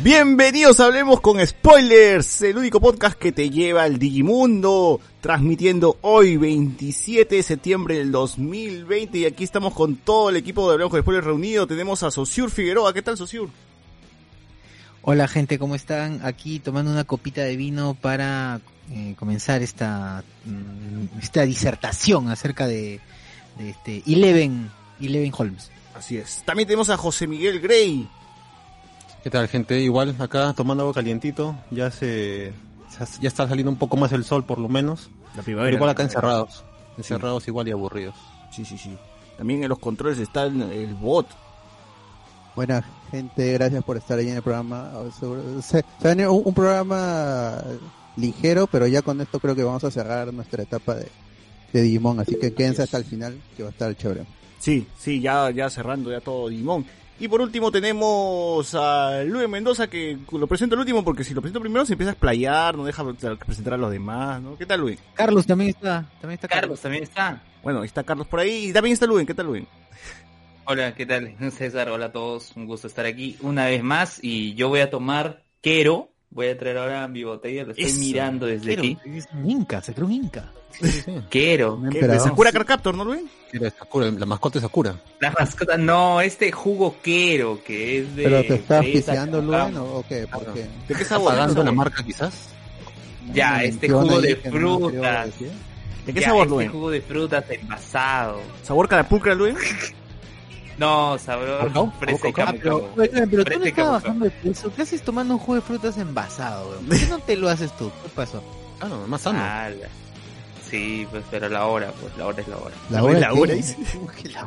Bienvenidos a Hablemos con Spoilers, el único podcast que te lleva al Digimundo, transmitiendo hoy 27 de septiembre del 2020 y aquí estamos con todo el equipo de Hablemos con Spoilers reunido, tenemos a Sosur Figueroa, ¿qué tal Sosur? Hola gente, ¿cómo están? Aquí tomando una copita de vino para eh, comenzar esta, mm, esta disertación acerca de, de este Eleven, Eleven Holmes. Así es. También tenemos a José Miguel Grey. ¿Qué tal, gente? Igual acá tomando agua calientito, ya se ya está saliendo un poco más el sol por lo menos, La pero primavera. igual acá encerrados, encerrados igual y aburridos. Sí, sí, sí. También en los controles está el, el bot. Buena gente, gracias por estar ahí en el programa. Se, se un programa ligero, pero ya con esto creo que vamos a cerrar nuestra etapa de, de Digimon, así que quédense hasta el final, que va a estar chévere. Sí, sí, ya, ya cerrando ya todo Digimon. Y por último tenemos a Luis Mendoza, que lo presento el último porque si lo presento primero se empieza a explayar, no deja presentar a los demás, ¿no? ¿Qué tal, Luis? Carlos también está, también está Carlos también está. Bueno, está Carlos por ahí y también está Luis. ¿Qué tal, Luis? Hola, ¿qué tal? César, hola a todos. Un gusto estar aquí una vez más. Y yo voy a tomar Quero. Voy a traer ahora mi botella. Lo estoy Eso, mirando desde Quiero, aquí. es un inca, se cree un inca. De Sakura Card Captor, ¿no, Luis? Era Sakura, la mascota de Sakura. La mascota, no, este jugo Quero, que es de... ¿Pero te está fresa, auspiciando, cacao. Luen, o, qué? ¿Por qué? ¿De qué ¿Está sabor? pagando ¿De la marca quizás? Ya, Una este jugo de no frutas. ¿De qué Ya, sabor, este Luis? jugo de frutas envasado. ¿Sabor carapulcra, Luis? No, sabor ¿Cacao? fresa y. Ah, pero, pero tú no bajando de peso, ¿qué haces tomando un jugo de frutas envasado? weón? ¿Por qué no te lo haces tú? ¿Qué pasó? Claro, más sano. Sí, pues, pero la hora, pues, la hora es la hora. La hora, La hora, dice. La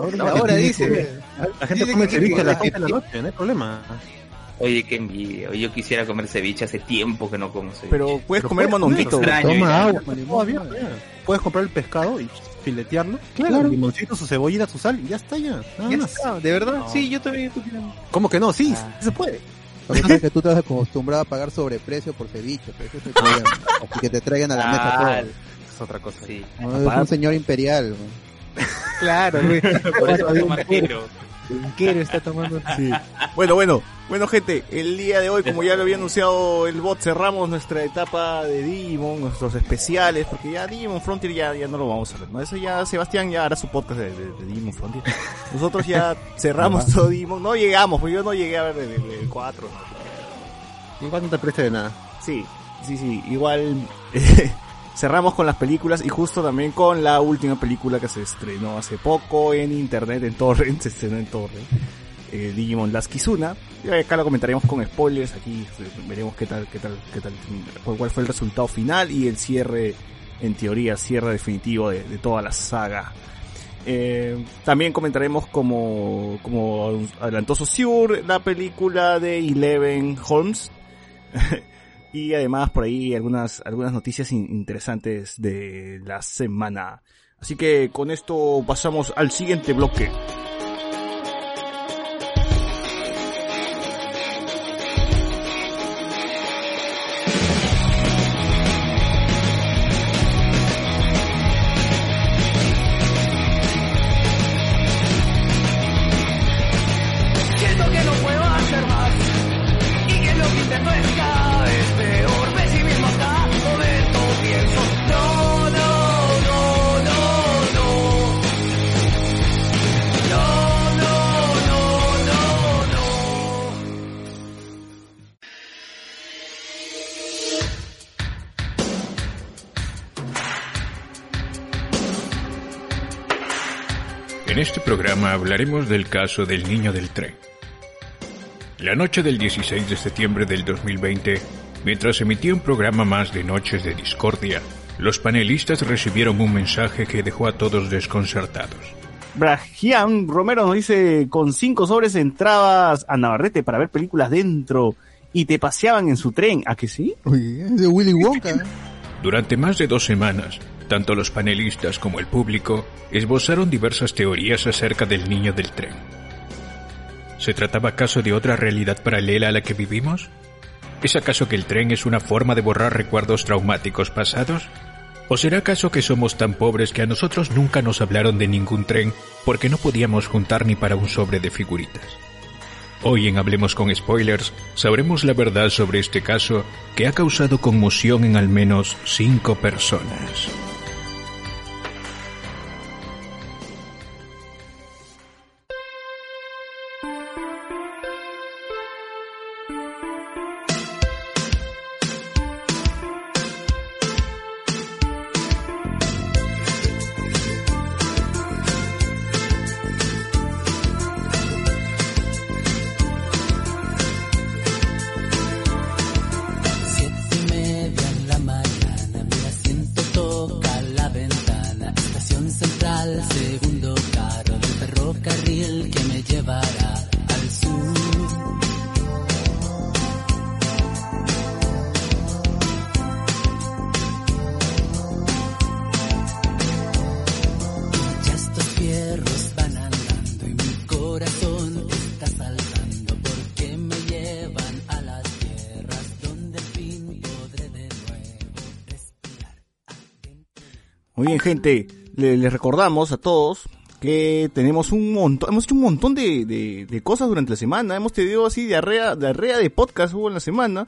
hora, la hora, La dice. La gente come ceviche a las que- 7 de la noche, no hay problema. Oye, qué envidia. Yo quisiera comer ceviche hace tiempo que no como ceviche. Pero puedes comer mononguito. Toma agua. Puedes comprar el pescado y filetearlo. Claro. Limoncito, su cebollita, su sal y ya está ya. Nada más. ¿De verdad? Sí, yo también. ¿Cómo que no? Sí, Ah. sí se puede. Lo que pasa es que tú estás acostumbrado a pagar sobreprecio por ceviche, pero ese es el problema. Así que te traigan a la mesa Ah, todo. Es otra cosa. sí. No, es un señor imperial. ¿no? Claro, güey. Por eso tomar quero. Quiero está tomando. Sí. Bueno, bueno, bueno gente, el día de hoy, como ya lo había anunciado el bot, cerramos nuestra etapa de Digimon, nuestros especiales, porque ya Digimon Frontier ya, ya no lo vamos a hacer, ¿no? Eso ya Sebastián ya hará su podcast de, de- de Digimon Frontier. Nosotros ya cerramos todo Digimon, no llegamos, pues yo no llegué a ver el, el- el 4. ¿no? Igual no te preste de nada. Sí, sí, sí, igual cerramos con las películas y justo también con la última película que se estrenó hace poco en internet, en Torrent, se estrenó en Torrent, eh, Digimon Las Kizuna. Y acá lo comentaremos con spoilers, aquí veremos qué tal, qué tal, qué tal, cuál fue el resultado final y el cierre, en teoría, cierre definitivo de, toda la saga. Eh, también comentaremos como, como adelantó Sosur, la película de Eleven Holmes. y además por ahí algunas, algunas noticias in- interesantes de la semana. Así que con esto pasamos al siguiente bloque. Programa hablaremos del caso del niño del tren. La noche del 16 de septiembre del 2020, mientras emitía un programa más de Noches de Discordia, los panelistas recibieron un mensaje que dejó a todos desconcertados. Brajian Romero nos dice, con cinco sobres entrabas a Navarrete para ver películas dentro y te paseaban en su tren. ¿A que sí? Uy, es de Willy Wonka. ¿eh? Durante más de dos semanas, tanto los panelistas como el público esbozaron diversas teorías acerca del niño del tren. ¿Se trataba acaso de otra realidad paralela a la que vivimos? ¿Es acaso que el tren es una forma de borrar recuerdos traumáticos pasados? ¿O será acaso que somos tan pobres que a nosotros nunca nos hablaron de ningún tren porque no podíamos juntar ni para un sobre de figuritas? Hoy en Hablemos con Spoilers sabremos la verdad sobre este caso que ha causado conmoción en al menos cinco personas. Bien, gente. Le- Les recordamos a todos que tenemos un montón, hemos hecho un montón de, de- de cosas durante la semana. Hemos tenido así diarrea, diarrea de podcast hubo en la semana.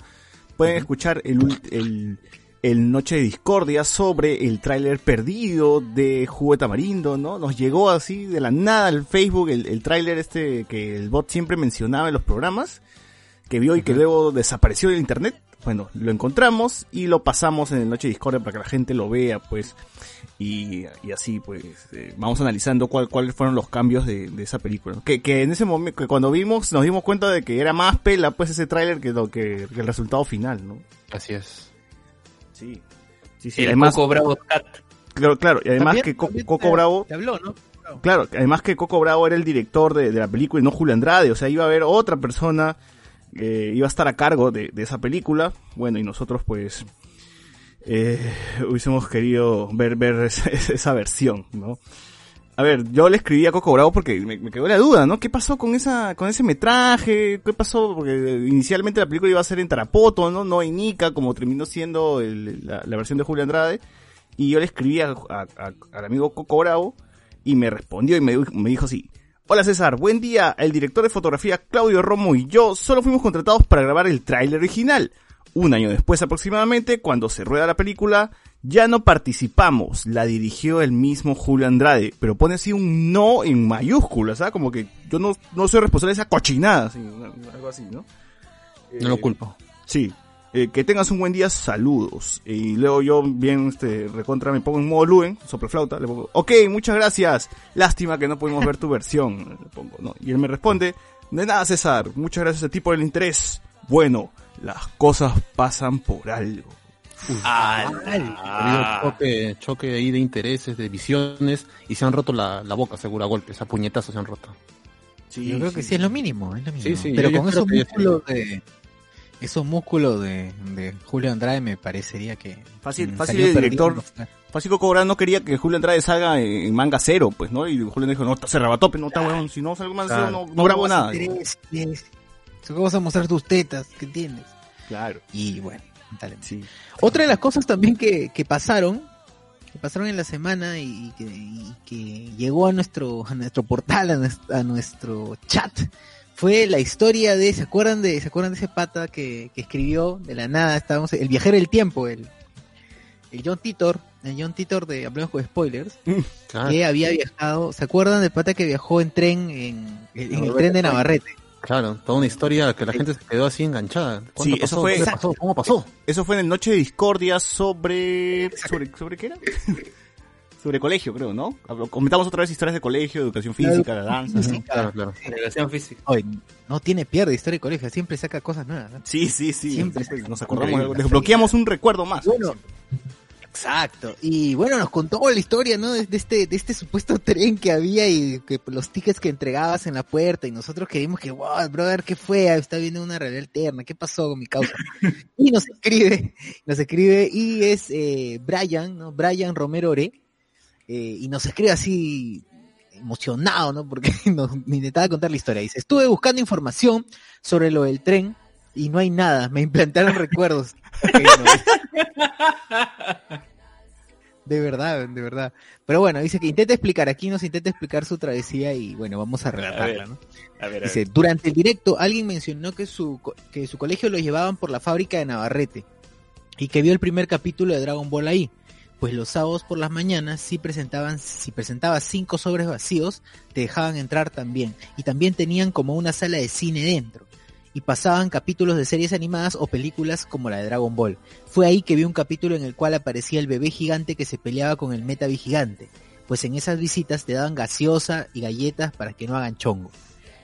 Pueden escuchar el, el, el Noche de Discordia sobre el tráiler perdido de Jugo de Tamarindo, ¿no? Nos llegó así de la nada al Facebook el, el tráiler este que el bot siempre mencionaba en los programas, que vio y que luego desapareció del internet. Bueno, lo encontramos y lo pasamos en el Noche de Discordia para que la gente lo vea, pues. Y, y así, pues, eh, vamos analizando cuál, cuáles fueron los cambios de, de esa película. Que, que en ese momento, que cuando vimos, nos dimos cuenta de que era más pela, pues, ese tráiler que, lo que, que el resultado final, ¿no? Así es. Sí. Sí, sí. El además, Coco Bravo Cat. claro, claro, y además que Coco te- Bravo, Te habló, ¿no? claro, además que Coco Bravo era el director de, de la película y no Julio Andrade, o sea, iba a haber otra persona que iba a estar a cargo de, esa película, bueno, y nosotros pues eh, hubiésemos querido ver, ver esa, versión, ¿no? A ver, yo le escribí a Coco Bravo porque me, quedó la duda, ¿no? ¿Qué pasó con esa, con ese metraje? ¿Qué pasó? Porque inicialmente la película iba a ser en Tarapoto, ¿no? No en Ica, como terminó siendo la, versión de Julio Andrade. Y yo le escribí al amigo Coco Bravo y me respondió y me, me dijo así. Hola César, buen día. El director de fotografía Claudio Romo y yo solo fuimos contratados para grabar el tráiler original. Un año después aproximadamente, cuando se rueda la película, ya no participamos. La dirigió el mismo Julio Andrade, pero pone así un no en mayúsculas, ¿sabes? Como que yo no, no soy responsable de esa cochinada, así, algo así, ¿no? No lo culpo. Sí. Eh, que tengas un buen día, saludos. Y luego yo, bien, este, recontra, me pongo en modo Luen, sopleflauta, le pongo, ok, muchas gracias. Lástima que no pudimos ver tu versión. Le pongo, ¿no? Y él me responde, de nada, César, muchas gracias a ti por el interés. Bueno, las cosas pasan por algo. Ah, Ha habido choque, choque ahí de intereses, de visiones, y se han roto la, la boca, seguro, a golpes, a puñetazos se han roto. Sí, Yo creo que sí es lo mínimo, es lo mínimo. Sí, sí, Pero yo- yo con creo esos músculos de esos músculos de, de Julio Andrade me parecería que Fácil, fácil el director. perdiendo. Fácil Coco no quería que Julio Andrade salga en, manga cero, pues, ¿no? Y Julio dijo, no, se rebatope, no está weón, si no salgo manga cero, Claro. no, no grabo nada. ¿Cómo vas a mostrar tus tetas? ¿Qué entiendes? Claro, Y bueno, dale. sí. Otra de las cosas también que, que pasaron, que pasaron en la semana y, y que, y que llegó a nuestro, a nuestro portal, a nuestro, a nuestro chat, fue la historia de, ¿se acuerdan de, se acuerdan de ese pata que, que escribió de la nada? Estábamos, el viajero del tiempo, el, el John Titor, el John Titor de Hablemos con Spoilers, Claro, que había viajado, ¿se acuerdan del pata que viajó en tren, en, en el tren de Navarrete? claro, toda una historia que la gente se quedó así enganchada. ¿Cuánto Sí, eso pasó? fue- ¿Qué pasó? ¿Cómo pasó? Eso fue en el Noche de Discordia sobre... ¿Sobre, sobre qué era? sobre colegio, creo, ¿no? Comentamos otra vez historias de colegio, educación física, la danza. ¿no? Claro, claro. Educación física. Oye, no tiene pierde historia de colegio, siempre saca cosas nuevas. ¿no? Sí, sí, sí. Siempre. nos acordamos, desbloqueamos un recuerdo más. Bueno, exacto. Y bueno, nos contó la historia, ¿no? De este, de este supuesto tren que había y que los tickets que entregabas en la puerta y nosotros creímos que, wow, brother, ¿qué fue? Está viendo una realidad alterna, ¿qué pasó con mi causa? y nos escribe, nos escribe y es eh, Brian, ¿no? Brian Romero Ore, eh, y nos escribe así emocionado, ¿no? Porque nos intentaba contar la historia. Dice, estuve buscando información sobre lo del tren y no hay nada, me implantaron recuerdos. De verdad, de verdad. Pero bueno, dice que intenta explicar, aquí nos intenta explicar su travesía y bueno, vamos a relatarla, ¿no? A ver, a Dice, ver. durante el directo alguien mencionó que su, que su colegio lo llevaban por la fábrica de Navarrete y que vio el primer capítulo de Dragon Ball ahí. Pues los sábados por las mañanas si presentaban, si presentabas cinco sobres vacíos, te dejaban entrar también. Y también tenían como una sala de cine dentro. Y pasaban capítulos de series animadas o películas como la de Dragon Ball. Fue ahí que vi un capítulo en el cual aparecía el bebé gigante que se peleaba con el Metavi gigante. Pues en esas visitas te daban gaseosa y galletas para que no hagan chongo.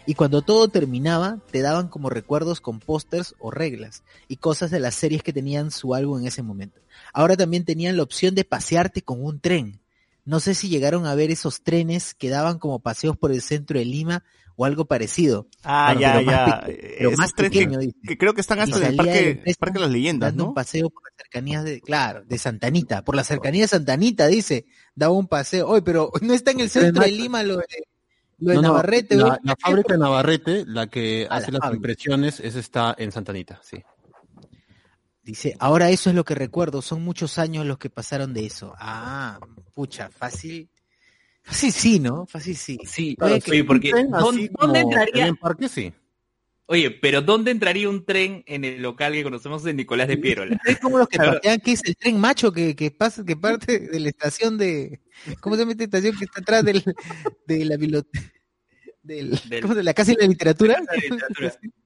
Y cuando todo terminaba, te daban como recuerdos con pósters o reglas y cosas de las series que tenían su álbum en ese momento. Ahora también tenían la opción de pasearte con un tren. No sé si llegaron a ver esos trenes que daban como paseos por el centro de Lima o algo parecido. Ah, Bueno, ya, pero más ya. Eh, pero esos más tres pequeño, que, creo que están hasta en el salía de parque, parque de las leyendas, dando ¿no? un paseo por las cercanías de, claro, de Santanita, por las cercanías de Santanita, dice, daba un paseo. Oye, pero no está en el centro de Lima lo de, lo de No, no, Navarrete, la, la fábrica de Navarrete, la que Ah, hace la las fábrica. impresiones, esa está en Santanita, sí. Dice, ahora eso es lo que recuerdo, son muchos años los que pasaron de eso. Ah, pucha, fácil. Fácil sí, ¿no? Fácil sí. Sí, sí, porque ¿dónde, entraría? En parque, sí. Oye, pero ¿dónde entraría un tren en el local que conocemos de Nicolás de Piérola? Es como los que Claro. patean, que es el tren macho que, que pasa, que parte de la estación de, ¿cómo se llama esta estación que está atrás del, de la biblioteca? Del, Del- ¿cómo se- la casa de la Literatura.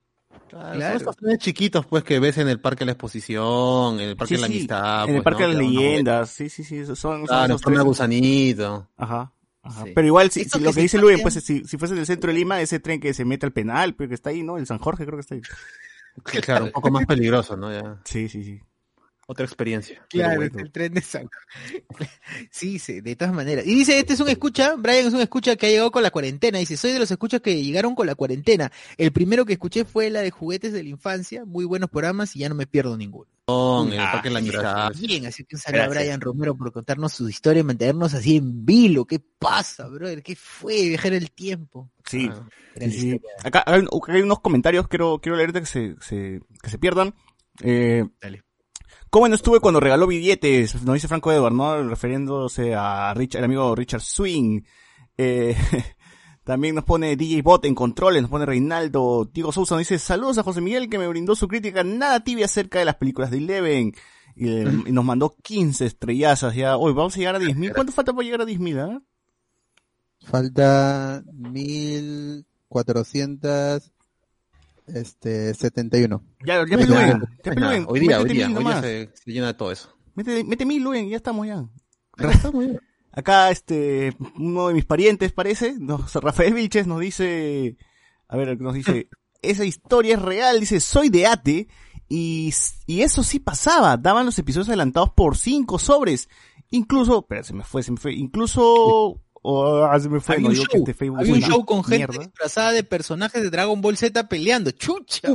Claro, Claro. Son estos trenes chiquitos, pues, que ves en el Parque de la Exposición, en el Parque Sí, de la sí, Amistad. en el pues, Parque ¿no? de las leyendas. Sí, sí, sí. Son, son Claro, esos tres. gusanito. Ajá. Ajá. Sí. Pero igual, si, si lo que que sí dice patean- pues si, si fuese en el centro de Lima, ese tren que se mete al penal, pero que está ahí, ¿no? El San Jorge creo que está ahí. Claro, un poco más peligroso, ¿no? Ya. Sí, sí, sí. Otra experiencia. Claro, bueno. el tren de San Sí, sí, de todas maneras. Y dice, este es un escucha, Brian es un escucha que ha llegado con la cuarentena. Dice, soy de los escuchas que llegaron con la cuarentena. El primero que escuché fue la de juguetes de la infancia, muy buenos programas y ya no me pierdo ninguno. El Ah, la Amistad. Bien, así que un saludo a Gracias. Brian Romero por contarnos su historia y mantenernos así en vilo. ¿Qué pasa, brother? ¿Qué fue viajar el tiempo? Sí. Ah. Sí, hay, acá hay unos comentarios, quiero, quiero leerte que se, se- que se pierdan. Eh, Dale. ¿Cómo no estuve cuando regaló billetes? Nos dice Franco Edward, ¿no? Refiriéndose a Richard, el amigo Richard Swing. Eh, también nos pone DJ Bot en controles, nos pone Reinaldo. Diego Sousa nos dice, saludos a José Miguel que me brindó su crítica nada tibia acerca de las películas de Eleven. Y, eh, y nos mandó 15 estrellazas ya. Hoy vamos a llegar a 10.000. ¿Cuánto falta para llegar a 10.000, ah? Falta 1400 este 71. Ya, ya Ya, peluen, ya, ya peluen. Hoy día, hoy día, hoy día se, se llena de todo eso. Mete, mete mil, Luen, ya estamos ya. Pero muy bien. Acá, este, uno de mis parientes, parece, nos, Rafael Vilches nos dice, a ver, nos dice, esa historia es real, dice, soy de ATE, y, y eso sí pasaba, daban los episodios adelantados por cinco sobres, incluso, espera, se me fue, se me fue, incluso, oh, ah, se me fue, no un show, que Facebook Había es un una show con gente mierda. disfrazada de personajes de Dragon Ball Z peleando. Chucha,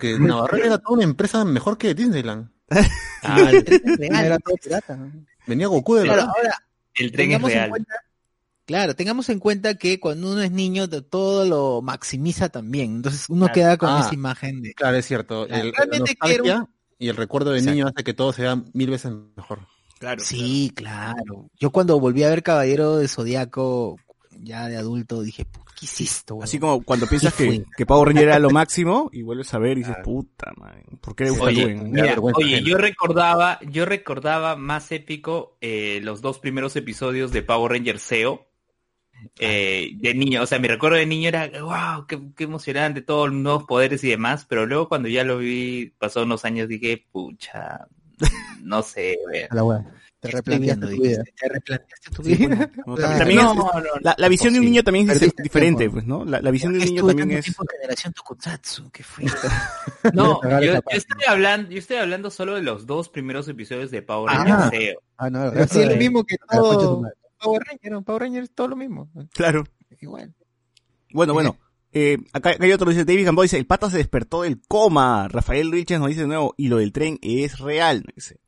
que Navarrete era toda una empresa mejor que Disneyland. Ah, el tren es real. Era todo pirata. ¿no? Venía Goku de Claro, verdad. ahora, El tren es tengamos en real. cuenta, claro, tengamos en cuenta que cuando uno es niño de- todo lo maximiza también. Entonces uno Claro. queda con Ah. esa imagen de Claro, es cierto. Claro, El, la realmente quiero- nostalgia y el recuerdo de Exacto. niño hace que todo sea mil veces mejor. Claro. Sí, claro. Yo cuando volví a ver Caballero de Zodíaco ya de adulto dije, "Puta, ¿qué hiciste, weón?" Así como cuando piensas ¿Qué que, que Power Ranger era lo máximo, y vuelves a ver y dices, puta, man, ¿por qué le gusta Oye, mira, yo recordaba, yo recordaba más épico eh, los dos primeros episodios de Power Ranger SEO. eh, de niño, o sea, mi recuerdo de niño era, wow, qué, qué emocionante, todos los nuevos poderes y demás, pero luego cuando ya lo vi, pasó unos años, dije, pucha, no sé. A la wea. Te replanteaste tu vida. Te replanteaste tu vida. la, visión de un niño también es diferente, pues, ¿no? La, visión de un niño también es... generación Tokusatsu, ¿qué fue? No, yo, estoy hablando, yo estoy hablando solo de los dos primeros episodios de Power Ah. Rangers SEO. Ah, no, es lo mismo que todo. Power Ranger, ¿no? Power Ranger es todo lo mismo. Claro. Igual. Bueno, bueno. Eh, acá, acá hay otro, dice David Gamboa, dice, el pata se despertó del coma. Rafael Richards nos dice de nuevo, y lo del tren es real. Dice.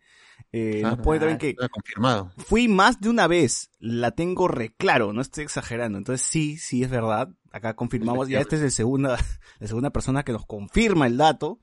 Eh, nos pone también que Está confirmado. fui más de una vez, la tengo reclaro, no estoy exagerando. Entonces sí, sí es verdad. Acá confirmamos, ya esta es el segunda, la segunda persona que nos confirma el dato.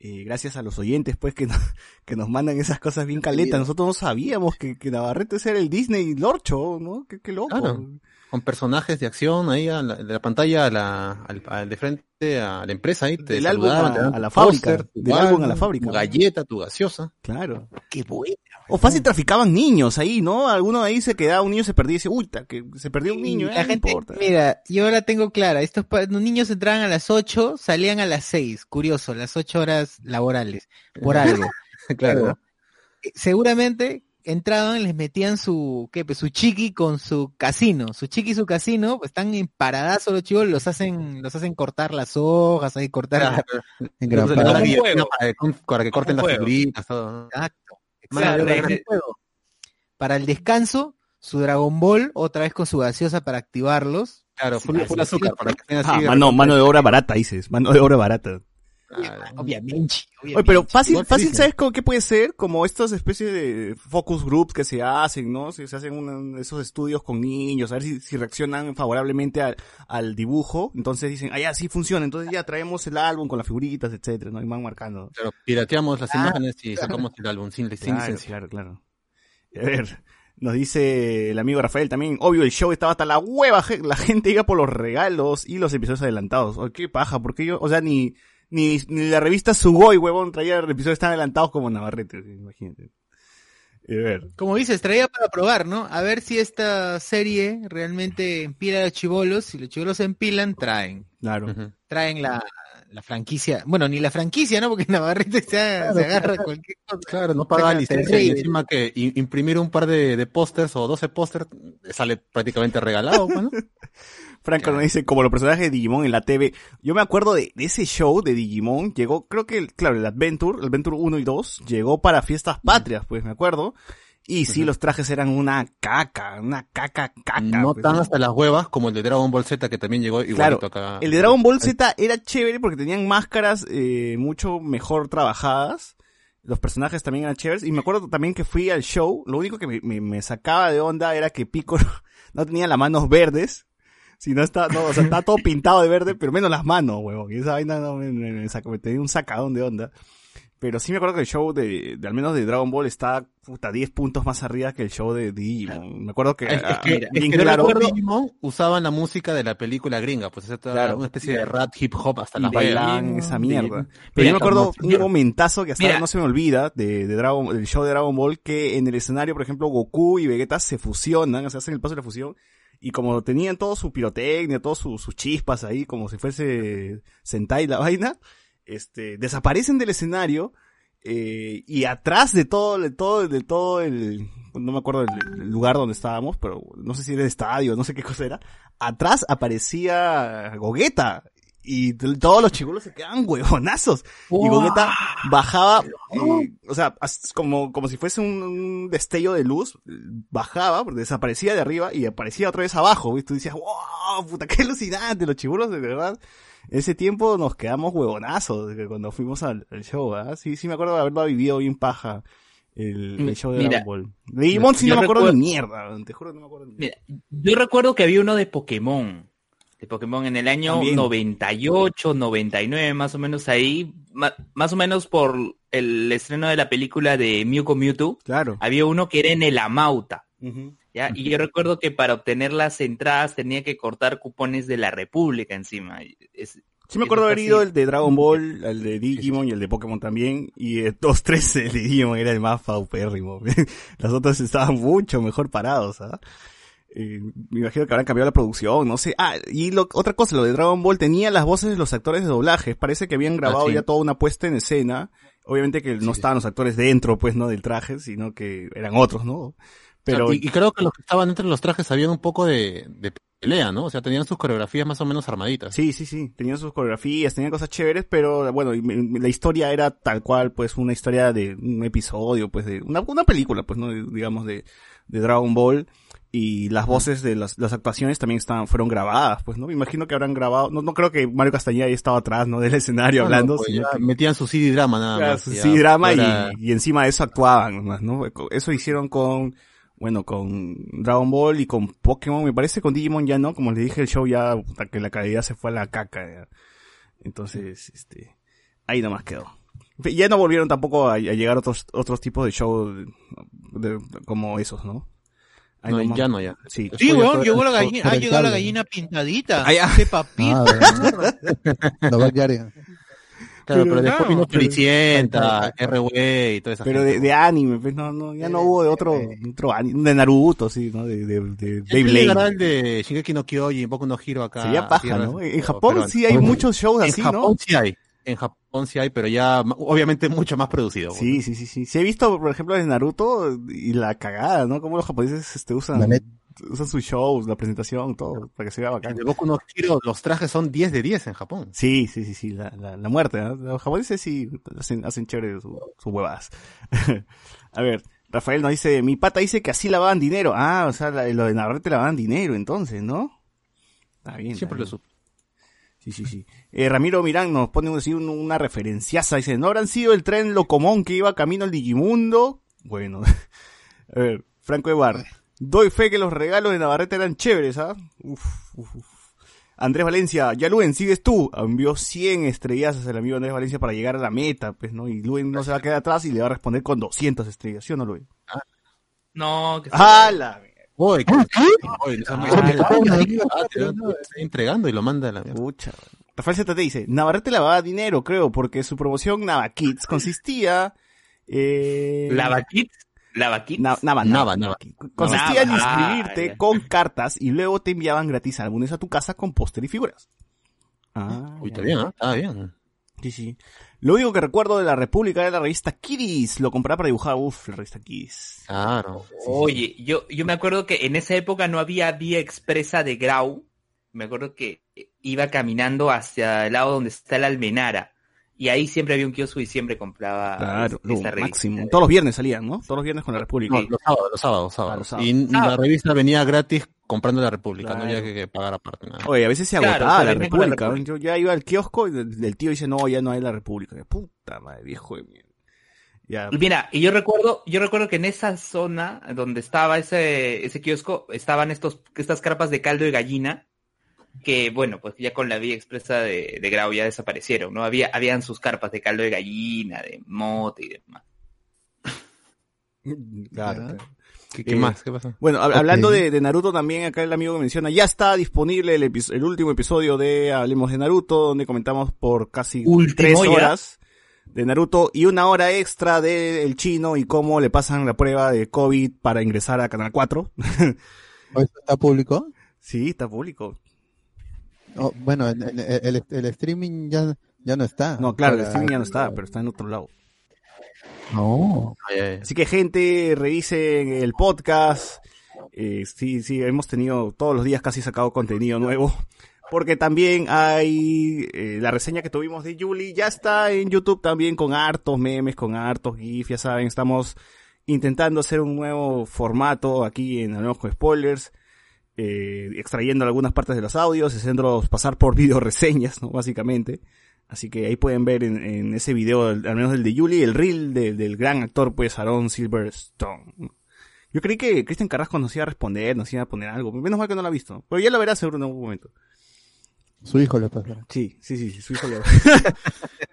Eh, gracias a los oyentes, pues, que nos, que nos mandan esas cosas bien caletas. Nosotros no sabíamos que, que Navarrete era el Disney Lorcho, ¿no? Qué, qué loco. Claro. Con personajes de acción ahí a la- de la pantalla a la, al, al de frente a la empresa ahí. Te Del álbum saludaban, a- a la fábrica, póster, tu del álbum a la álbum, fábrica. Tu galleta, tu gaseosa. Claro. Qué bueno. O fácil traficaban niños ahí, ¿no? Alguno ahí se quedaba, un niño se perdía y dice, uy, que se perdió un niño, eh, la no gente, importa. mira, yo ahora tengo clara, estos los niños entraban a las 8, salían a las 6, curioso, las 8 horas laborales, por algo. claro. Eh, Seguramente entraban, les metían su, ¿qué? Pues su chiqui con su casino, su chiqui y su casino, pues están en paradazo los chicos, los hacen, los hacen cortar las hojas, ahí cortar Claro. Para, que- corten Un las juego. figuritas, todo. ¿no? Exacto. Para el descanso, su Dragon Ball, otra vez con su gaseosa para activarlos. Claro, full, Sí, azúcar, para que estén así. Ah, mano, mano de obra barata, dices, mano de obra barata. Claro. Obviamente. Oye, pero fácil, fácil. ¿sabes cómo, qué puede ser? Como estas especies de focus groups que se hacen, ¿no? Se, se hacen una- esos estudios con niños, a ver si, si reaccionan favorablemente al, al dibujo. Entonces dicen, ah, ya, sí funciona. Entonces ya traemos el álbum con las figuritas, etcétera, ¿no? Y van marcando. Claro, pirateamos las Ah, imágenes y sacamos el álbum sin, sin Claro, licencia. claro, claro. A ver, nos dice el amigo Rafael también, obvio el show estaba hasta la hueva, la gente iba por los regalos y los episodios adelantados. Oye, qué paja, porque yo, o sea, ni, ni, ni la revista Sugoi, huevón, traía episodios tan adelantados como Navarrete, imagínate. A ver, Como dices, traía para probar, ¿no? A ver si esta serie realmente empila a los chivolos. Si los chivolos se empilan, traen. claro. Traen la, la franquicia. Bueno, ni la franquicia, ¿no? Porque Navarrete se, agarra cualquier cosa. Claro, no paga licencia y encima que imprimir un par de, de pósters o 12 pósters sale prácticamente regalado, pues, ¿no? Franco nos dice, como los personajes de Digimon en la TV. Yo me acuerdo de, de ese show de Digimon, llegó, creo que, el- claro, el Adventure, el Adventure 1 y 2, llegó para fiestas patrias, pues me acuerdo. Y sí, los trajes eran una caca, una caca, caca. no pues, tan hasta las huevas como el de Dragon Ball Z que también llegó Claro, igualito acá. El de Dragon Ball Z era chévere porque tenían máscaras eh, mucho mejor trabajadas. Los personajes también eran chéveres. Y me acuerdo también que fui al show. Lo único que me, me- me sacaba de onda era que Pico no tenía las manos verdes. Si no está, no, o sea, está todo pintado de verde, pero menos las manos, huevón. Y esa vaina no me, me, me me tenía un sacadón de onda. Pero sí me acuerdo que el show de, de al menos de Dragon Ball está, puta, 10 puntos más arriba que el show de Digimon. Me acuerdo que, Es, es ah, que, es bien que yo claro. recuerdo Digimon usaban la música de la película gringa, pues esa Claro. una especie de rap hip hop hasta bailas. bailaban esa mierda. Pero Mira, yo me acuerdo un momentazo que hasta Mira. ahora no se me olvida de, de Dragon, del show de Dragon Ball que en el escenario, por ejemplo, Goku y Vegeta se fusionan, o sea, hacen el paso de la fusión. Y como tenían todo su pirotecnia, todos sus sus chispas ahí, como si fuese Sentai la vaina, este, desaparecen del escenario, eh, y atrás de todo, de todo, de todo el, no me acuerdo el, el lugar donde estábamos, pero no sé si era el estadio, no sé qué cosa era, atrás aparecía Gogeta, y todos los chibolos se quedaban huevonazos. Y Gogeta bajaba, eh, o sea, como, como si fuese un, un destello de luz, bajaba, desaparecía de arriba y aparecía otra vez abajo, y tú decías, wow, puta, qué alucinante, los chibolos de verdad. Ese tiempo nos quedamos huevonazos cuando fuimos al, al show, ¿ah? Sí, sí me acuerdo de haberlo vivido bien paja. El, el show de Mira, Dragon Ball. Digimon sí no me acuerdo recuerdo- ni mierda, te juro que no me acuerdo ni mierda. Mira, yo recuerdo que había uno de Pokémon. De Pokémon en el año También. 98, 99, más o menos ahí. más o menos por el estreno de la película de Mewko Mewtwo. Claro. Había uno que era en el Amauta. ¿ya? Y yo recuerdo que para obtener las entradas tenía que cortar cupones de la República encima. Es- Sí me acuerdo haber ido el de Dragon Ball, el de Digimon y el de Pokémon también. Y el 2-3 el de Digimon era el más paupérrimo. Los otros estaban mucho mejor parados, ¿ah? Eh, me imagino que habrán cambiado la producción, no sé. Ah, y lo, otra cosa, lo de Dragon Ball tenía las voces de los actores de doblaje. Parece que habían grabado sí. ya toda una puesta en escena. Obviamente que no estaban los actores dentro, pues, ¿no? Del traje, sino que eran otros, ¿no? Pero, O sea, y, y creo que los que estaban entre los trajes sabían un poco de, de pelea, ¿no? O sea, tenían sus coreografías más o menos armaditas. sí, sí, sí, tenían sus coreografías, tenían cosas chéveres, pero bueno, la historia era tal cual, pues, una historia de un episodio, pues, de una, una película, pues, ¿no? Digamos, de, de Dragon Ball. Y las voces de las, las actuaciones también estaban, fueron grabadas, pues, ¿no? Me imagino que habrán grabado, no, no creo que Mario Castañeda haya estado atrás, ¿no? Del escenario no, hablando, pues sino ya que- metían su CD drama nada más. su sí, drama y, y encima de eso actuaban nomás, ¿no? Eso hicieron con, bueno, con Dragon Ball y con Pokémon, me parece con Digimon ya no, como les dije, el show ya, puta, que la calidad se fue a la caca. ya. Entonces, este, ahí nomás quedó. Ya no volvieron tampoco a, a llegar otros, otros tipos de show de- de- como esos, ¿no? No, nomás- ya no, ya. Sí. Sí, weón, por- llegó la gallina, por ha llegado la gallina pintadita. Ah, ya. Qué papito. Ah, Los Backyardigans. Claro, Pero- pero, después claro, vino pero- Floricienta, R-Way y toda esa Pero de, de anime, pues no, no, ya no hubo de otro, otro anime, de Naruto, sí, ¿no? De, de, de Beyblade. el de Shingeki no Kyojin, Boku no Hero acá. Sería paja, ¿no? En Japón pero- sí hay muchos shows En así, Japón ¿no? sí hay. En Japón sí hay, pero ya obviamente mucho más producido. Sí, sí, sí, sí. Sí he visto, por ejemplo, de Naruto y la cagada, ¿no? Como los japoneses este, usan, usan sus shows, la presentación, todo, para que se vea bacán. de Boku no Hero, los trajes son 10 de 10 en Japón. Sí, sí, sí, sí, la, la, la muerte, ¿no? Los japoneses sí hacen, hacen chévere sus su huevadas. A ver, Rafael nos dice, mi pata dice que así lavaban dinero. Ah, o sea, la- lo de Navarrete lavaban dinero, entonces, ¿no? Está bien. Siempre está lo supe. Sí, sí, sí. Eh, Ramiro Mirán nos pone así un- una referenciaza. Dice, ¿no habrán sido el tren Locomón que iba camino al Digimundo? Bueno. A ver, Franco Ebar. Doy fe que los regalos de Navarrete eran chéveres, ¿ah? Uf, uf, uf. Andrés Valencia, ya Luen, sigues tú. Envió 100 estrellas al amigo Andrés Valencia para llegar a la meta, pues, ¿no? Y Luen no se va a quedar atrás y le va a responder con 200 estrellas, ¿sí o no, Luen? No, que ¡Hala! Oye, ¿qué? Esa Ah, Ah, te- te está entregando y lo manda a la mierda. Pucha. Rafael ZT dice, Navarrete lavaba dinero, creo, porque su promoción Nava Kids consistía... Eh... ¿Lava Kids? ¿Lava Kids? Na- Nava, Nava, Nava, Nava. Consistía en Nava, ah, inscribirte ya. con cartas y luego te enviaban gratis álbumes a tu casa con póster y figuras. Ah, Uy, está bien, ¿ah? Está bien. sí, sí. Lo único que recuerdo de la República era la revista Kiddies. Lo compraba para dibujar. Uf, la revista Kiddies. Claro. Oye, yo, yo me acuerdo que en esa época no había vía expresa de Grau. Me acuerdo que iba caminando hacia el lado donde está la Almenara. Y ahí siempre había un kiosco y siempre compraba Claro, esa revista. máximo. Todos los viernes salían, ¿no? Todos los viernes con la República. No, los sábados, los sábados, sábados. Ah, los sábados. Y Ah. la revista venía gratis comprando la República, no había que, que pagar aparte nada. Oye, a veces se Claro, agotaba la la República. ¿no? República. Yo ya iba al kiosco y el, el tío dice, no, ya no hay la República. De puta madre, viejo de mierda. Ya. Y mira, y yo recuerdo, yo recuerdo que en esa zona donde estaba ese, ese kiosco, estaban estos, estas carpas de caldo de gallina, que bueno, pues ya con la vía expresa de, de Grau ya desaparecieron, ¿no? Había, habían sus carpas de caldo de gallina, de mote y demás. Claro, Ya. claro. ¿Qué, qué Eh, más? ¿Qué pasó? Bueno, hab- hablando de, de Naruto también, acá el amigo que menciona, ya está disponible el, epi- el último episodio de Hablemos de Naruto, donde comentamos por casi Último tres ya. horas de Naruto y una hora extra de El Chino y cómo le pasan la prueba de COVID para ingresar a Canal 4. ¿O ¿Esto está público? sí, está público. Oh, bueno, en- en- el, el streaming ya, ya no está. No, claro, el streaming ya no está, pero está en otro lado. No. Ay. Así que gente, revisen el podcast. Eh, sí, sí, hemos tenido todos los días casi sacado contenido nuevo. Porque también hay eh, la reseña que tuvimos de Julie, ya está en YouTube también con hartos memes, con hartos GIF, ya saben, estamos intentando hacer un nuevo formato aquí en con Spoilers, eh, extrayendo algunas partes de los audios, haciéndolos pasar por video reseñas, ¿no? Básicamente. Así que ahí pueden ver en, en ese video, al menos el de Julie, el reel de- del gran actor, pues, Aaron Silverstone. Yo creí que Cristian Carrasco nos iba a responder, nos iba a poner algo. Menos mal que no lo ha visto. Pero ya lo verá seguro en algún momento. Su hijo pasará. Sí, sí, sí, sí, su hijo lo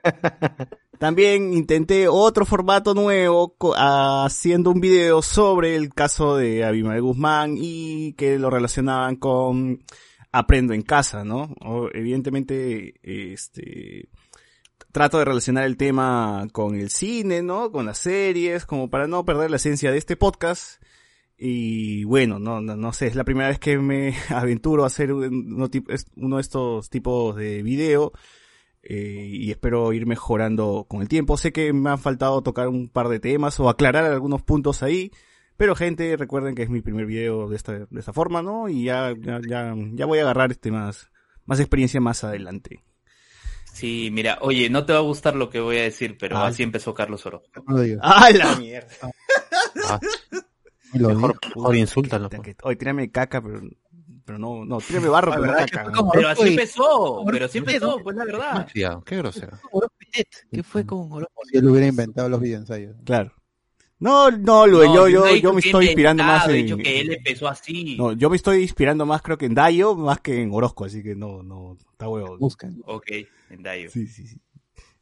También intenté otro formato nuevo co- haciendo un video sobre el caso de Abimael Guzmán y que lo relacionaban con Aprendo en casa, ¿no? O, evidentemente, este, trato de relacionar el tema con el cine, ¿no? Con las series, como para no perder la esencia de este podcast. Y bueno, no, no, no sé, es la primera vez que me aventuro a hacer un- uno, uno de estos tipos de video. Eh, y espero ir mejorando con el tiempo. Sé que me han faltado tocar un par de temas o aclarar algunos puntos ahí, pero gente, recuerden que es mi primer video de esta, de esta forma, ¿no? Y ya, ya, ya, ya voy a agarrar este más, más experiencia más adelante. Sí, mira, oye, no te va a gustar lo que voy a decir, pero Ah. así empezó Carlos Oro. No. ¡Ah, la mierda! Ah, Lo mejor, mejor insúltalo. Que- Oye, tírame caca, pero, pero no, no, tírame barro, pero no caca. ¿no? Pero así empezó, pero así empezó, pues la verdad. Qué grosero. ¿Qué fue con Oro- Como si él hubiera inventado los videoensayos. Claro. No, no, No, yo, yo, yo me estoy inspirando más en... dicho que él empezó así. No, yo me estoy inspirando más creo que en Dayo, más que en Orozco, así que no, no, está huevo. Buscan. Ok, en Dayo. Sí, sí, sí.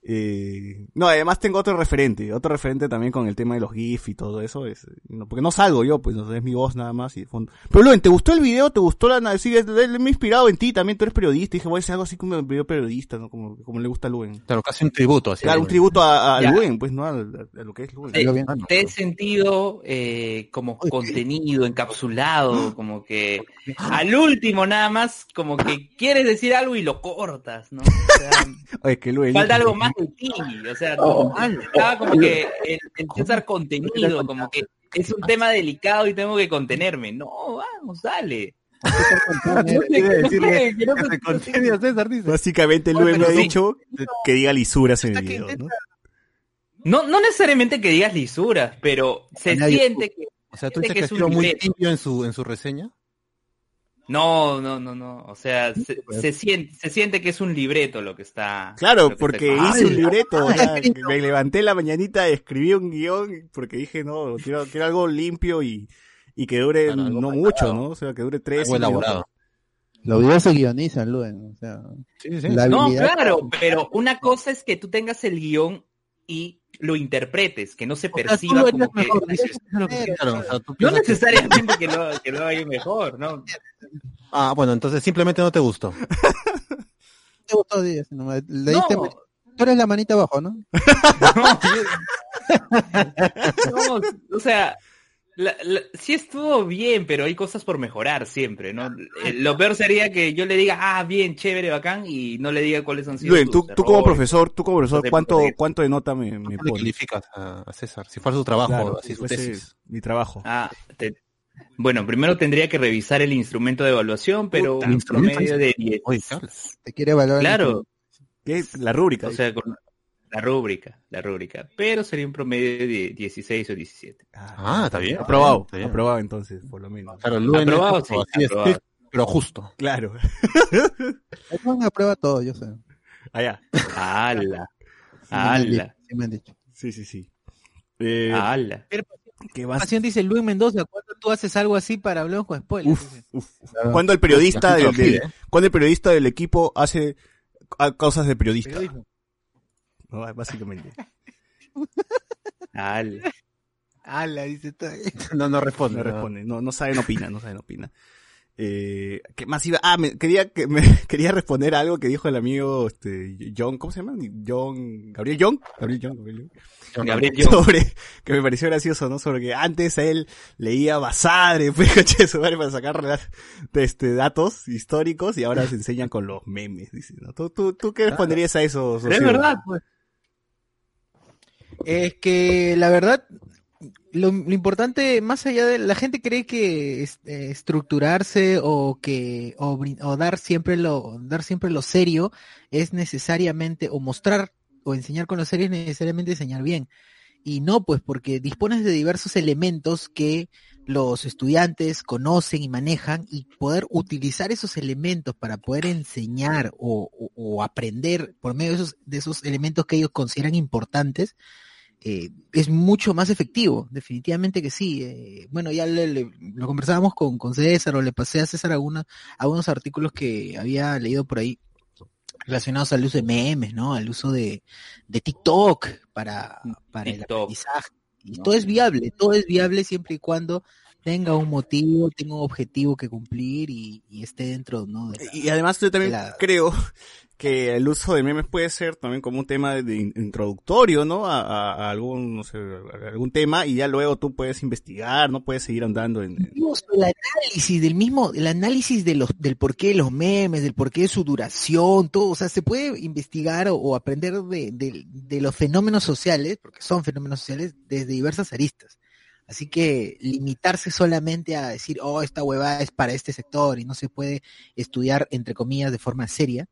Eh, no, además tengo otro referente, otro referente también con el tema de los GIF y todo eso, es, no, porque no salgo yo, pues, no, es mi voz nada más y de fondo. Pero Luen, ¿te gustó el video? ¿Te gustó la, sí, me ha inspirado en ti, también tú eres periodista, y dije, voy a hacer algo así como un video periodista, ¿no? Como, como le gusta a Luen. Claro, casi un tributo. Así, Claro, un tributo a. Luen, pues, ¿no? A, lo que es Luen. Te, Lo bien. Ah, no. te he sentido eh, como contenido, encapsulado, como que al último nada más, como que quieres decir algo y lo cortas, ¿no? O sea, Oye, que Luen. falta algo más de ti, o sea, estaba como que el, el César contenido, como que es un tema delicado y tengo que contenerme. No, vamos, dale. Básicamente me ha dicho que diga lisuras en el video, ¿no? No, no necesariamente que digas lisuras, pero se siente que O sea, tú Siente dices que es muy tibio en su, en su reseña. No, no, no, no. O sea, se, se siente, se siente que es un libreto lo que está. Claro, que porque está- hice un libreto, o sea, me levanté la mañanita, escribí un guion, porque dije, no, quiero, quiero algo limpio y, y que dure Claro, no mucho, ¿no? O sea, que dure tres Algo elaborado. Los videos se guionizan, Luen. O sea, Sí, sí. la No, claro, pero una cosa es que tú tengas el guion y lo interpretes, que no se O sea, tú perciba como que... mejor, dices. O sea, No necesariamente que lo, que lo haga mejor, ¿no? Ah, bueno, entonces simplemente no te gustó. te gustó, Díaz, No, diste- Tú eres la manita abajo, ¿no? no, o sea, la- la- sí estuvo bien, pero hay cosas por mejorar siempre, ¿no? Eh, lo peor sería que yo le diga, ah, bien, chévere, bacán, y no le diga cuáles han sido Luen, tú, tú como profesor, tú como profesor, ¿cuánto, cuánto de nota me, me ¿Cómo pones? calificas a, a César? Si fuera su trabajo, Claro, así si su tesis. mi trabajo. Ah, te- bueno, primero tendría que revisar el instrumento de evaluación, pero un instrumento. promedio de 10. Oye, ¿qué hablas? Te quiere evaluar. el Claro, ¿Qué es? La rúbrica. o sea, con la rúbrica, la rúbrica, pero sería un promedio de 16 o 17. Ah, está bien. Aprobado, Está bien. aprobado entonces, por lo menos. Claro, Luen Aprobado, como sí, así aprobado. estricto, pero justo. Claro. Luen aprueba todo, yo sé. Allá. ¡Hala! ¡Hala! sí me han dicho. Sí, sí, sí. Eh, dice Luis Mendoza, ¿cuándo tú haces algo así para hablar con spoilers? Uf, uf. Cuando el periodista del, ¿eh? cuando el periodista del equipo hace a- cosas de periodista, Periodismo. ¿no? básicamente. ¡Hala! Ala, dice todo. No, no responde. No no. responde, no, no sabe, no opina, no sabe, no opina. Eh, ¿qué más iba? Ah, me, quería que me quería responder a algo que dijo el amigo este John, ¿cómo se llama? John, Gabriel John, Gabriel John, Gabriel John. Gabriel John. sobre que me pareció gracioso, ¿no? Sobre que antes él leía Basadre, pues coche de su madre para sacar este datos históricos y ahora se enseñan con los memes, dice, ¿no? ¿Tú, tú, tú qué responderías a eso? Pero es verdad, pues. Es que la verdad, lo, importante, más allá de la gente cree que eh, estructurarse o que o, dar siempre lo dar siempre lo serio es necesariamente o mostrar o enseñar con lo serio es necesariamente enseñar bien. Y no, pues porque dispones de diversos elementos que los estudiantes conocen y manejan y poder utilizar esos elementos para poder enseñar o, aprender por medio de esos elementos que ellos consideran importantes, eh, es mucho más efectivo, definitivamente que sí. eh, bueno, ya le- le- lo conversábamos con, con César o le pasé a César alguna- algunos artículos que había leído por ahí relacionados al uso de memes, ¿no? Al uso de, de TikTok para, para el aprendizaje. Y ¿no? todo es viable, todo es viable siempre y cuando tenga un motivo, tenga un objetivo que cumplir y, y esté dentro, ¿no? de la- Y además yo también la- creo que el uso de memes puede ser también como un tema de, de in- introductorio, ¿no? A, a- a algún, no sé, a algún tema y ya luego tú puedes investigar, ¿no? Puedes seguir andando en... el análisis del mismo, el análisis de los, del porqué de los memes, del porqué de su duración, todo, o sea, se puede investigar o, o aprender de, de- de los fenómenos sociales, porque son fenómenos sociales, desde diversas aristas. Así que limitarse solamente a decir, oh, esta huevada es para este sector y no se puede estudiar, entre comillas, de forma seria,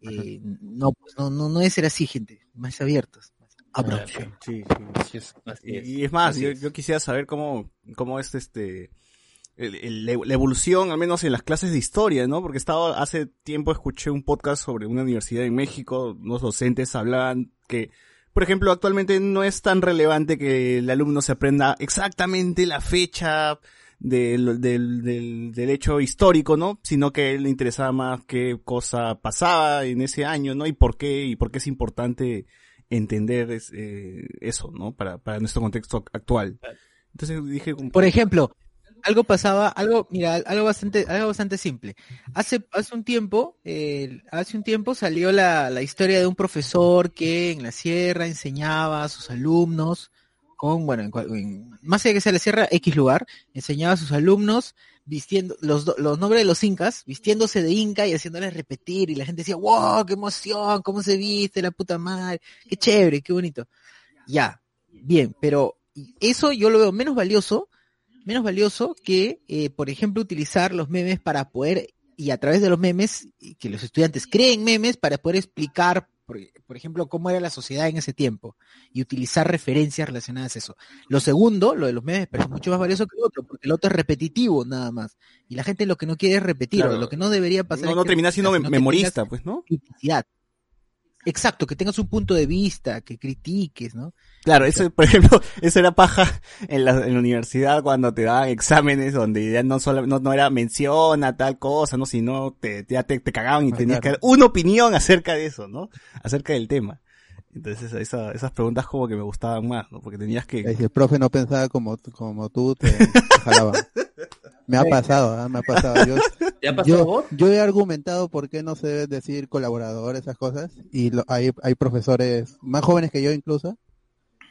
eh, no, pues no, no, no debe ser así, gente, más abiertos. más. Sí, Así es. Y, y es más, yo, es. yo quisiera saber cómo, cómo es este, el- el- la evolución, al menos en las clases de historia, ¿no? Porque estaba, hace tiempo escuché un podcast sobre una universidad en México, unos docentes hablaban que, por ejemplo, actualmente no es tan relevante que el alumno se aprenda exactamente la fecha del, del, del, del hecho histórico, ¿no? Sino que a él le interesaba más qué cosa pasaba en ese año, ¿no? Y por qué, y por qué es importante entender eh, eso, ¿no? Para, para nuestro contexto actual. Entonces dije, Por ejemplo, algo pasaba, algo, mira, algo bastante, algo bastante simple. Hace, hace un tiempo, hace un tiempo salió la, la historia de un profesor que en la sierra enseñaba a sus alumnos con, bueno, en, en- más allá que sea la sierra, X lugar, enseñaba a sus alumnos vistiendo los, los nombres de los incas, vistiéndose de inca y haciéndoles repetir y la gente decía, wow, qué emoción, cómo se viste, la puta madre, qué chévere, qué bonito. Ya, bien, pero eso yo lo veo menos valioso menos valioso que, eh, por ejemplo, utilizar los memes para poder, y a través de los memes, que los estudiantes creen memes para poder explicar, por, por ejemplo, cómo era la sociedad en ese tiempo, y utilizar referencias relacionadas a eso. Lo segundo, lo de los memes, pero es mucho más valioso que el otro, porque el otro es repetitivo nada más. Y la gente lo que no quiere es repetir, Claro. lo que no debería pasar no, es no que termina siendo memorista, pues, ¿no? criticidad. Exacto, que tengas un punto de vista, que critiques, ¿no? Claro, eso, por ejemplo, eso era paja en la, en la universidad cuando te daban exámenes donde ya no solo, no, no era mención a tal cosa, ¿no? Sino te, ya te, te cagaban y Ah, tenías claro. que dar una opinión acerca de eso, ¿no? Acerca del tema. Entonces esa, esas preguntas como que me gustaban más, ¿no? Porque tenías que... Si el profe no pensaba como, como tú, te, te jalaba. Me ha pasado, ¿ah? me ha pasado. Yo, ¿Te ha pasado yo, vos? yo he argumentado por qué no se debe decir colaborador, esas cosas, y lo- hay, hay profesores más jóvenes que yo incluso,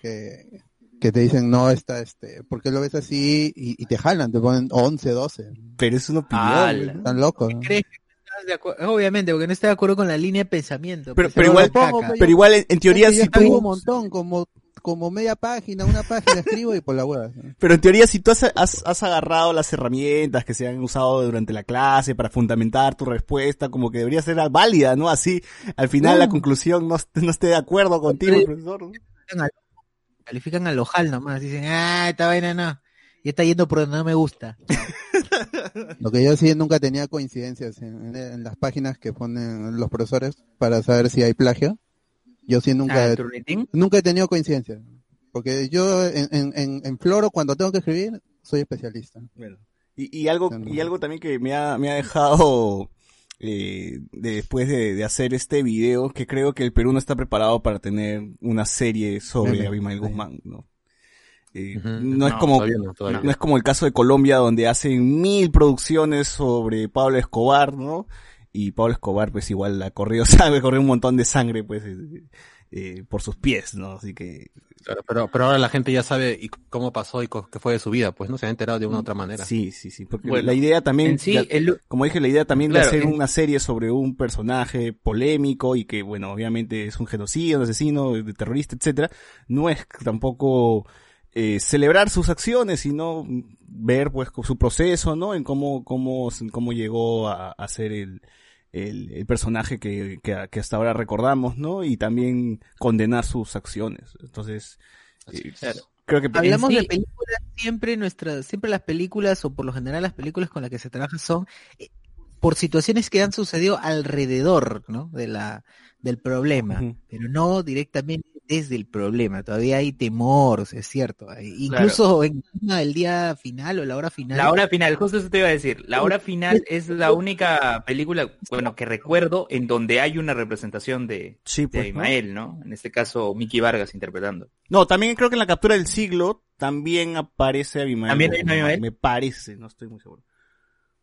que, que te dicen, no, está, este, ¿por qué lo ves así? Y, y te jalan, te ponen 11, 12. Pero es una opinión. ¿no? Están locos. ¿no? ¿Crees que estás de acuerdo? Obviamente, porque no estoy de acuerdo con la línea de pensamiento. Pero, pues, pero igual, pongo, pero igual en, en teoría yo si escribo un tú, montón, como, como media página, una página escribo y por la hueá. ¿no? pero en teoría si tú has, has, has agarrado las herramientas que se han usado durante la clase para fundamentar tu respuesta, como que debería ser válida, ¿no? Así, al final la No. conclusión no, no esté de acuerdo contigo, Pero- profesor. Califican al- ojal nomás, dicen, ah, esta vaina no, y está yendo por donde no me gusta. Lo que yo sí nunca tenía coincidencias en, en las páginas que ponen los profesores para saber si hay plagio. Yo sí nunca, Ah, nunca he tenido coincidencias. Porque yo en, en, en, en Floro, cuando tengo que escribir, soy especialista. Bueno, y, y algo, y algo también que me ha, me ha dejado eh, después de, de hacer este video, que creo que el Perú no está preparado para tener una serie sobre Meme. Abimael. Guzmán, ¿no? Eh, no es No, como Todavía no, todavía no es como el caso de Colombia donde hacen mil producciones sobre Pablo Escobar, ¿no? Y Pablo Escobar pues igual la corrió, sabe, corrió un montón de sangre pues eh, eh, por sus pies, ¿no? Así que Claro, pero, pero ahora la gente ya sabe y cómo pasó y co- qué fue de su vida, pues no se ha enterado de una u otra manera. sí, sí, sí, porque Bueno, la idea también En sí, la- el, como dije, la idea también Claro, de hacer en- una serie sobre un personaje polémico y que, bueno, obviamente es un genocidio, un asesino, de terrorista, etcétera, no es tampoco eh, celebrar sus acciones, sino ver, pues, su proceso, ¿no? En cómo, cómo, cómo llegó a, a ser el, el, el personaje que, que, que hasta ahora recordamos, ¿no? Y también condenar sus acciones. Entonces, eh, claro. creo que Hablamos sí- de películas, siempre nuestras, siempre las películas, o por lo general las películas con las que se trabaja son eh, por situaciones que han sucedido alrededor, ¿no? De la, del problema, pero no directamente es el problema, todavía hay temor, o sea, es cierto. hay- Incluso en el día final o la hora final. La hora final, justo eso te iba a decir. La hora final es la única película, bueno, que recuerdo en donde hay una representación de, Sí, pues, ¿no? Abimael, ¿no? En este caso, Mickey Vargas interpretando. No, también creo que en la captura del siglo también aparece Abimael. ¿También hay Abimael? Me parece, no estoy muy seguro.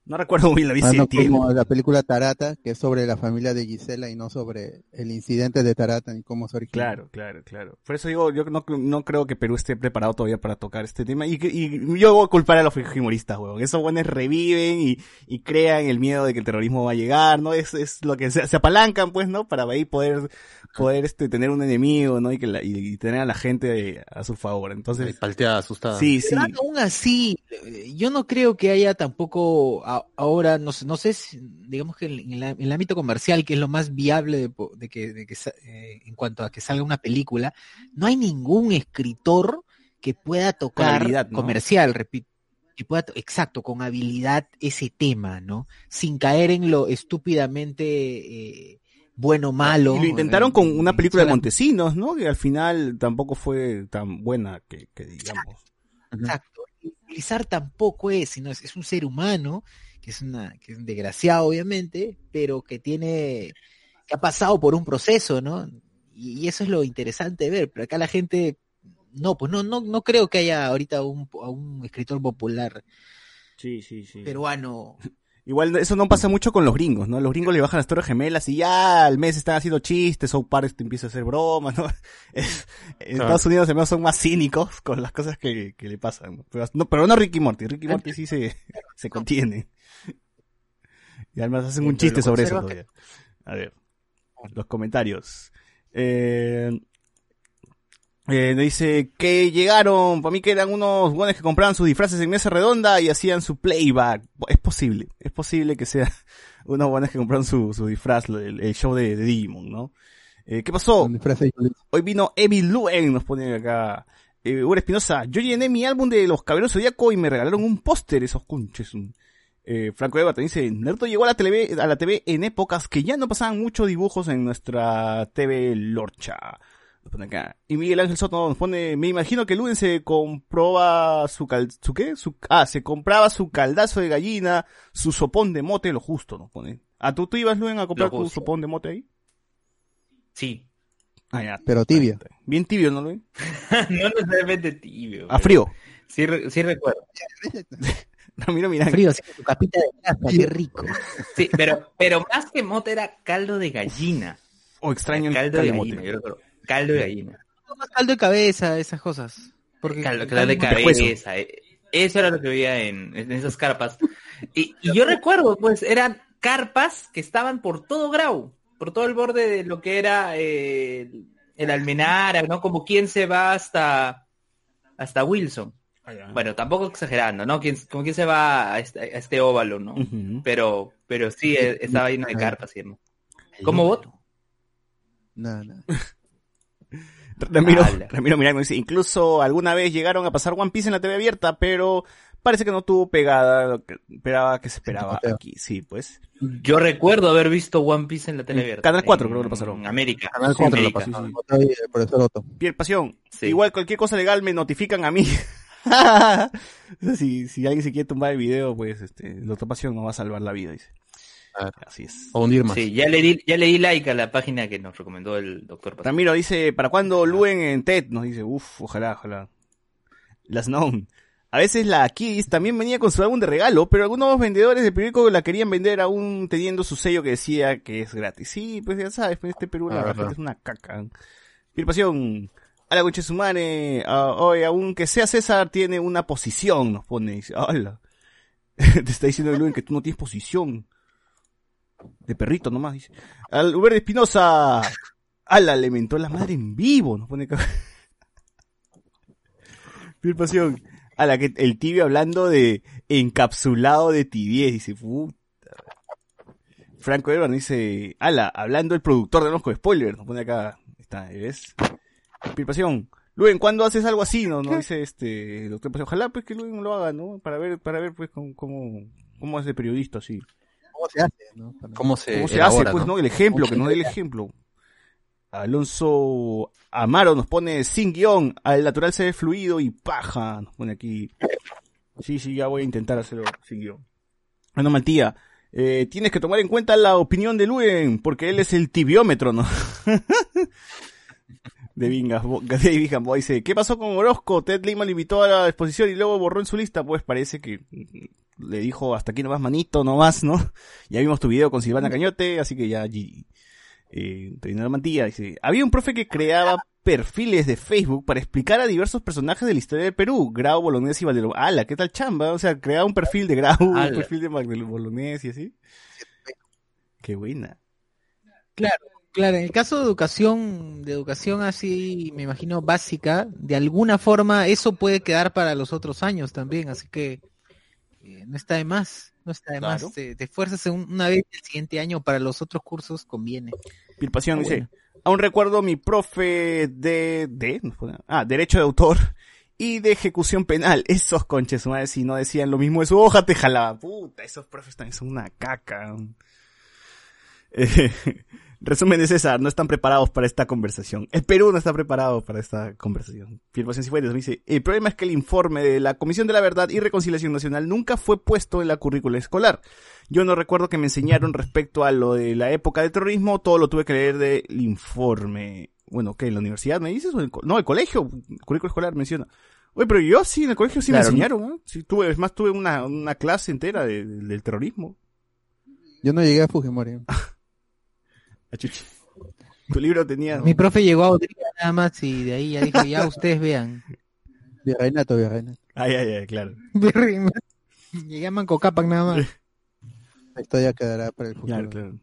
No recuerdo muy bien, la vi Ah, no como la película Tarata, que es sobre la familia de Gisela y no sobre el incidente de Tarata ni cómo se originó. Claro, claro, claro. Por eso digo, yo no, no creo que Perú esté preparado todavía para tocar este tema. Y, que- y yo voy a culpar a los humoristas, huevón. Esos buenos reviven y, y crean el miedo de que el terrorismo va a llegar, ¿no? Es, es lo que se, se apalancan, pues, ¿no? Para ahí poder, poder este, tener un enemigo, ¿no? Y, que la- y, y tener a la gente a su favor. Entonces, Palteada, asustada. sí, sí. Pero aún así, eh, yo no creo que haya tampoco a- ahora, no sé, no sé si, digamos que en, la- en el ámbito comercial, que es lo más viable de, de que, de que eh, en cuanto a que salga una película, no hay ningún escritor que pueda tocar habilidad, ¿no? comercial, repito. Que pueda, to- exacto, con habilidad ese tema, ¿no? Sin caer en lo estúpidamente eh, bueno malo. Y lo intentaron eh, con una película de Montesinos, ¿no? Que al final tampoco fue tan buena que, que digamos. Exacto. Utilizar tampoco es, sino es, es un ser humano, que es una, que es un desgraciado, obviamente, pero que tiene, que ha pasado por un proceso, ¿no? Y, y eso es lo interesante de ver, pero acá la gente, no, pues no, no, no creo que haya ahorita un, a un escritor popular Sí, sí, sí. peruano. Igual eso no pasa mucho con los gringos, ¿no? Los gringos le bajan las torres gemelas y ya al mes están haciendo chistes, South Park te empieza a hacer bromas, ¿no? Es- en Claro. Estados Unidos además son más cínicos con las cosas que, que le pasan. ¿no? Pero, no, pero no Ricky Morty, Ricky Morty sí se, se contiene. Y además hacen un chiste sobre eso todavía. A ver, los comentarios. Eh, eh, dice que llegaron, para mí que eran unos buenos que compraban sus disfraces en mesa redonda y hacían su playback. Es posible, es posible que sea unos buenos que compraron su, su disfraz, el, el show de, de Digimon, ¿no? Eh, ¿Qué pasó? Hoy vino Evil Luen, nos pone acá. Eh, Ura Espinosa, yo llené mi álbum de los Caballeros Zodíaco y me regalaron un póster, esos conches. Eh, Franco Eva te dice, Naruto llegó a la, TV, a la TV en épocas que ya no pasaban muchos dibujos en nuestra TV Lorcha. Nos pone acá. Y Miguel Ángel Soto nos pone, me imagino que Luen se compraba su cal, su qué, su, ah, se compraba su caldazo de gallina, su sopón de mote, lo justo, nos pone. ¿A tú, tú ibas, Luen, a comprar tu sopón de mote ahí? Sí. Ah, ya. Pero tibio. Bien tibio, ¿no, Luen? no necesariamente tibio. A frío. Sí, re- sí recuerdo. Ramiro Miranda. Frío, así con tu capita de grasa, qué rico. Sí, pero, pero más que mote era caldo de gallina. O extraño el caldo de calimote. gallina, yo recuerdo. Caldo de gallina. Más caldo de cabeza, esas cosas. Porque Caldo, caldo de cabeza. eh, Eso era lo que veía en, en esas carpas. Y, y yo recuerdo, pues, eran carpas que estaban por todo Grau, por todo el borde de lo que era eh, el, Almenara, ¿no? Como quien se va hasta, hasta Wilson. Bueno, tampoco exagerando, ¿no? Quien, como quien se va a este, a este óvalo, ¿no? Pero, pero sí, estaba lleno de carpas, ¿sí? ¿Cómo voto? No, no. Ramiro. Ramiro Miranda dice, incluso alguna vez llegaron a pasar One Piece en la TV abierta, pero parece que no tuvo pegada lo que esperaba que se esperaba Mateo. aquí. Sí, pues. Yo recuerdo haber visto One Piece en la tele abierta. Canal 4 en- creo que lo pasaron. En América. Canal 4 lo pasó. Sí, voto. Piel Pasión. Sí. Igual cualquier cosa legal me notifican a mí. si, si alguien se quiere tumbar el video, pues este, la otra pasión nos va a salvar la vida, dice. Claro. Así es. O hundir más. Sí, ya le di, ya le di like a la página que nos recomendó el doctor Pastor. Ramiro dice, ¿para cuándo Luen en TED? Nos dice, uff, ojalá, ojalá. Las known. A veces la Kiss también venía con su álbum de regalo, pero algunos vendedores de periódico la querían vender aún teniendo su sello que decía que es gratis. Sí, pues ya sabes, pues este Perú Ah, la verdad. gente es una caca. Piel Pasión. A la concha de su madre, ah, oye, aunque sea César, tiene una posición, nos pone. Dice, hola. Te está diciendo Luen que tú no tienes posición. De perrito nomás, dice. Al Uber de Espinosa. Ala, le mentó la madre en vivo, nos pone acá. Piel pasión. A la que el tibio hablando de encapsulado de tibiez, dice, puta. Franco Edward dice, ala, hablando el productor de Nosco Spoiler, nos pone acá, está, ¿ves? Piel pasión. Luen, ¿cuándo haces algo así? No, no dice este doctor Pasión. Ojalá pues que Luen lo haga, ¿no? Para ver, para ver pues cómo, cómo, cómo de periodista así. ¿Cómo se hace? no? ¿Cómo se, ¿Cómo se elabora, hace? Pues, ¿no? El ejemplo, que no dé el ejemplo. Alonso Amaro nos pone sin guion, al natural se ve fluido y paja. Nos pone aquí. Sí, sí, ya voy a intentar hacerlo sin guion. Bueno, Mantía, eh, tienes que tomar en cuenta la opinión de Luen, porque él es el tibiómetro, ¿no? de Vingas, David Gamboa dice, ¿qué pasó con Orozco? Ted Lima lo invitó a la exposición y luego borró en su lista, pues parece que le dijo hasta aquí nomás manito, nomás, ¿no? Ya vimos tu video con Silvana Cañote, así que ya allí, eh, Reinaldo Mantilla dice, había un profe que creaba perfiles de Facebook para explicar a diversos personajes de la historia de Perú, Grau, Bolognesi y Valero. ¡Hala! ¿Qué tal chamba? O sea, creaba un perfil de Grau, un perfil de Magdaleno Bolognesi y así. Qué buena. Claro, claro, en el caso de educación, de educación así, me imagino básica, de alguna forma eso puede quedar para los otros años también, así que eh, no está de más, no está de Claro. más, te, te esfuerzas un- una vez el siguiente año para los otros cursos conviene. Pilpasión Está dice, aún recuerdo mi profe de, de, ah, derecho de autor y de ejecución penal. Esos conches, madre, si no decían lo mismo de su hoja, te jalaba. Puta, esos profes también son una caca. Eh, resumen de César, no están preparados para esta conversación. El Perú no está preparado para esta conversación. Pilpasión Cifuentes dice, el problema es que el informe de la Comisión de la Verdad y Reconciliación Nacional nunca fue puesto en la currícula escolar. Yo no recuerdo que me enseñaron respecto a lo de la época de terrorismo, todo lo tuve que leer del informe. Bueno, ¿qué? ¿En la universidad me dices? ¿O en el no, el colegio, currículo escolar menciona. Oye, pero yo sí, en el colegio sí Claro. me enseñaron, ¿no? Sí, tuve, es más, tuve una, una clase entera de- del terrorismo. Yo no llegué a Fujimori. Ah, chuchi. Tu libro tenía... Mi profe llegó a Odría nada más y de ahí ya dijo, ya ustedes vean. Virreinato, Virreinato. Ay, ay, ay, claro. Llegué a Manco Cápac nada más. La historia quedará para el futuro. Claro, claro.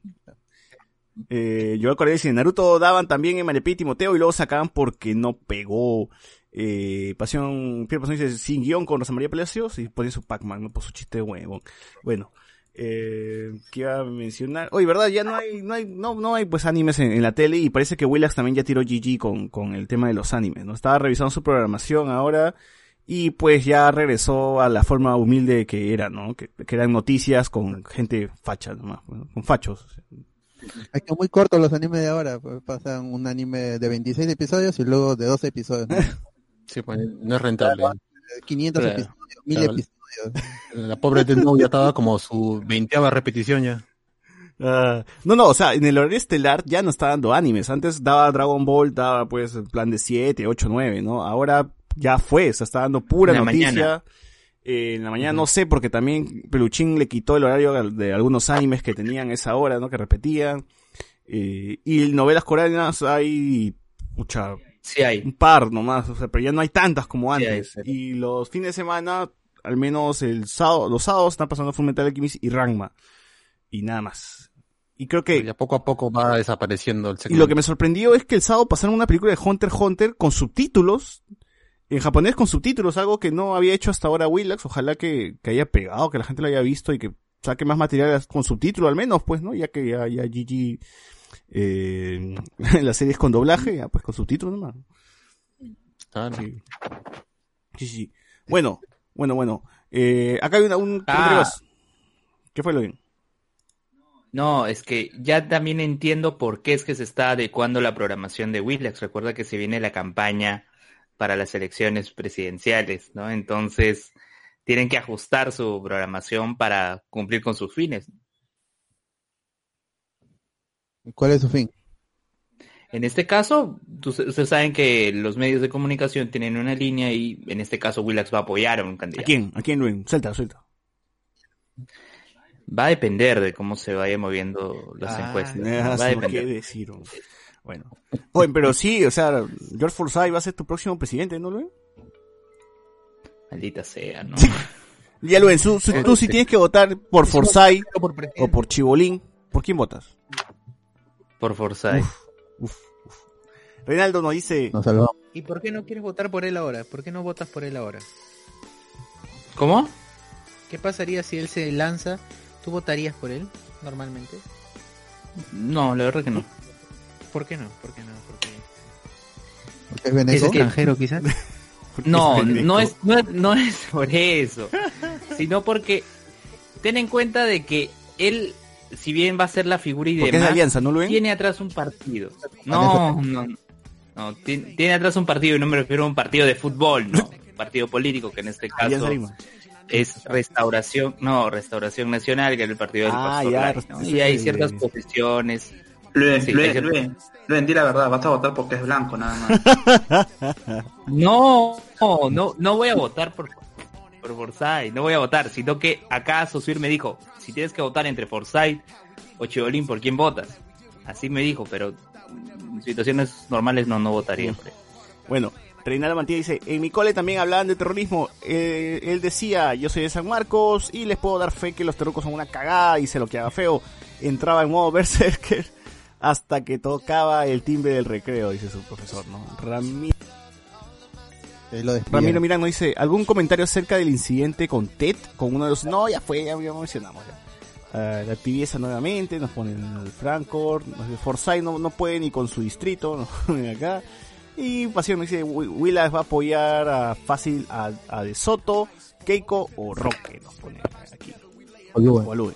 Eh, yo acordé si Naruto daban también en Marepí y Timoteo y luego sacaban porque no pegó. Eh, Pasión, Pierre Pasión dice sin guion con Rosa María Palacios y pone su Pac-Man, no por su chiste de huevo. Bueno, eh, ¿qué iba a mencionar? Oye, ¿verdad? Ya no hay, no hay, no, no hay pues animes en, en la tele y parece que Willax también ya tiró GG con, con el tema de los animes, ¿no? Estaba revisando su programación ahora y pues ya regresó a la forma humilde que era, ¿no? Que, que eran noticias con gente facha nomás, bueno, con fachos. Es que muy cortos los animes de ahora. pues, pasan un anime de 26 episodios y luego de 12 episodios. ¿no? Sí, pues no es rentable. 500 Claro. episodios, 1000 Claro. episodios. La pobre Death Note ya estaba como su veinteava repetición ya. Ah, no, no, o sea, en el horario estelar ya no está dando animes. Antes daba Dragon Ball, daba pues en plan de 7, 8, 9, ¿no? Ahora ya fue, se está dando pura En noticia. mañana. Eh, en la mañana no sé, porque también Peluchín le quitó el horario de algunos animes que tenían esa hora, ¿no? Que repetían. Eh, y novelas coreanas hay, mucha, Sí hay. un par nomás, o sea, pero ya no hay tantas como Sí, antes. hay, Y los fines de semana, al menos el sábado, los sábados están pasando Fullmetal Alchemist y Ranma. Y nada más. Y creo que Ya poco a poco va desapareciendo el y segmento. lo que me sorprendió es que el sábado pasaron una película de Hunter x Hunter con subtítulos, en japonés con subtítulos, algo que no había hecho hasta ahora Willax. Ojalá que, que haya pegado, que la gente lo haya visto y que saque más material con subtítulos al menos, pues, ¿no? Ya que ya, ya GG, eh, la serie es con doblaje, ya pues con subtítulos nomás. Claro. Sí. Sí, sí. Bueno, bueno, bueno. Eh, acá hay una, un Ah. ¿Qué fue lo bien? No, es que ya también entiendo por qué es que se está adecuando la programación de Willax. Recuerda que se viene la campaña para las elecciones presidenciales, ¿no? Entonces, tienen que ajustar su programación para cumplir con sus fines. ¿Cuál es su fin? En este caso, ustedes saben que los medios de comunicación tienen una línea y en este caso Willax va a apoyar a un ¿A candidato. quién? ¿A quién, Luis? Suelta, suelta. Va a depender de cómo se vayan moviendo las Ah, encuestas. ah, Va a ¿qué decir? Bueno. Oye, pero sí, o sea, George Forsyth va a ser tu próximo presidente, ¿no, Luen? Maldita sea, ¿no? Ya, su- su- tú si tienes que votar por Forsyth o por Chibolín, ¿por quién votas? Por Forsyth. Uf, uf. Reinaldo nos dice, Nos salvamos. ¿Y por qué no quieres votar por él ahora? ¿Por qué no votas por él ahora? ¿Cómo? ¿Qué pasaría si él se lanza? ¿Tú votarías por él normalmente? No, la verdad que no. ¿Por qué no? ¿Por qué no? Porque Porque es veneco. Es extranjero quizás. No, es no es, no es, no es por eso, sino porque ten en cuenta de que él si bien va a ser la figura y Porque es de demás, Alianza, ¿no tiene atrás un partido. No, no, no, tiene, tiene atrás un partido y no me refiero a un partido de fútbol, no, un partido político que en este caso es Restauración, no, Restauración Nacional, que es el partido del Ah, Pastor ya, Lai, ¿no? Restauración Y hay ciertas posiciones. Luen, Sí, Luen, ciertas- Luen, Luen, di la verdad, vas a votar porque es blanco, nada más. No, no, no voy a votar por, por Forsyth, no voy a votar, sino que acá Sosur me dijo, si tienes que votar entre Forsyth o Chibolín, ¿por quién votas? Así me dijo, pero en situaciones normales no, no votaría él. Bueno, Reinaldo Mantilla dice, en mi cole también hablaban de terrorismo. Eh, él decía, yo soy de San Marcos y les puedo dar fe que los terrucos son una cagada y se lo que haga feo. Entraba en modo berserker hasta que tocaba el timbre del recreo, dice su profesor, ¿no? Ahí lo. Ramiro Mirán nos dice, ¿algún comentario acerca del incidente con Ted? Con uno de los... No, ya fue, ya, ya mencionamos ya. Ah, la tibieza nuevamente, nos ponen el Francor, Forsyth no, no puede ni con su distrito, nos ponen acá. Y Pasión nos dice, Wi- Willas va a apoyar a fácil a, a De Soto, Keiko o Roque, nos pone aquí. O a Lue.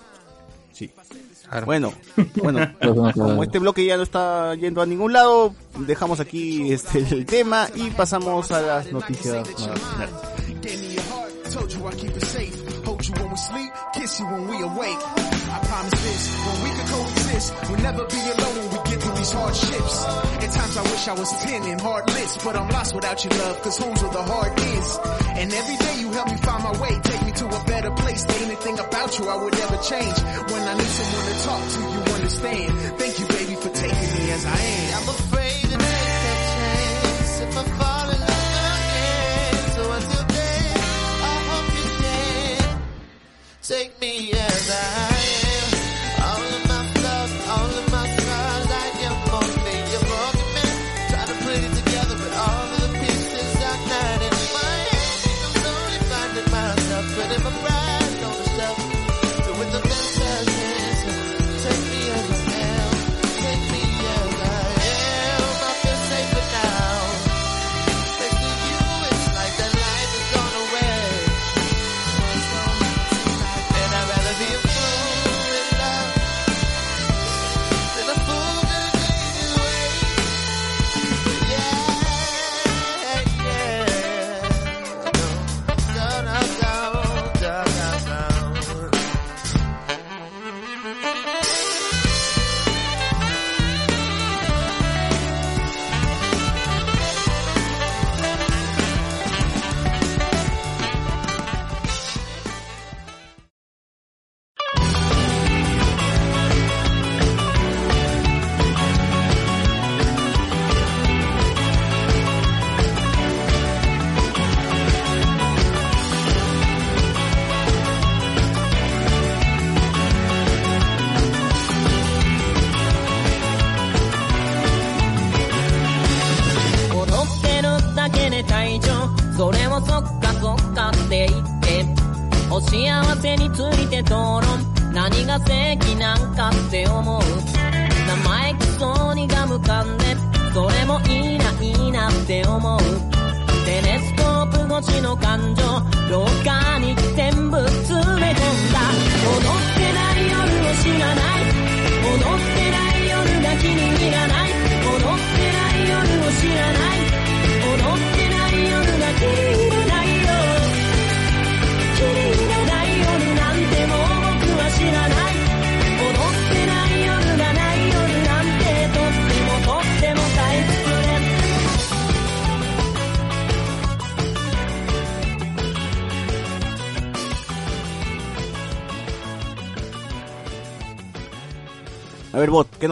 Bueno, bueno, como este bloque ya no está yendo a ningún lado, dejamos aquí este el tema y pasamos a las noticias. At times I wish I was 10 and heartless, but I'm lost without your love, cause home's where the heart is. And every day you help me find my way, take me to a better place. Ain't anything about you I would ever change. When I need someone to talk to, you understand. Thank you, baby, for taking me as I am. I'm afraid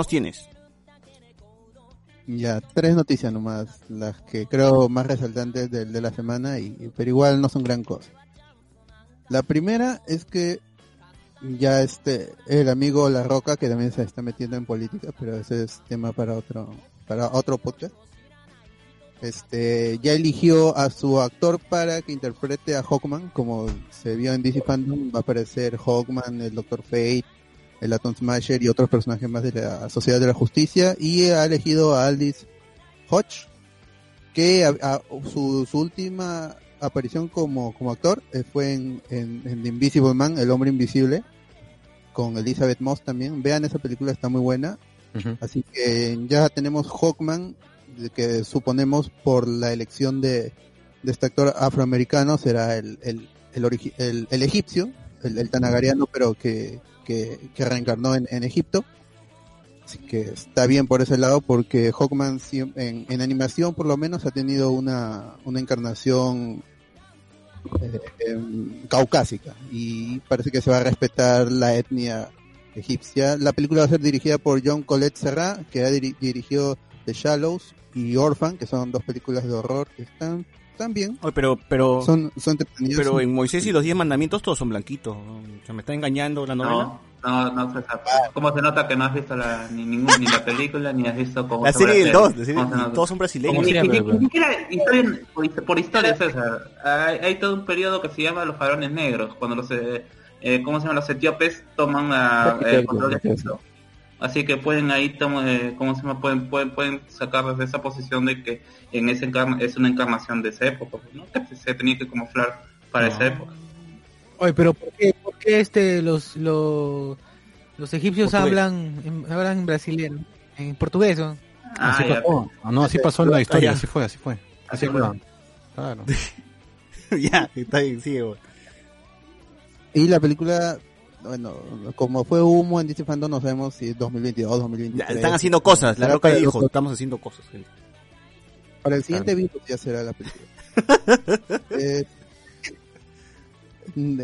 ver, Bot, ¿qué nos tienes? Ya, tres noticias nomás, las que creo más resaltantes de, de la semana, y, pero igual no son gran cosa. La primera es que ya este, el amigo La Roca, que también se está metiendo en política, pero ese es tema para otro, para otro podcast. Este, ya eligió a su actor para que interprete a Hawkman, como se vio en DC Fandom, va a aparecer Hawkman, el Doctor Fate, el Atom Smasher y otros personajes más de la Sociedad de la Justicia y ha elegido a Aldis Hodge que a- a- su, su última aparición como, como actor eh, fue en, en, en The Invisible Man, El Hombre Invisible con Elizabeth Moss también. Vean esa película, está muy buena. Así que ya tenemos Hawkman, que suponemos por la elección de, de este actor afroamericano será el, el, el- el egipcio, el, el tanagariano, pero que, que, reencarnó en, Egipto. Así que está bien por ese lado porque Hawkman en, en animación por lo menos ha tenido una, una encarnación eh, em, caucásica y parece que se va a respetar la etnia egipcia. La película va a ser dirigida por John Colette Serra, que ha diri- dirigido The Shallows y Orphan, que son dos películas de horror que están, Oye, pero, pero, Son, son pero en Moisés y los diez mandamientos todos son blanquitos. ¿Se me está engañando la novela? No, no, no, César. ¿Cómo se nota que no has visto la, ni, ningún, ni la película ni has visto cómo La serie del hacer? 2, la serie- ¿Cómo se nota? todos son brasileños. Ni, Ni- ni- ni- ni siquiera historia, por, hist- por historia, César. Hay, hay todo un periodo que se llama los farones negros, cuando los, eh, eh, ¿cómo se llama? Los etíopes toman ah, eh, control de Egipto. Así que pueden ahí, tom- eh, ¿cómo se llama? Pueden, pueden, pueden sacar desde esa posición de que en ese es una encarnación de esa época, ¿no? Que se tenía que camuflar para esa época. Oye, pero ¿por qué, por qué este, los, los, los egipcios Portugués. hablan, en, hablan en brasileño? En portugués, ¿no? así Ah, ya, pasó. Ah, no, así pasó en la historia, Ah, ya. así fue, así fue. Así Así fue. Claro. ya, está bien, sigue. güey. Y la película, bueno, como fue humo en DC Fandom, no sabemos si es 2022, Ya, 2023. están haciendo cosas. La Roca dijo, estamos haciendo cosas. Para el siguiente virus ya será la película. Eh,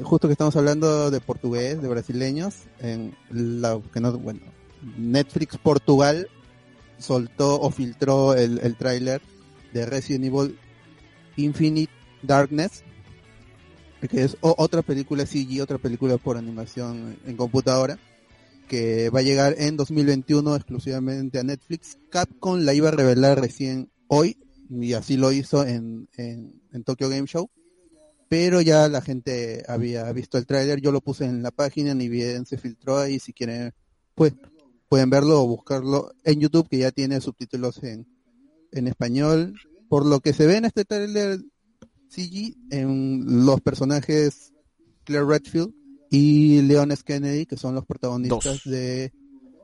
justo que estamos hablando de portugués, de brasileños, en la que no, bueno, Netflix Portugal soltó o filtró el, el tráiler de Resident Evil Infinite Darkness, que es otra película CG, otra película por animación en computadora, que va a llegar en 2021 exclusivamente a Netflix. Capcom la iba a revelar recién hoy, y así lo hizo en, en, en Tokyo Game Show, pero ya la gente había visto el tráiler, yo lo puse en la página, ni bien se filtró ahí, si quieren, pues pueden verlo o buscarlo en YouTube, que ya tiene subtítulos en, en español. Por lo que se ve en este tráiler CG, en los personajes Claire Redfield y Leon S. Kennedy, que son los protagonistas Dos. de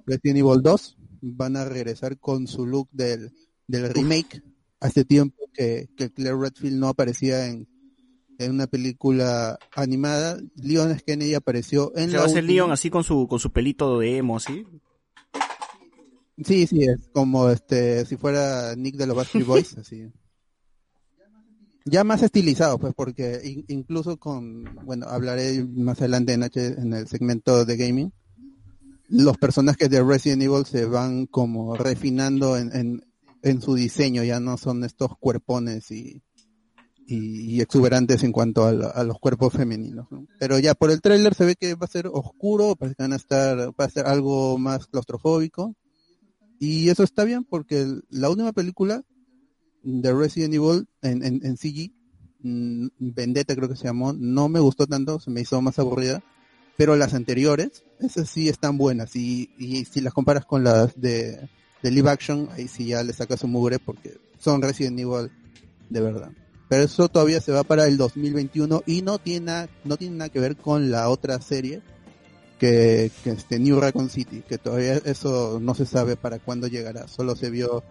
Resident Evil 2, van a regresar con su look del, del remake. Hace tiempo que, que Claire Redfield no aparecía en, en una película animada. Leon S. Kennedy apareció en Se la va a hacer última- Leon así con su, con su pelito de emo, ¿sí? Sí, sí, es como este, si fuera Nick de los Backstreet Boys, así. Ya más estilizado, pues, porque in- incluso con, bueno, hablaré más adelante en, H, en el segmento de gaming, los personajes de Resident Evil se van como refinando en, en, su diseño, ya no son estos cuerpones y, y, exuberantes en cuanto a, la- los cuerpos femeninos. ¿no? Pero ya por el tráiler se ve que va a ser oscuro, parece que van a estar, va a ser algo más claustrofóbico. Y eso está bien porque la última película de Resident Evil en, en, en CG, mm, Vendetta creo que se llamó, no me gustó tanto, se me hizo más aburrida, pero las anteriores, esas sí están buenas. Y, y si las comparas con las de, de live action, ahí sí ya le sacas un mugre porque son Resident Evil de verdad. Pero eso todavía se va para el 2021 y no tiene, no tiene nada que ver con la otra serie que, que este New Raccoon City, que todavía eso no se sabe para cuándo llegará, solo se vio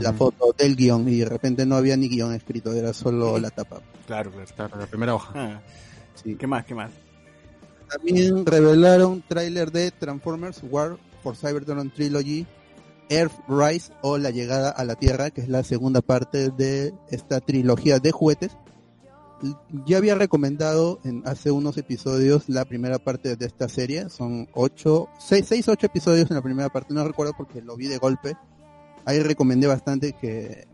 la foto del guion y de repente no había ni guion escrito, era solo la tapa. Claro, claro. Claro, la primera hoja. Ah, Sí. ¿Qué más? ¿Qué más? También revelaron tráiler de Transformers War for Cybertron Trilogy, Earthrise o La llegada a la Tierra, que es la segunda parte de esta trilogía de juguetes. Ya había recomendado en hace unos episodios la primera parte de esta serie, son ocho, seis, seis, ocho episodios en la primera parte, no recuerdo porque lo vi de golpe. Ahí recomendé bastante que,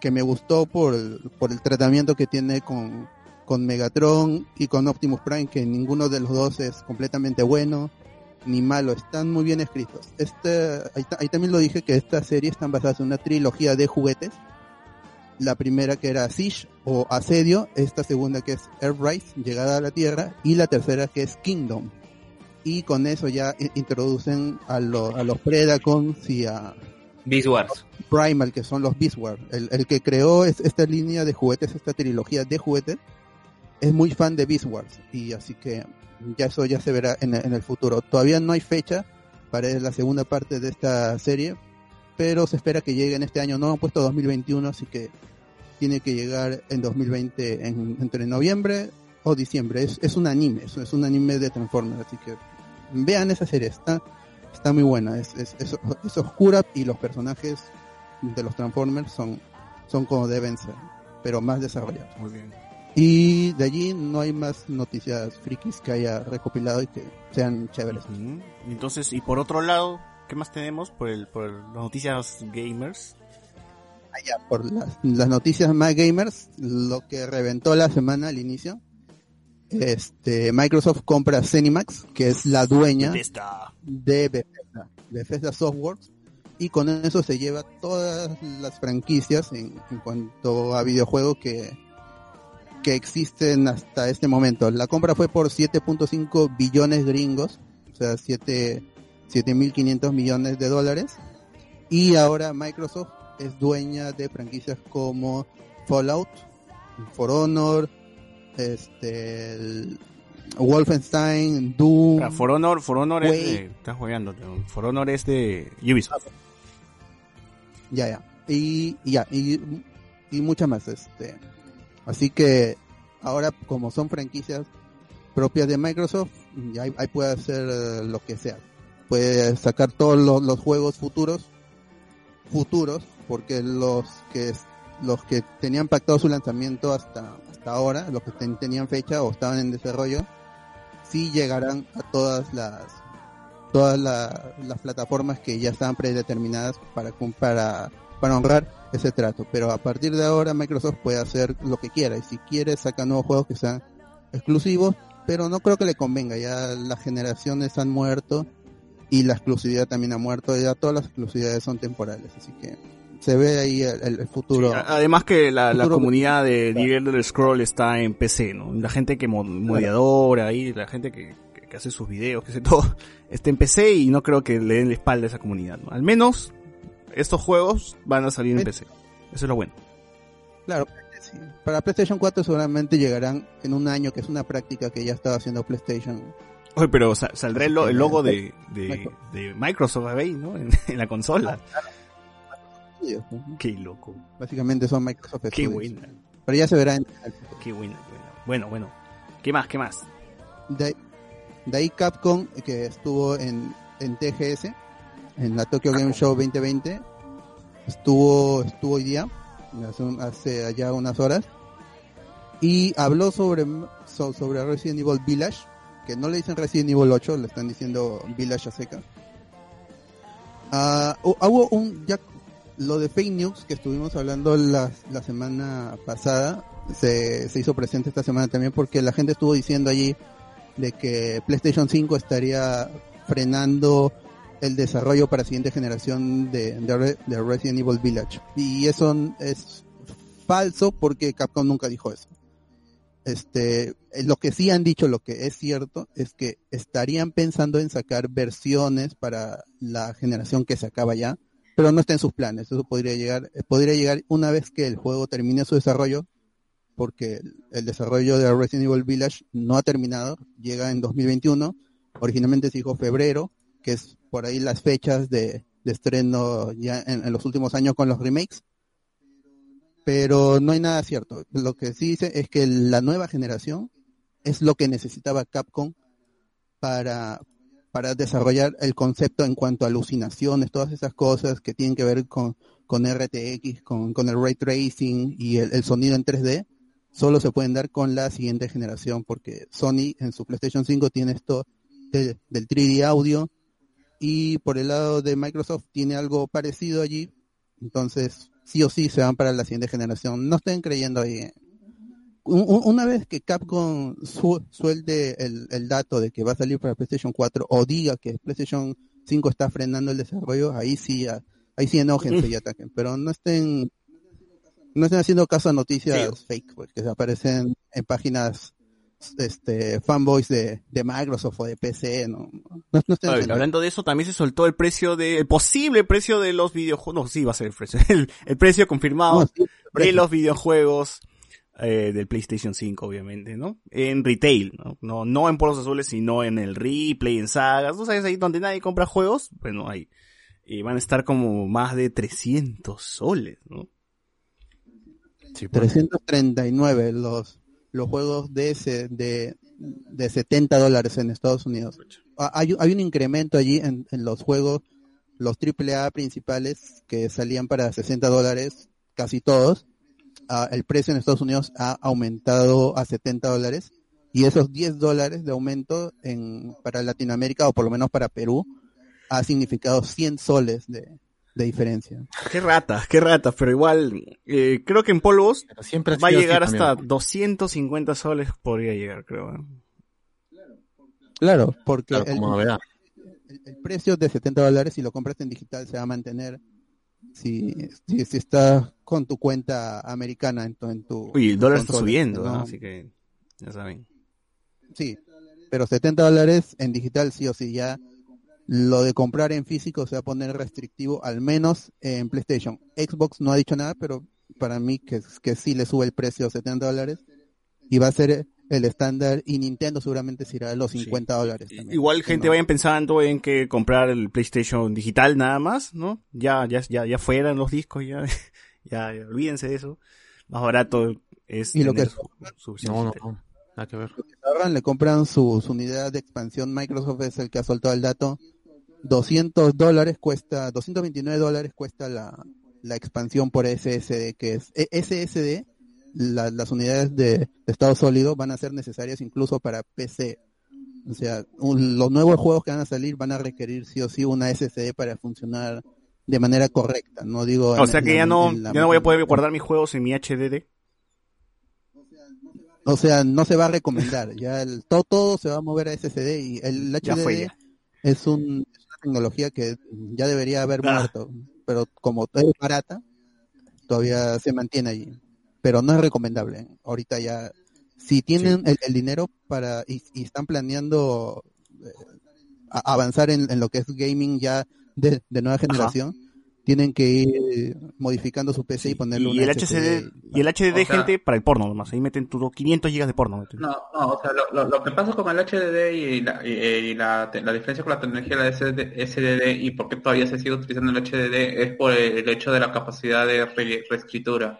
que me gustó por, por el tratamiento que tiene con, con Megatron y con Optimus Prime, que ninguno de los dos es completamente bueno ni malo, están muy bien escritos. Este, ahí, ta- ahí también lo dije que esta serie están basadas en una trilogía de juguetes. La primera que era Siege o Asedio, esta segunda que es Earthrise, Llegada a la Tierra, y la tercera que es Kingdom. Y con eso ya introducen a, lo- a los Predacons y a, Beast Wars. Primal, que son los Beast Wars. El, el que creó es, esta línea de juguetes, esta trilogía de juguetes, es muy fan de Beast Wars y así que ya eso ya se verá en, en el futuro. Todavía no hay fecha para la segunda parte de esta serie, pero se espera que llegue en este año. No han puesto 2021, así que tiene que llegar en 2020 en- entre noviembre o diciembre. Es, es un anime, es, es un anime de Transformers, así que vean esa serie, está, está muy buena, es, es, es, es oscura y los personajes de los Transformers son, son como deben ser, pero más desarrollados. Muy bien. Y de allí no hay más noticias frikis que haya recopilado y que sean chéveres. Entonces, y por otro lado, ¿qué más tenemos por, el, por las noticias gamers? Allá, por las, las noticias más gamers, lo que reventó la semana al inicio, este Microsoft compra Zenimax, que es la dueña Bethesda. De Bethesda, Bethesda Softworks, y con eso se lleva todas las franquicias en, cuanto a videojuegos que, que existen hasta este momento. La compra fue por 7.5 billones gringos, o sea, 7 7.500 millones de dólares, y ahora Microsoft es dueña de franquicias como Fallout, For Honor, este, Wolfenstein, Doom. Ah, For Honor, For Honor es de... Estás jugando. For Honor es de Ubisoft. Ya, ya. Y, y ya, y, y muchas más. Este. Así que ahora, como son franquicias propias de Microsoft, ya ahí, ahí puede hacer eh, lo que sea. Puede sacar todos los, los juegos futuros, futuros, porque los que los que tenían pactado su lanzamiento hasta hasta ahora, los que ten- tenían fecha o estaban en desarrollo, sí llegarán a todas las todas la- las plataformas que ya estaban predeterminadas para, para, para honrar ese trato. Pero a partir de ahora Microsoft puede hacer lo que quiera. Y si quiere saca nuevos juegos que sean exclusivos, pero no creo que le convenga, ya las generaciones han muerto y la exclusividad también ha muerto, ya todas las exclusividades son temporales, así que se ve ahí el, futuro. Además que la, la comunidad de The Elder Scroll está en PC, ¿no? La gente que mo- moderadora ahí, la gente que, que- que hace sus videos, que hace todo, está en PC y no creo que le den la espalda a esa comunidad, ¿no? Al menos estos juegos van a salir en PC. Eso es lo bueno. Claro, para PlayStation 4 seguramente llegarán en un año, que es una práctica que ya estaba haciendo PlayStation. Oye, pero sa- saldrá el, lo- el logo de, de, de Microsoft ahí, ¿no? En, en la consola. Studios, ¿no? Qué loco. Básicamente son Microsoft Qué Studios. buena. Pero ya se verá en, Qué buena. Bueno, bueno. ¿Qué más? ¿Qué más? De, de ahí Capcom, que estuvo en, en TGS, en la Tokyo Game Show 2020, estuvo, estuvo hoy día, hace, hace ya unas horas, y habló sobre, so- sobre Resident Evil Village, que no le dicen Resident Evil 8, le están diciendo Village a seca. Ah, hu- hubo un, ya, lo de fake news que estuvimos hablando la, la semana pasada, se, se hizo presente esta semana también porque la gente estuvo diciendo allí de que PlayStation 5 estaría frenando el desarrollo para siguiente generación de, de, de Resident Evil Village. Y eso es falso porque Capcom nunca dijo eso. Este, eh, lo que sí han dicho, lo que es cierto, es que estarían pensando en sacar versiones para la generación que se acaba ya, pero no está en sus planes. Eso podría llegar, eh, podría llegar una vez que el juego termine su desarrollo, porque el- desarrollo de Resident Evil Village no ha terminado, llega en 2021. Originalmente se dijo febrero, que es por ahí las fechas de, estreno ya en los últimos años con los remakes. Pero no hay nada cierto. Lo que sí dice es que la nueva generación es lo que necesitaba Capcom para, para desarrollar el concepto en cuanto a alucinaciones, todas esas cosas que tienen que ver con, con RTX, con, con el ray tracing y el, sonido en 3D, solo se pueden dar con la siguiente generación, porque Sony en su PlayStation 5 tiene esto de- del 3D audio y por el lado de Microsoft tiene algo parecido allí, entonces sí o sí se van para la siguiente generación. No estén creyendo ahí. Un- un- Una vez que Capcom su- suelte el, el dato de que va a salir para PlayStation 4 o diga que PlayStation 5 está frenando el desarrollo, ahí sí, ahí sí enójense y ataquen. Pero no estén, no estén haciendo caso a noticias fake, pues, que se aparecen en páginas este fanboys de, de Microsoft o de PC, no, no, no estén hablando de eso, también se soltó el precio de, el posible precio de los videojuegos, no, sí va a ser el precio, el, el precio confirmado No, sí, de los videojuegos eh, del PlayStation 5, obviamente, ¿no? En retail, ¿no? No, no en polos azules, sino en el replay, en sagas, ¿tú sabes? Ahí donde nadie compra juegos, bueno, ahí. Y van a estar como más de 300 soles, ¿no? Sí, pues. 339 los, los juegos de ese, de, de 70 dólares en Estados Unidos. Hay, hay un incremento allí en, en los juegos, los AAA principales que salían para 60 dólares, casi todos. Ah, el precio en Estados Unidos ha aumentado a 70 dólares y esos 10 dólares de aumento en, para Latinoamérica o por lo menos para Perú ha significado 100 soles de, de diferencia. Qué ratas, qué ratas, pero igual, eh, creo que en polvos siempre va a llegar también. hasta 250 soles, podría llegar, creo. ¿eh? Claro, porque Claro, el- el precio de 70 dólares, si lo compras en digital, se va a mantener si, si, si estás con tu cuenta americana en tu, en tu Uy, el dólar está subiendo, ¿no? ¿no? así que ya saben. Sí, pero 70 dólares en digital sí o sí, ya lo de comprar en físico se va a poner restrictivo, al menos en PlayStation. Xbox no ha dicho nada, pero para mí que, que sí le sube el precio a 70 dólares y va a ser el estándar y Nintendo seguramente se irá a los 50 dólares. también. Igual gente No. vayan pensando en que comprar el PlayStation digital nada más, ¿no? Ya, ya, ya, ya fueran los discos, ya, ya, ya, olvídense de eso. Más barato es Y lo que- su, su No, no, no. Nada que ver. ahorran, le compran su, su unidad de expansión. Microsoft es el que ha soltado el dato. 200 dólares cuesta, 229 dólares cuesta la, la expansión por SSD, que es e- SSD, la- las unidades de, estado sólido van a ser necesarias incluso para PC. O sea, un- los nuevos juegos que van a salir van a requerir sí o sí una SSD para funcionar de manera correcta. No digo. O en- sea que ya no, la- ya no voy a poder guardar mis juegos en mi HDD. O sea, no se va a recomendar. Ya el, todo, todo se va a mover a SSD y el HDD Ya fue ya. es, un, es una tecnología que ya debería haber Ah. muerto, pero como es barata, todavía se mantiene allí. Pero no es recomendable. Ahorita ya, si tienen el, el dinero para y, y están planeando eh, avanzar en, en lo que es gaming ya de, de nueva generación, tienen que ir modificando su PC y ponerle SSD. HCD, y el HDD, O sea- gente, para el porno nomás. Ahí meten tus 500 gigas de porno. No, no, o sea, lo, lo, lo que pasa con el HDD y, la, y, y la, te- la diferencia con la tecnología de la SDD y por qué todavía se sigue utilizando el HDD es por el hecho de la capacidad de re- reescritura.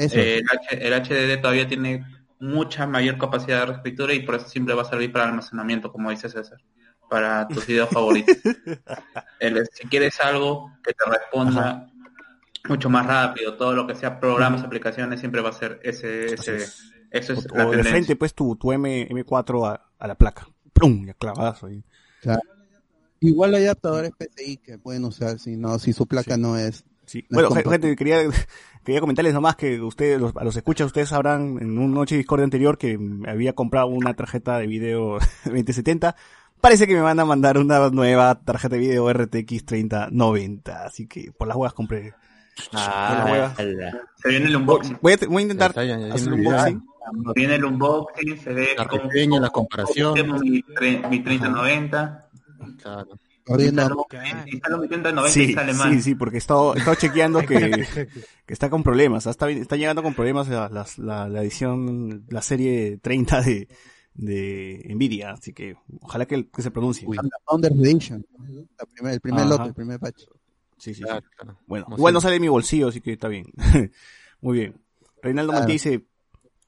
Eso. Eh, el, H- el HDD todavía tiene mucha mayor capacidad de reescritura y por eso siempre va a servir para almacenamiento, como dice César, para tus videos favoritos. El- si quieres algo que te responda mucho más rápido, todo lo que sea programas, aplicaciones, siempre va a ser ese, ese es. eso es o, la o de frente, pues, tu, tu M, M4 a, a la placa. ¡Plum! Ya clavadazo ahí. Igual hay adaptadores PCI que pueden usar si no, si su placa no es. Sí. No Bueno, gente, quería, quería comentarles nomás que ustedes, los, a los escuchas, ustedes sabrán en un noche Discord anterior que me había comprado una tarjeta de video 2070. Parece que me van a mandar una nueva tarjeta de video RTX 3090. Así que por las huevas compré. Ah, Por las huevas. ala. Se viene el unboxing. Voy a, voy a intentar Ya está, ya- ya hacer un viene el unboxing. Viene el unboxing, se ve La reseña, la comparación. mi, mi 3090. Claro. Mi 3090 Sí, mal. sí, sí, porque he estado, he estado chequeando que, que está con problemas. ¿ah? Está, está llegando con problemas la, la, la- la edición, la serie 30 de, de Nvidia. Así que ojalá que, que se pronuncie. la Founders Edition, la primer- el primer Ajá. lote, el primer patch. Sí, sí, sí. Claro, claro. Bueno, Como igual no sale de mi bolsillo, así que está bien. Muy bien. Reinaldo Claro. Dice,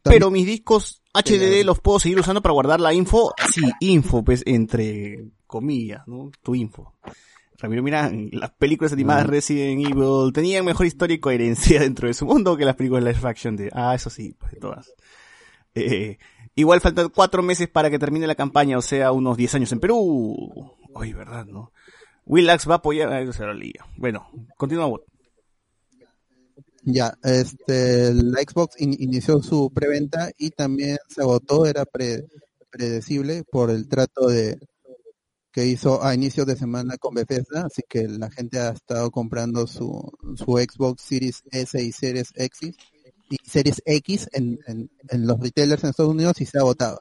pero mis discos HDD los puedo seguir usando para guardar la info. Sí, info, pues, entre comillas, ¿no? Tu info. Ramiro, mira, las películas animadas Resident Evil tenían mejor historia y coherencia dentro de su mundo que las películas live action de... Ah, eso sí, pues de todas. Eh, igual faltan cuatro meses para que termine la campaña, o sea, unos 10 años en Perú. Oye, ¿verdad, no? Willax va a apoyar... Eso será liga. Bueno, continúa. Ya, este, la Xbox in- inició su preventa y también se agotó, era pre- predecible por el trato de que hizo a inicios de semana con Bethesda, así que la gente ha estado comprando su, su Xbox Series S y Series X y Series X en, en, los retailers en Estados Unidos y se ha agotado.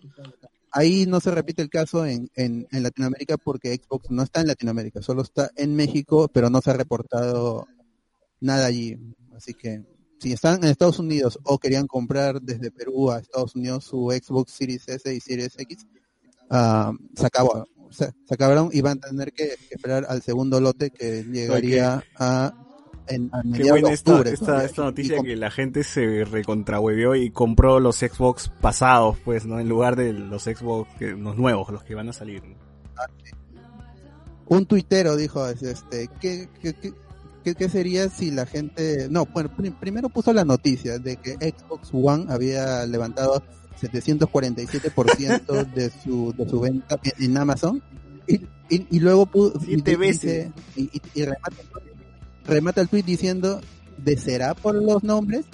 Ahí no se repite el caso en, en, en Latinoamérica porque Xbox no está en Latinoamérica, solo está en México, pero no se ha reportado nada allí. Así que si están en Estados Unidos o querían comprar desde Perú a Estados Unidos su Xbox Series S y Series X, ah, se acabó. Se, se acabaron y van a tener que esperar al segundo lote que llegaría a, en, a Qué mediados buena de esta, octubre. esta, esta noticia que la gente se recontrahuevió y compró los Xbox pasados, pues, ¿no? En lugar de los Xbox, los nuevos, los que van a salir. ¿no? un tuitero dijo este ¿qué, qué, qué, sería si la gente no bueno pri- primero puso la noticia de que Xbox One había levantado 747% de su de su venta en- Amazon y, y, y luego pu- Siete y- veces. dice- y, remata, remata el tweet diciendo de será por los nombres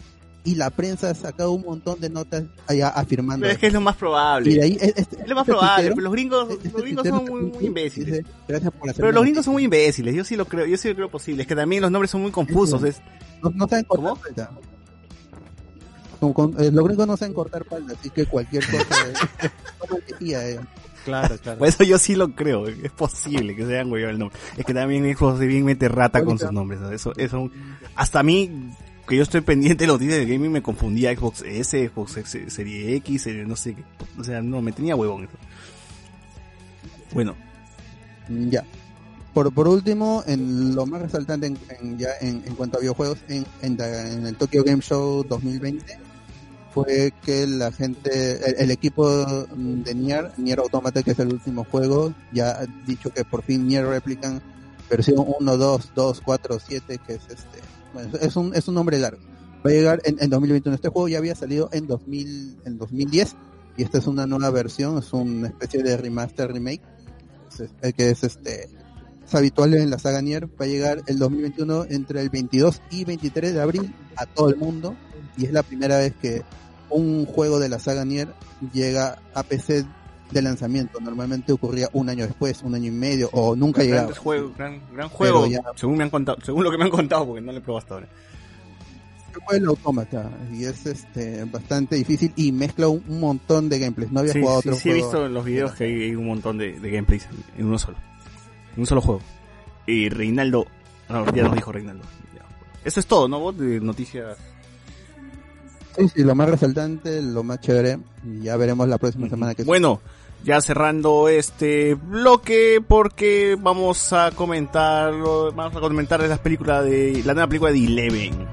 y la prensa ha sacado un montón de notas allá afirmando Pero es que es lo más probable. y de ahí es lo más este probable, pero los gringos, este los gringos son muy, muy imbéciles. gracias por Pero los noticia". gringos son muy imbéciles, yo sí lo creo, yo sí lo creo posible. Es que también los nombres son muy confusos. Es, no, no saben cortar palta. Con- con- eh, los gringos no saben cortar palta, así que cualquier cosa es eh. Claro, claro. Por eso yo sí lo creo, es posible que se hayan el nombre. Es que también Xbox bien mete rata con sus nombres. ¿no? Eso, eso, hasta a mí, que yo estoy pendiente de los días de gaming, me confundía Xbox S, Xbox X, Serie X, serie no sé qué. O sea, no, me tenía huevón eso. Bueno, Mm, Ya. Por, por último, en lo más resaltante en, en- ya en, en cuanto a videojuegos, en, en el Tokyo Game Show 2020 fue que la gente, el, el equipo de Nier, Nier Automata, que es el último juego, ya ha dicho que por fin Nier Replicant versión 1, 2, 2, 4, 7, que es este, bueno, es un, es un nombre largo. Va a llegar en, en 2021. Este juego ya había salido en 2000, en 2010 y esta es una nueva versión, es una especie de remaster remake es- el que es este es habitual en la saga Nier va a llegar el 2021 entre el 22 y 23 de abril a todo el mundo y es la primera vez que un juego de la saga Nier llega a PC de lanzamiento normalmente ocurría un año después un año y medio o nunca llegaba grandes juegos, gran, gran juego, ya- según me han contado, según lo que me han contado, porque no lo he probado hasta ahora. Fue el autómata y es este bastante difícil y mezcla un, un montón de gameplays no había Sí, jugado sí, otro sí he juego visto en los videos que hay, hay un montón de, de gameplays en, en uno solo. En un solo juego. Y Reinaldo, no, ya nos dijo Reinaldo. Ya. Eso es todo, ¿no? Vos de noticias. Sí, sí, lo más resaltante lo más chévere y ya veremos la próxima semana que Bueno, ya cerrando este bloque porque vamos a comentar, vamos a comentar las películas de la nueva película de Eleven.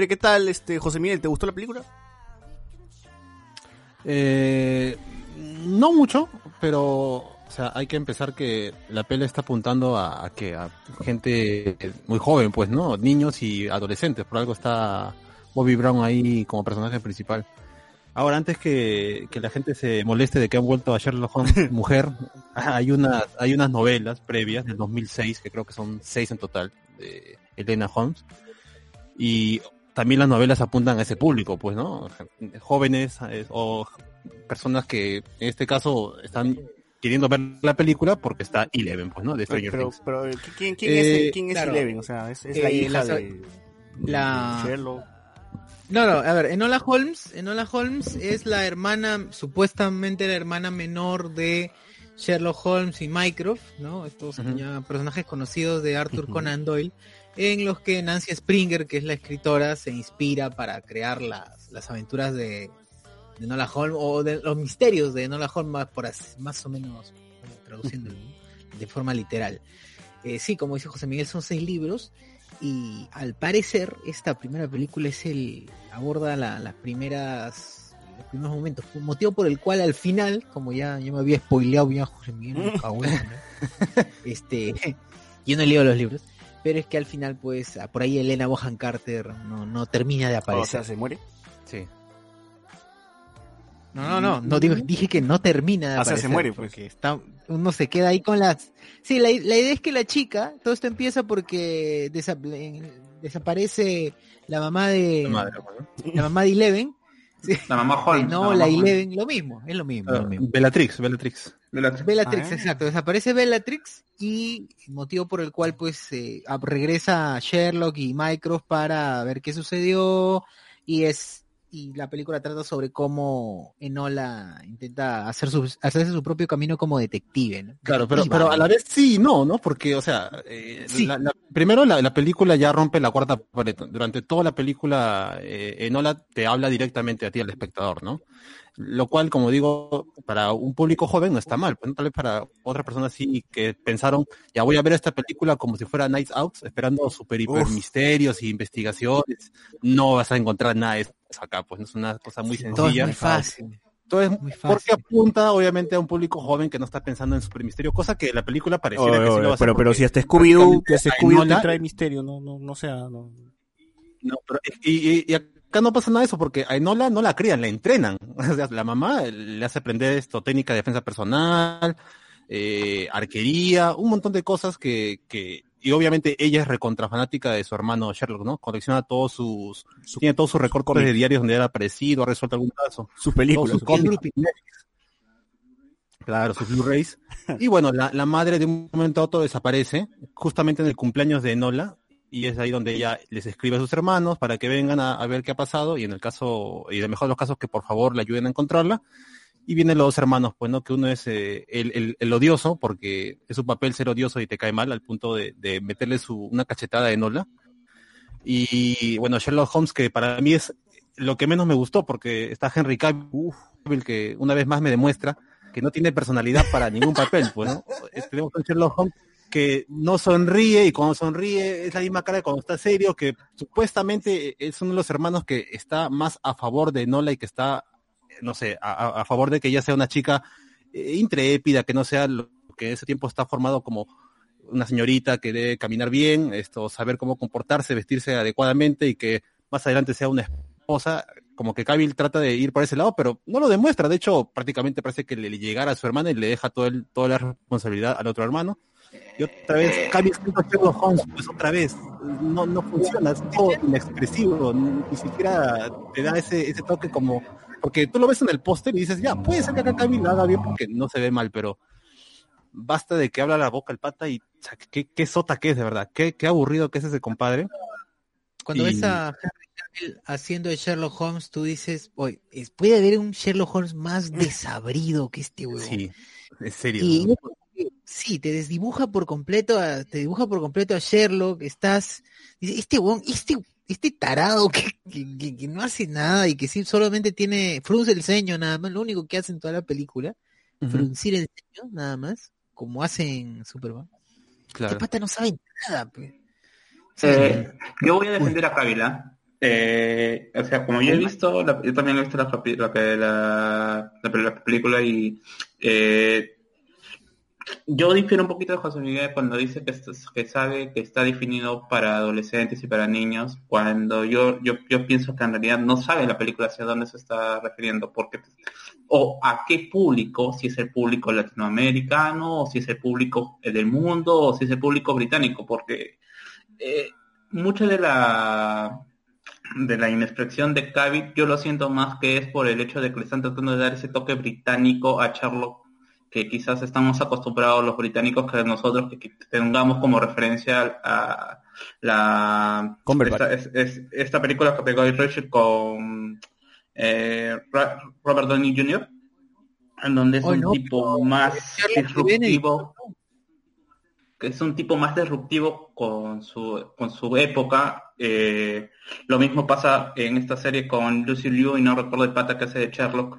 Ver, ¿qué tal, este José Miguel? ¿Te gustó la película? Eh, no mucho, pero o sea, hay que empezar que la peli está apuntando a, a que a gente muy joven, pues, ¿no? Niños y adolescentes, por algo está Bobby Brown ahí como personaje principal. Ahora, antes que, que la gente se moleste de que han vuelto a Sherlock Holmes mujer, hay unas, hay unas novelas previas del 2006, que creo que son seis en total, de Elena Holmes. Y también las novelas apuntan a ese público, pues, ¿no? Jóvenes eh, o personas que en este caso están queriendo ver la película porque está Eleven, pues, ¿no? De Stranger Pero, Things. pero, ¿quién, quién Eh, es, quién es. Eleven? O sea, es, es la Eh, hija la- de, la- de. No, no, a ver, Enola Holmes, Enola Holmes es la hermana, supuestamente la hermana menor de Sherlock Holmes y Mycroft, ¿no? Estos ya personajes conocidos de Arthur. Conan Doyle, en los que Nancy Springer, que es la escritora, se inspira para crear las, las aventuras de, de Enola Holmes, o de los misterios de Enola Holmes, más, por así- más o menos traduciendo de forma literal. Eh, sí, como dice José Miguel, son seis libros y al parecer esta primera película es el aborda la- las primeras los primeros momentos, motivo por el cual al final, como ya, ya me había spoileado bien José Miguel, madre. este, yo no he leído los libros, pero es que al final pues ah, por ahí Elena Bohan Carter no, no termina de O aparecer. sea, se muere. Sí. No, no, no, no digo, dije que no termina de O sea, se aparecer. muere, pues. porque está, uno se queda ahí con las... Sí, la, la idea es que la chica, todo esto empieza porque desa- en- desaparece la mamá de... La madre, ¿no? la mamá de Eleven. La mamá Holmes. no, la. Eleven, lo mismo, es lo mismo. Ah, lo mismo. Bellatrix, Bellatrix. Bellatrix. Bellatrix, Ah. exacto. Desaparece Bellatrix y motivo por el cual pues eh, ah, regresa Sherlock y Mycroft para ver qué sucedió y es y la película trata sobre cómo Enola intenta hacer su, hacerse su propio camino como detective. ¿no? Claro, pero, pero a la vez sí y no, ¿no? Porque, o sea, eh, Sí. la- la- primero la, la película ya rompe la cuarta pared. Durante toda la película, eh, Enola te habla directamente a ti, al espectador, ¿no? Lo cual, como digo, para un público joven no está mal. Pues, tal vez para otras personas sí que pensaron, ya voy a ver esta película como si fuera Nights Out, esperando super hiper misterios y investigaciones. No vas a encontrar nada de eso acá, pues no es una cosa muy Todo es sencilla. muy fácil. Entonces, Muy porque fácil. apunta obviamente a un público joven que no está pensando en super misterio, cosa que la película pareciera Oye, que sí oye, lo va a hacer pero, pero porque si hasta Scooby-Doo, que Scooby-Doo te trae misterio, no, no, no sea, no. No, pero- y, y- y acá no pasa nada de eso porque a Enola no la crían, la entrenan. O sea, la mamá le hace aprender esto, técnica de defensa personal, eh, arquería, un montón de cosas que, que, y obviamente ella es recontra fanática de su hermano Sherlock, ¿no? Colecciona todos sus, tiene todos sus recortes de diarios donde él ha aparecido, ha resuelto algún caso. Sus películas. Sus Claro, sus Blu-rays. Y bueno, la, la madre de un momento a otro desaparece, justamente en el cumpleaños de Enola, y es ahí donde ella les escribe a sus hermanos para que vengan a, a ver qué ha pasado, y en el caso, y de mejor de los casos, que por favor le ayuden a encontrarla. Y vienen los dos hermanos, pues, ¿no? Que uno es eh, el, el- el odioso, porque es su papel ser odioso y te cae mal, al punto de, de meterle su, una cachetada a Enola. Y bueno, Sherlock Holmes, que para mí es lo que menos me gustó, porque está Henry Cavill, que una vez más me demuestra que no tiene personalidad para ningún papel, pues, ¿no? Eh, Tenemos un Sherlock Holmes que no sonríe y cuando sonríe es la misma cara de cuando está serio, que supuestamente es uno de los hermanos que está más a favor de Nola y que está, no sé, a, favor de que ella sea una chica eh, intrépida, que no sea lo que en ese tiempo está formado como una señorita que debe caminar bien, esto, saber cómo comportarse, vestirse adecuadamente y que más adelante sea una esposa, como que Cavill trata de ir por ese lado, pero no lo demuestra. De hecho, prácticamente parece que le llegara a su hermana y le deja todo el, toda la responsabilidad al otro hermano. Y otra vez, Cavill siendo Sherlock Holmes, pues otra vez, no, no funciona, es todo inexpresivo, ni, siquiera te da ese, ese toque como, porque tú lo ves en el póster y dices, ya, puede ser que acá Cavill lo haga bien porque no se ve mal, pero basta de que habla la boca el pata y o sea, qué, qué sota que es, de verdad, qué, qué aburrido que es ese compadre. Cuando Y- ves a Henry Cavill haciendo de Sherlock Holmes, tú dices, oye, puede haber un Sherlock Holmes más desabrido que este huevón. Sí, en serio. Y ¿no? Sí, te desdibuja por completo a, te dibuja por completo a Sherlock, estás, dice, este este, este tarado que, que, que- que no hace nada y que sí solamente tiene, frunce el ceño nada más, lo único que hace en toda la película, Ujú, fruncir el ceño nada más, como hace en Superman. claro. Este pata no sabe nada, pues. Eh, yo voy a defender a Kabila. Eh, o sea, como yo he visto, la- yo también he visto la, capi- la, la- la- la película y eh, yo difiero un poquito de José Miguel cuando dice que, sabe que está definido para adolescentes y para niños, cuando yo, yo, pienso que en realidad no sabe la película hacia dónde se está refiriendo, porque o a qué público, si es el público latinoamericano, o si es el público eh, del mundo, o si es el público británico, porque eh, mucha de la de la inexpresión de Cavill, yo lo siento más que es por el hecho de que le están tratando de dar ese toque británico a Sherlock que quizás estamos acostumbrados los británicos que nosotros que, que tengamos como referencia a la esta, es- es- esta película que pegó Richard con eh, Robert Downey Jr. en donde es Oh, un no, tipo más disruptivo que es un tipo más disruptivo con su con su época eh, lo mismo pasa en esta serie con Lucy Liu y no recuerdo el pata que hace de Sherlock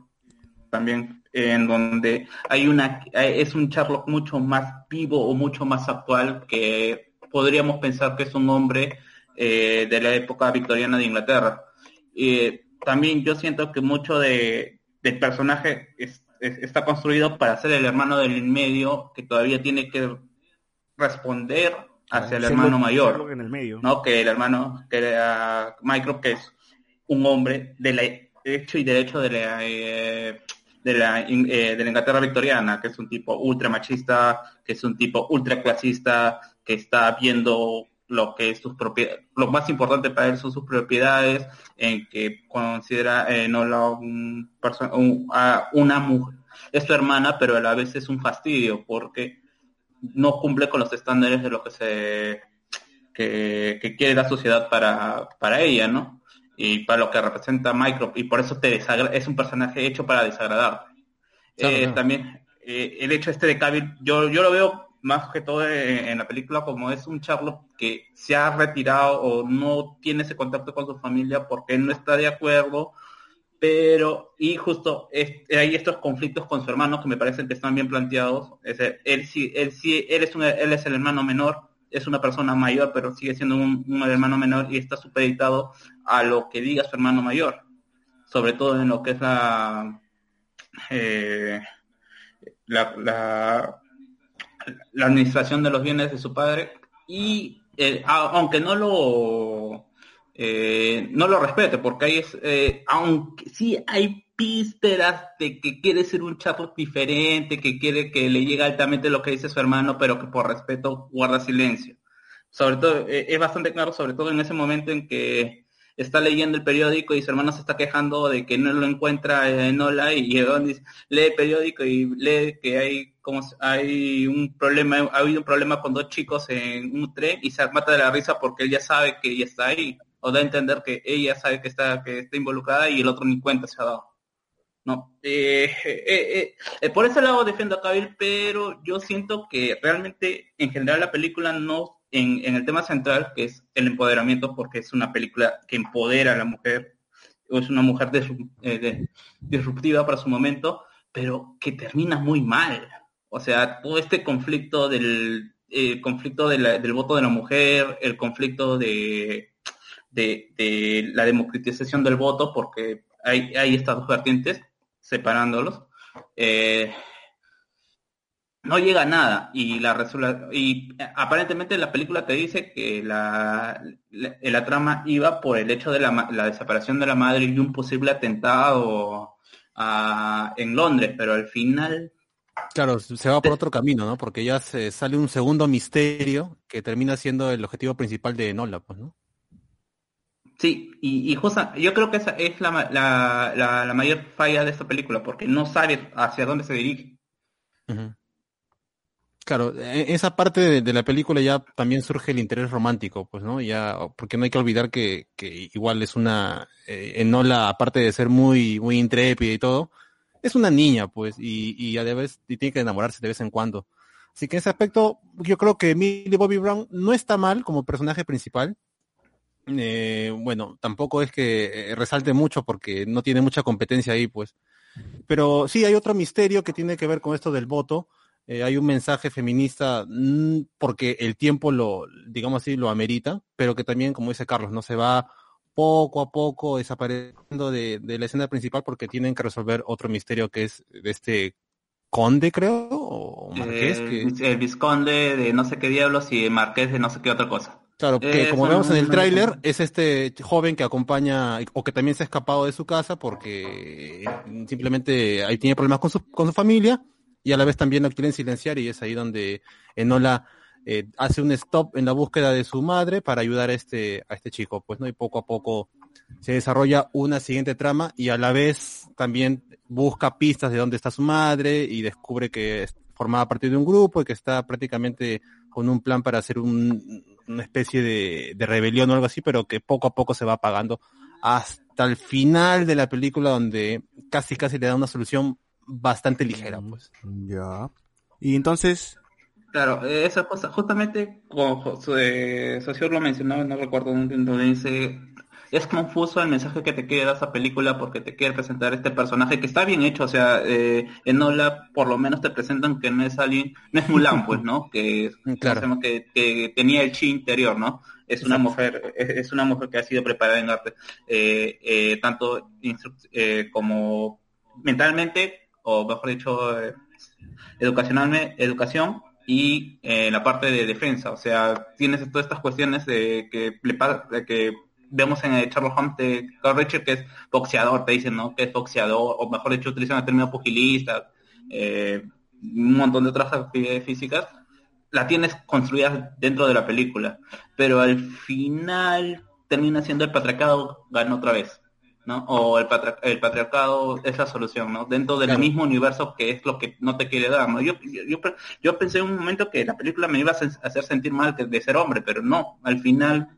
también en donde hay una hay- es un Sherlock mucho más vivo o mucho más actual que podríamos pensar que es un hombre eh, de la época victoriana de Inglaterra Eh, también yo siento que mucho de del personaje es- es- está construido para ser el hermano del medio que todavía tiene que responder hacia el hermano mayor en el medio. ¿no? Que el hermano, que era Mycroft, que es un hombre de la hecho y derecho de la, eh, de la, eh, de la Inglaterra victoriana, que es un tipo ultra machista, que es un tipo ultra clasista, que está viendo lo que es sus propiedades, lo más importante para él son sus propiedades, en que considera eh, no la, un- a una mujer, es su hermana, pero a la vez es un fastidio, porque no cumple con los estándares de lo que se que, que quiere la sociedad para, para ella, ¿no? Y para lo que representa Micro, y por eso te desagra- es un personaje hecho para desagradar. Claro, Eh, claro. También eh, el hecho este de Cavill, yo, yo lo veo más que todo en, en la película como es un Charlotte que se ha retirado o no tiene ese contacto con su familia porque él no está de acuerdo, pero y justo es- hay estos conflictos con su hermano que me parecen que están bien planteados. Es él sí, él sí, él es un- él es el hermano menor, es una persona mayor, pero sigue siendo un, hermano menor y está supeditado a lo que diga su hermano mayor, sobre todo en lo que es la eh, la, la, administración de los bienes de su padre y eh, aunque no lo eh, no lo respete porque ahí es aunque sí hay de que quiere ser un Charlotte diferente que quiere que le llegue altamente lo que dice su hermano pero que por respeto guarda silencio sobre todo eh, es bastante claro sobre todo en ese momento en que está leyendo el periódico y su hermano se está quejando de que no lo encuentra en Ola y dice, lee el periódico y lee que hay como hay un problema, ha habido un problema con dos chicos en un tren y se mata de la risa porque él ya sabe que ella está ahí, o da a entender que ella sabe que está, que está involucrada y el otro ni cuenta se ha dado. No, eh, eh, eh, por ese lado defiendo a Cavill, pero yo siento que realmente en general la película no, en, el tema central, que es el empoderamiento, porque es una película que empodera a la mujer, o es una mujer de- disruptiva para su momento, pero que termina muy mal. O sea, todo este conflicto del conflicto del voto de la mujer, el conflicto de, de, de la democratización del voto, porque hay, hay estas dos vertientes separándolos. Eh, no llega a nada y la y aparentemente la película te dice que la, la, la trama iba por el hecho de la, la desaparición de la madre y un posible atentado en Londres, pero al final Claro, se va por otro camino, ¿no? Porque ya se sale un segundo misterio que termina siendo el objetivo principal de Nola, pues, ¿no? Sí, y, y justa- yo creo que esa es la, la, la, la mayor falla de esta película, porque no sabe hacia dónde se dirige. Ujú. Claro, en esa parte de, de la película ya también surge el interés romántico, pues, ¿no? Ya, porque no hay que olvidar que, que igual es una, eh, Enola, aparte de ser muy, muy intrépida y todo, es una niña, pues, y, y a vez, y tiene que enamorarse de vez en cuando. Así que en ese aspecto, yo creo que Millie Bobby Brown no está mal como personaje principal. Eh, bueno, tampoco es que eh, resalte mucho porque no tiene mucha competencia ahí, pues. Pero sí hay otro misterio que tiene que ver con esto del voto. Eh, hay un mensaje feminista mm, porque el tiempo lo, digamos así, lo amerita, pero que también, como dice Carlos, no se va poco a poco desapareciendo de, de la escena principal porque tienen que resolver otro misterio que es de este conde, creo, o marqués. Eh, que- El visconde de no sé qué diablos y el marqués de no sé qué otra cosa. Claro, que Eh, como vemos en el tráiler, es este joven que acompaña o que también se ha escapado de su casa porque simplemente ahí tiene problemas con su, con su familia y a la vez también lo quieren silenciar y es ahí donde Enola eh, hace un stop en la búsqueda de su madre para ayudar a este, a este chico, pues no, y poco a poco se desarrolla una siguiente trama y a la vez también busca pistas de dónde está su madre y descubre que formaba parte de un grupo y que está prácticamente con un plan para hacer un- una especie de, de rebelión o algo así, pero que poco a poco se va apagando hasta el final de la película donde casi casi le da una solución bastante ligera, pues. Ya. Y entonces, Claro, eh, eso es cosa- justamente como Jo- eh, Socio lo mencionaba, no recuerdo dónde, donde dice, es confuso el mensaje que te quiere dar esa película porque te quiere presentar este personaje que está bien hecho, o sea, eh, en Nola por lo menos te presentan que no es alguien, no es Mulan, pues, ¿no? Que, Claro. ¿cómo se llama? que, que tenía el chi interior, ¿no? Es una mujer, es, es una mujer que ha sido preparada en arte, eh, eh, tanto eh, como mentalmente, o mejor dicho, eh, educacionalmente, educación y la parte de defensa. O sea, tienes todas estas cuestiones de que le que vemos en el Sherlock Holmes de Carl Richard que es boxeador, te dicen, ¿no? Que es boxeador, o mejor dicho, utilizan el término pugilista, eh, un montón de otras actividades físicas, la tienes construida dentro de la película. Pero al final termina siendo el patriarcado gana otra vez. ¿no? O el, patri- el patriarcado es la solución, ¿no? Dentro del Claro. mismo universo que es lo que no te quiere dar, ¿no? Yo, yo, yo, pe- yo pensé en un momento que la película me iba a sen- hacer sentir mal de ser hombre, pero no, al final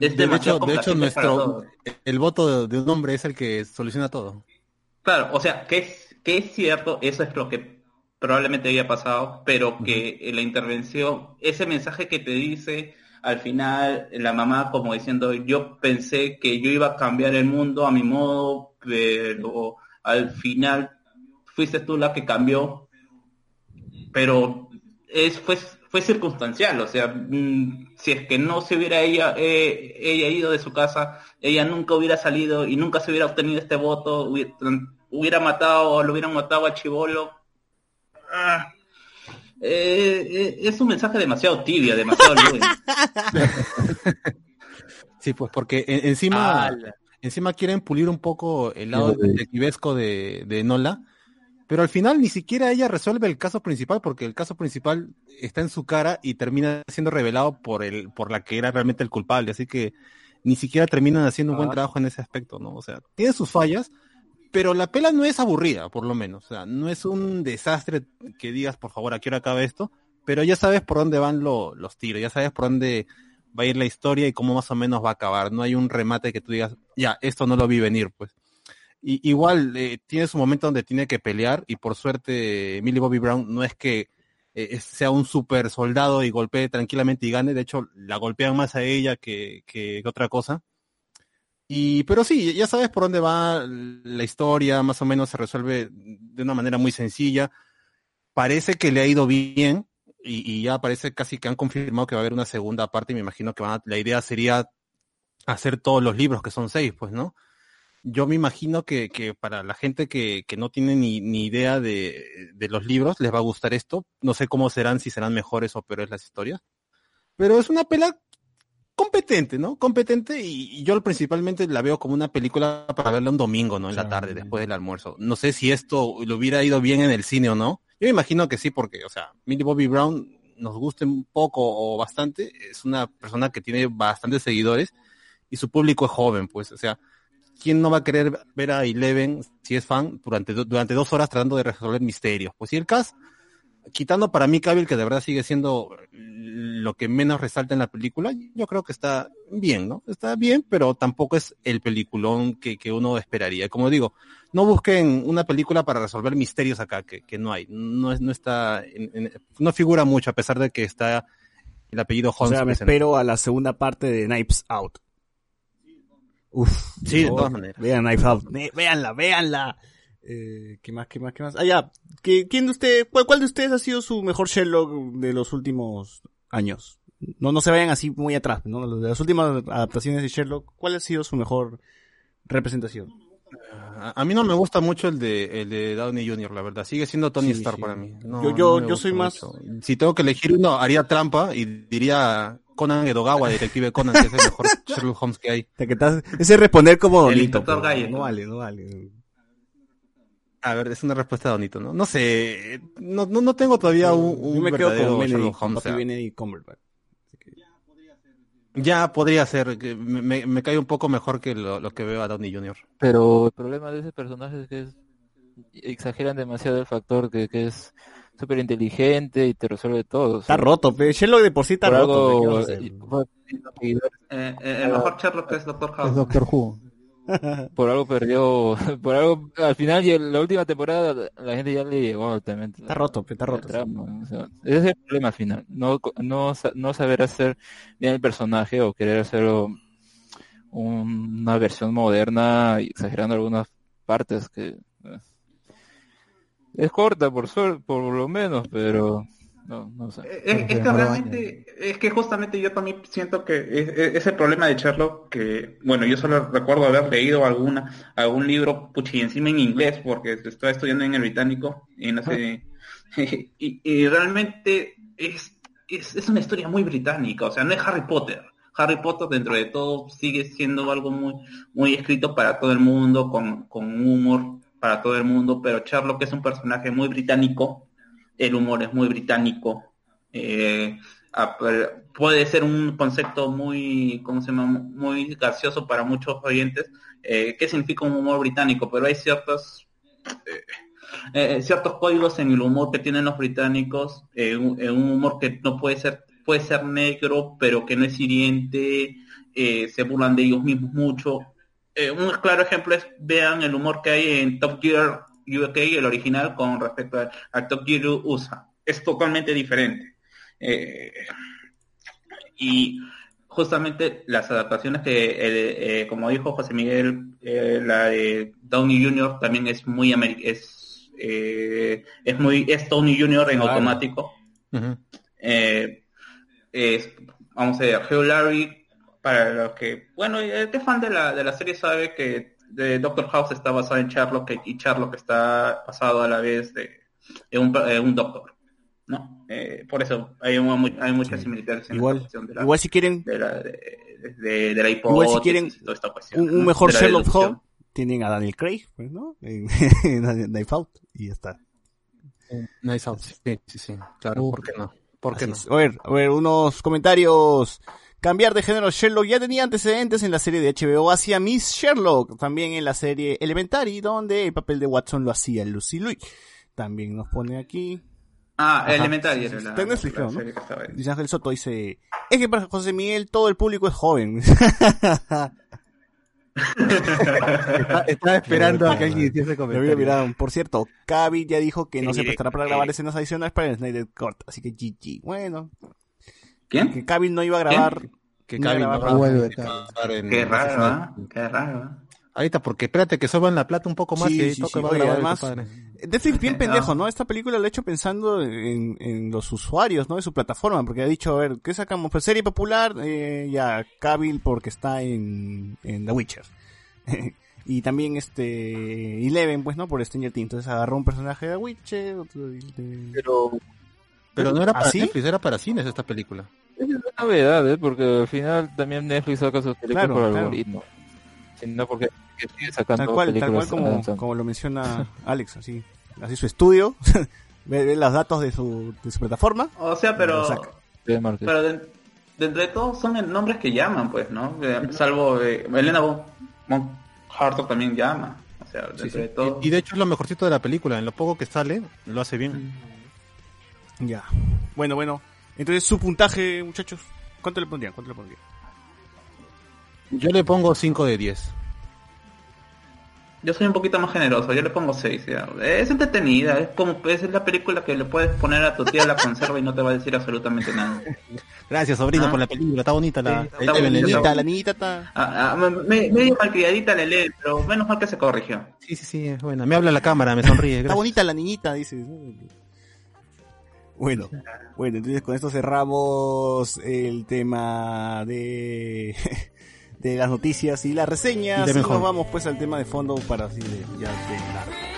es De hecho, de hecho nuestro, el voto de un hombre es el que soluciona todo. Claro, o sea, que es, que es cierto, eso es lo que probablemente haya pasado, pero que en la intervención, ese mensaje que te dice al final la mamá como diciendo, yo pensé que yo iba a cambiar el mundo a mi modo, pero al final fuiste tú la que cambió, pero es fue, fue circunstancial, o sea, mm, si es que no se hubiera ella, eh, ella ido de su casa, ella nunca hubiera salido y nunca se hubiera obtenido este voto, hubiera, hubiera matado o lo hubieran matado a Chivolo. Ah, eh, eh, es un mensaje demasiado tibio, demasiado lúdico. Sí, pues porque en- encima, encima quieren pulir un poco el lado detectivesco de, de Nola, pero al final ni siquiera ella resuelve el caso principal porque el caso principal está en su cara y termina siendo revelado por el, por la que era realmente el culpable, así que ni siquiera terminan haciendo un buen Ah. trabajo en ese aspecto, ¿no? O sea, tiene sus fallas, pero la pela no es aburrida, por lo menos, o sea, no es un desastre que digas, por favor, ¿a qué hora acaba esto? Pero ya sabes por dónde van lo- los tiros, ya sabes por dónde va a ir la historia y cómo más o menos va a acabar. No hay un remate que tú digas, ya, esto no lo vi venir, pues. Y, igual eh, tiene su momento donde tiene que pelear y por suerte Millie Bobby Brown no es que eh, sea un super soldado y golpee tranquilamente y gane, de hecho la golpean más a ella que, que otra cosa. Y, pero sí, ya sabes por dónde va la historia, más o menos se resuelve de una manera muy sencilla. Parece que le ha ido bien y, y ya parece casi que han confirmado que va a haber una segunda parte y me imagino que van a- la idea sería hacer todos los libros, que son seis, pues, ¿no? Yo me imagino que, que para la gente que, que no tiene ni, ni idea de, de los libros les va a gustar esto. No sé cómo serán, si serán mejores o peores las historias. Pero es una pela competente, ¿no? Competente y, y yo principalmente la veo como una película para verla un domingo, ¿no? En la tarde, después del almuerzo. No sé si esto le hubiera ido bien en el cine o no. Yo me imagino que sí, porque, o sea, Millie Bobby Brown nos guste un poco o bastante, es una persona que tiene bastantes seguidores y su público es joven, pues, o sea, ¿quién no va a querer ver a Eleven si es fan durante, durante dos horas tratando de resolver misterios? Pues si el cast, quitando para mí Cavill, que de verdad sigue siendo lo que menos resalta en la película, yo creo que está bien, ¿no? Está bien, pero tampoco es el peliculón que, que uno esperaría. Como digo, no busquen una película para resolver misterios acá, que, que no hay. No, es, no está, en- en- no figura mucho, a pesar de que está el apellido o Holmes. sea, me presente. espero a la segunda parte de Knives Out. Uf. Sí, de todas maneras. Vean Knives Out. Véanla, véanla. Eh, ¿Qué más, qué más, qué más? Ah, ya. ¿Qué- ¿Quién de usted, cuál, cuál de ustedes ha sido su mejor Sherlock de los últimos años? No, no se vayan así muy atrás, ¿no? De las últimas adaptaciones de Sherlock, ¿cuál ha sido su mejor representación? A, a mí no me gusta mucho el de, el de Downey Jr., la verdad. Sigue siendo Tony Sí, Stark sí. para mí. No, Yo- yo- no yo soy más-. Si tengo que elegir uno, haría trampa y diría Conan Edogawa, Detective Conan, que es el mejor Sherlock Holmes que hay. Ese es responder como El bonito. inspector pero Gadget. No vale, no vale. A ver, es una respuesta bonito, ¿no? No sé, no, no, no tengo todavía un, un Yo me quedo verdadero con Benedict, Sherlock Holmes. o sea, Benedict Cumberbatch. ya podría ser, me, me- me cae un poco mejor que lo, lo que veo a Downey Jr. Pero el problema de ese personaje es que es, exageran demasiado el factor que, que es súper inteligente y te resuelve todo. Está roto, pe. Sherlock de por sí está por roto. pe, ¿qué algo, eh, Eh, eh, el mejor Sherlock es Doctor House. Es Doctor Who. por algo perdió, por algo, al final y en la última temporada la gente ya le llegó también. Está roto, está roto. trama, o sea, ese es el problema al final, no, no, sa- no saber hacer bien el personaje o querer hacerlo un- una versión moderna y exagerando algunas partes que es corta por suer- por lo menos, pero no, no sé. Eh, Es, es que realmente, es que justamente yo también siento que es, es- ese problema de Sherlock que, bueno, yo solo recuerdo haber leído alguna, algún libro, puchi, encima en inglés, porque estaba estudiando en el británico, y no sé, y, y realmente es, es, es una historia muy británica, o sea, no es Harry Potter. Harry Potter dentro de todo sigue siendo algo muy, muy escrito para todo el mundo, con, con humor para todo el mundo, pero Sherlock es un personaje muy británico, el humor es muy británico, eh, puede ser un concepto muy, ¿cómo se llama? Muy gracioso para muchos oyentes, eh, ¿qué significa un humor británico? Pero hay ciertos, eh, ciertos códigos en el humor que tienen los británicos, un, un humor que no puede ser, puede ser negro, pero que no es hiriente, se burlan de ellos mismos mucho. Eh, un claro ejemplo es, vean el humor que hay en Top Gear UK, el original, con respecto a, a Top Gear USA. Es totalmente diferente. Eh, y justamente las adaptaciones que, eh, como dijo José Miguel, eh, la de Downey Jr. también es muy es, es muy es Downey Jr. en Claro. automático. Es, vamos a ver, Hugh Larry, para los que, bueno, el que es fan de la, de la serie sabe que de Doctor House está basado en Sherlock y Sherlock está basado a la vez de, de un, eh, un doctor, ¿no? Eh, por eso hay, mu- hay muchas similitudes en Igual, la cuestión de la, igual si quieren de la, de, de- de la Igual si hipótesis quieren toda esta cuestión, un, un ¿no? mejor De la Sherlock. Holmes, tienen a Daniel Craig, pues, ¿no? En, en Knife Out, y ya está. Nice Out. Sí, sí, sí. Claro, ¿por qué no? ¿Por qué no? A ver, a ver, unos comentarios. Cambiar de género Sherlock ya tenía antecedentes en la serie de HBO hacia Miss Sherlock, también en la serie Elementary, donde el papel de Watson lo hacía Lucy Louis. También nos pone aquí. Ah, Ajá, Elementary sí, era sí, la, está en Netflix, la creo, ¿no? serie que estaba ahí. Dice Ángel Soto, dice, es que para José Miguel todo el público es joven. Está- Estaba esperando a que alguien hiciese Me comentario. Por cierto, Cavill ya dijo que no se prestará para grabar escenas adicionales para el Snyder Cut, así que GG. Bueno, ¿Quién? que Cavill no iba a grabar. Que No Cavill no para- Vuelve, en- Qué raro, ¿ah? Qué raro, ¿ah? Ahorita, porque espérate que suban la plata un poco más Sí, y ahí sí, toca sí. va a Oye, grabar además. Netflix bien pendejo, ¿no? Esta película lo ha hecho pensando en, en los usuarios, ¿no? De su plataforma, porque ha dicho, a ver, ¿qué sacamos? Pues serie popular, eh, ya, Cavill porque está en, en The Witcher. y también este, Eleven, pues, ¿no? Por Stranger Things. Entonces agarró un personaje de The Witcher, otro de... de- Pero Pero no era para ¿Ah, sí? Netflix, era para cines esta película. Es una novedad, ¿eh? porque al final también Netflix saca sus películas Claro, por claro. algoritmo. Sino porque que sigue sacando Tal cual, tal películas cual como, como lo menciona Alex, así. Así su estudio, ve, ve los datos de su, de su plataforma. O sea, pero... De. Pero de- dentro de todo son el- nombres que llaman, pues, ¿no? Eh, Salvo eh, Elena Bon Hartor también llama. O sea, sí. de todo. Y, y de hecho es lo mejorcito de la película. En lo poco que sale, lo hace bien. Ya. Bueno, bueno. Entonces, su puntaje, muchachos. ¿Cuánto le pondrían? ¿Cuánto le pondrían? Yo le pongo 5 de 10. Yo soy un poquito más generoso, yo le pongo 6. Es entretenida, es como es la película que le puedes poner a tu tía la conserva y no te va a decir absolutamente nada. Gracias, sobrino, Ah. por la película. Está bonita la... Sí, está bonita, está la niñita está... Ah, ah, me- medio malcriadita le lee, pero menos mal que se corrigió. Sí, sí, sí, es buena. Me habla la cámara, me sonríe. Está bonita la niñita, dice. Bueno, bueno, entonces con esto cerramos el tema de de las noticias y las reseñas. Y nos vamos pues al tema de fondo para así de, ya de largo.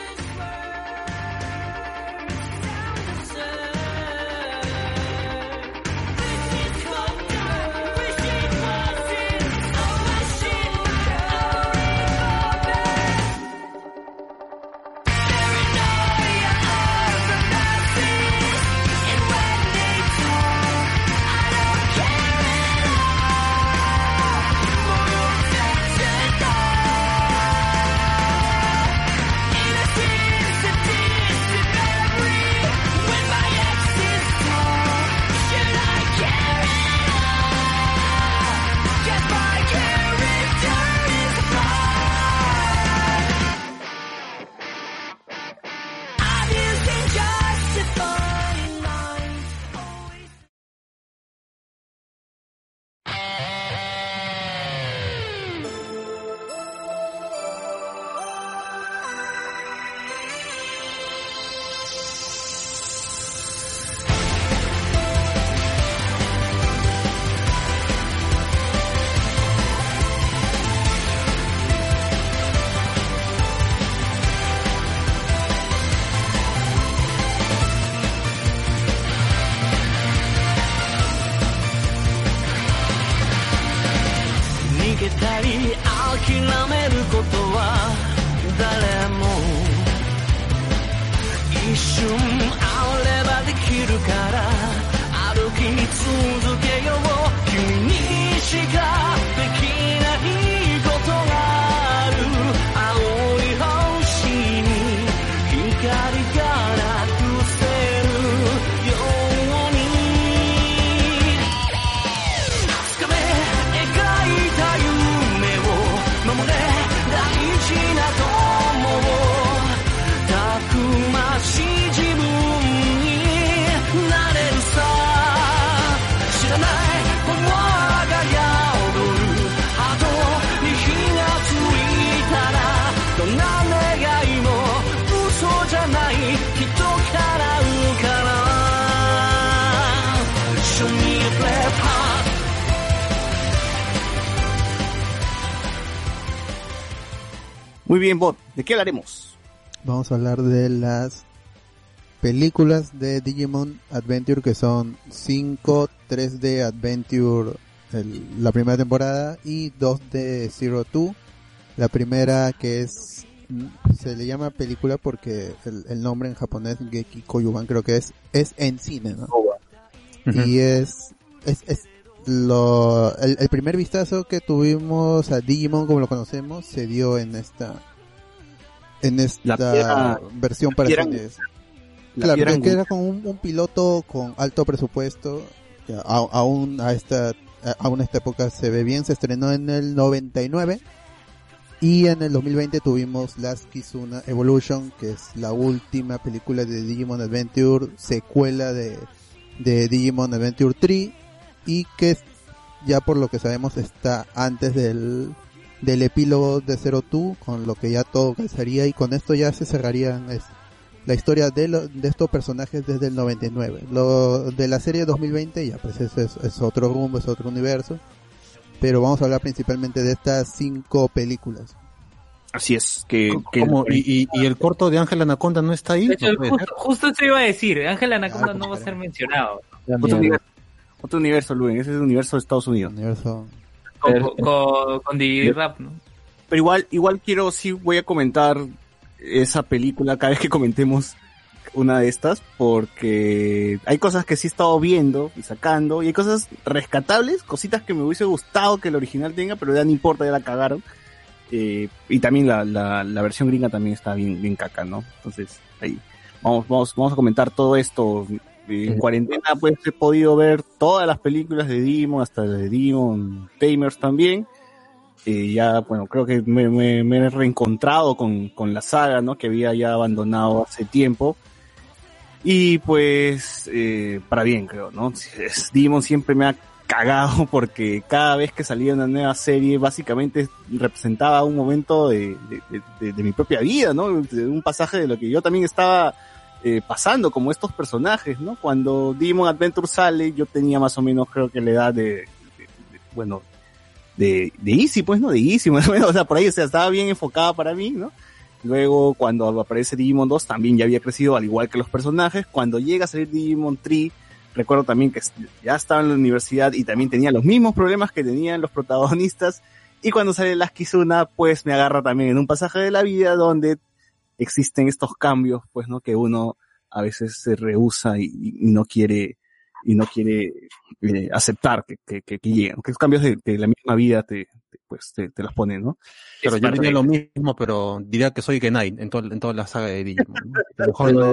Bien, Bot, ¿de qué hablaremos? Vamos a hablar de las películas de Digimon Adventure que son 5 3D Adventure el- la primera temporada y 2 de Zero Two la primera que es mm, se le llama película porque el, el nombre en japonés Geki Koyuban creo que es es en cine ¿no? y es es, es lo el, el primer vistazo que tuvimos a Digimon como lo conocemos se dio en esta en esta piedra- versión para piedra- cines. la Claro, piedra que, era con un, un piloto con alto presupuesto, a- aún a esta aún a esta época se ve bien, se estrenó en el 99 y en el 2020 tuvimos Last Kizuna Evolution, que es la última película de Digimon Adventure, secuela de, de Digimon Adventure 3 y que ya por lo que sabemos está antes del, del epílogo de Zero Two, con lo que ya todo calzaría y con esto ya se cerraría es, la historia de, lo- de estos personajes desde el 99. Lo de la serie 2020 ya pues es, es, es otro rumbo, es otro universo. Pero vamos a hablar principalmente de estas cinco películas. Así es, que... que- ¿Cómo? ¿Y, y, y el corto de Ángel Anaconda no está ahí? Hecho, No justo, justo eso iba a decir, Ángel Anaconda Ah, no va a ser mencionado. otro, universo, otro universo, Luen, ese es el universo de Estados Unidos. Universo. Con, Pero- con, con Rap, ¿no? Pero igual, igual quiero, sí voy a comentar esa película cada vez que comentemos una de estas, porque hay cosas que sí he estado viendo y sacando, y hay cosas rescatables, cositas que me hubiese gustado que el original tenga, pero ya no importa, ya la cagaron. Eh, y también la, la, la versión gringa también está bien, bien caca, ¿no? Entonces, ahí, vamos, vamos, vamos a comentar todo esto. En cuarentena, pues he podido ver todas las películas de Demon, hasta de Demon Tamers también. Eh, ya, bueno, creo que me, me- he reencontrado con, con la saga, ¿no? Que había ya abandonado hace tiempo. Y pues, eh, para bien, creo, ¿no? Demon siempre me ha cagado porque cada vez que salía una nueva serie, básicamente representaba un momento de, de, de- mi propia vida, ¿no? Un pasaje de lo que yo también estaba eh, pasando, como estos personajes, ¿no? Cuando Demon Adventure sale, yo tenía más o menos, creo que la edad de, de- bueno, de, de Easy, pues, ¿no? De Easy, más o menos, o sea, por ahí, o sea, estaba bien enfocada para mí, ¿no? Luego, cuando aparece Digimon 2, también ya había crecido, al igual que los personajes. Cuando llega a salir Digimon 3, recuerdo también que ya estaba en la universidad y también tenía los mismos problemas que tenían los protagonistas. Y cuando sale Las Kizuna, pues me agarra también en un pasaje de la vida donde existen estos cambios, pues, ¿no? Que uno a veces se rehúsa y, y no quiere, y no quiere eh, aceptar que, que, que, que lleguen. Que cambios de, de la misma vida te, te- pues, te, te los ponen, ¿no? Pero yo diría lo mismo, pero diría que soy Genai en, todo, en toda la saga de Digimon. ¿no? A lo mejor no,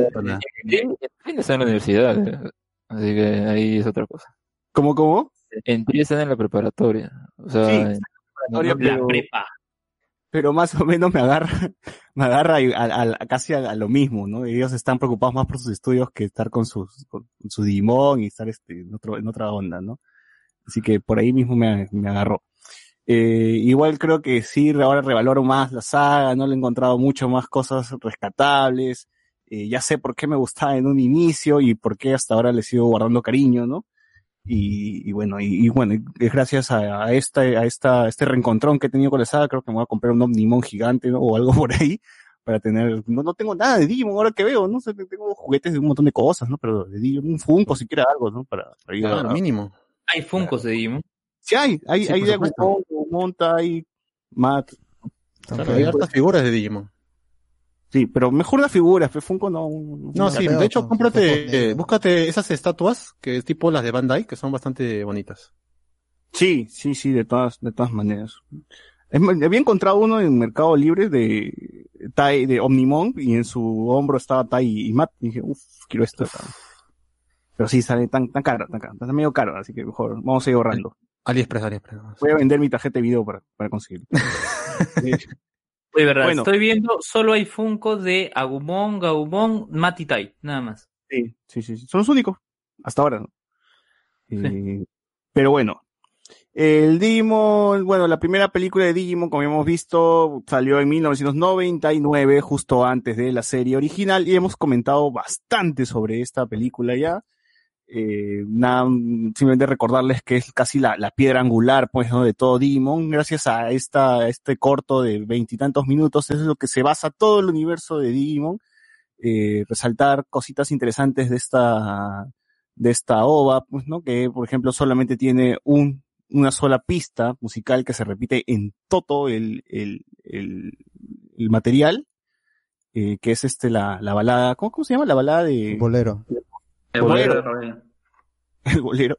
Fin está en la universidad, eh, así que ahí es otra cosa. ¿Cómo, cómo? Están en la preparatoria. O sea, Sí, en- preparatoria, no- pero- prepa. Pero más o menos me agarra, me agarra a, casi a, a lo mismo, ¿no? Ellos están preocupados más por sus estudios que estar con sus, con, su Digimon y estar este, en otro, en otra onda, ¿no? Así que por ahí mismo me, me agarró. Eh, igual creo que sí, ahora revaloro más la saga, no le he encontrado mucho más cosas rescatables. Eh, ya sé por qué me gustaba en un inicio y por qué hasta ahora le sigo guardando cariño, ¿no? Y, y bueno, y, y bueno, y es gracias a, a esta, a esta, este reencontrón que he tenido con la saga, creo que me voy a comprar un Omnimon gigante, ¿no? O algo por ahí, para tener, no, no tengo nada de Digimon ahora que veo, no sé, tengo juguetes de un montón de cosas, ¿no? Pero de Digimon, un Funko, siquiera algo, ¿no? Para, para ir a- Claro, mínimo. Hay Funkos de Digimon. Sí hay, hay, Sí, hay de Monta, hay Matt. Claro, hay hartas figuras de Digimon. Sí, pero mejor las figuras, Funko no. No, sí, de hecho, cómprate, eh, búscate esas estatuas, que es tipo las de Bandai, que son bastante bonitas. Sí, sí, sí, de todas, de todas maneras. Es había encontrado uno en Mercado Libre de Tai, de Omnimon, y en su hombro estaba Tai y Matt, y dije, uff, quiero esto. Pero sí, sale tan, tan caro, tan caro, está medio caro, así que mejor, vamos a ir ahorrando. AliExpress, AliExpress. Voy a vender mi tarjeta de video para, para conseguirlo. Verdad, Bueno. estoy viendo, solo hay Funkos de Agumon, Gaumon, Matitai, nada más. Sí, sí, sí, sí. Son los únicos. Hasta ahora. ¿no? Eh, pero bueno. El Digimon, bueno, la primera película de Digimon, como hemos visto, salió en 1999, justo antes de la serie original, y hemos comentado bastante sobre esta película ya. Eh, nada, simplemente recordarles que es casi la, la piedra angular, pues, ¿no? de todo Digimon. Gracias a esta, a este corto de veintitantos minutos, eso es lo que se basa todo el universo de Digimon eh, resaltar cositas interesantes de esta, de esta ova, pues, ¿no? Que, por ejemplo, solamente tiene un, una sola pista musical que se repite en todo el, el, el, el material, eh, que es este, la, la balada, ¿cómo, cómo se llama? La balada de... Bolero. El bolero el bolero.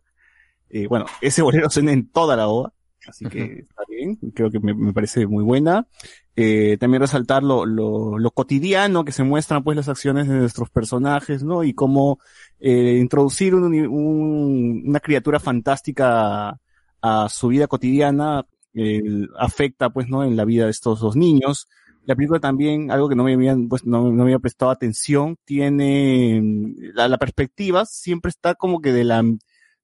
Eh, bueno, ese bolero suena en toda la ova, así que está bien, creo que me, me parece muy buena. Eh, también resaltar lo, lo, lo cotidiano que se muestran pues las acciones de nuestros personajes, ¿no? Y cómo eh, introducir un, un- una criatura fantástica a, a su vida cotidiana afecta pues, ¿no? En la vida de estos dos niños. La película también, algo que no me habían, pues, no, no me había prestado atención, tiene la, la perspectiva siempre está como que de la,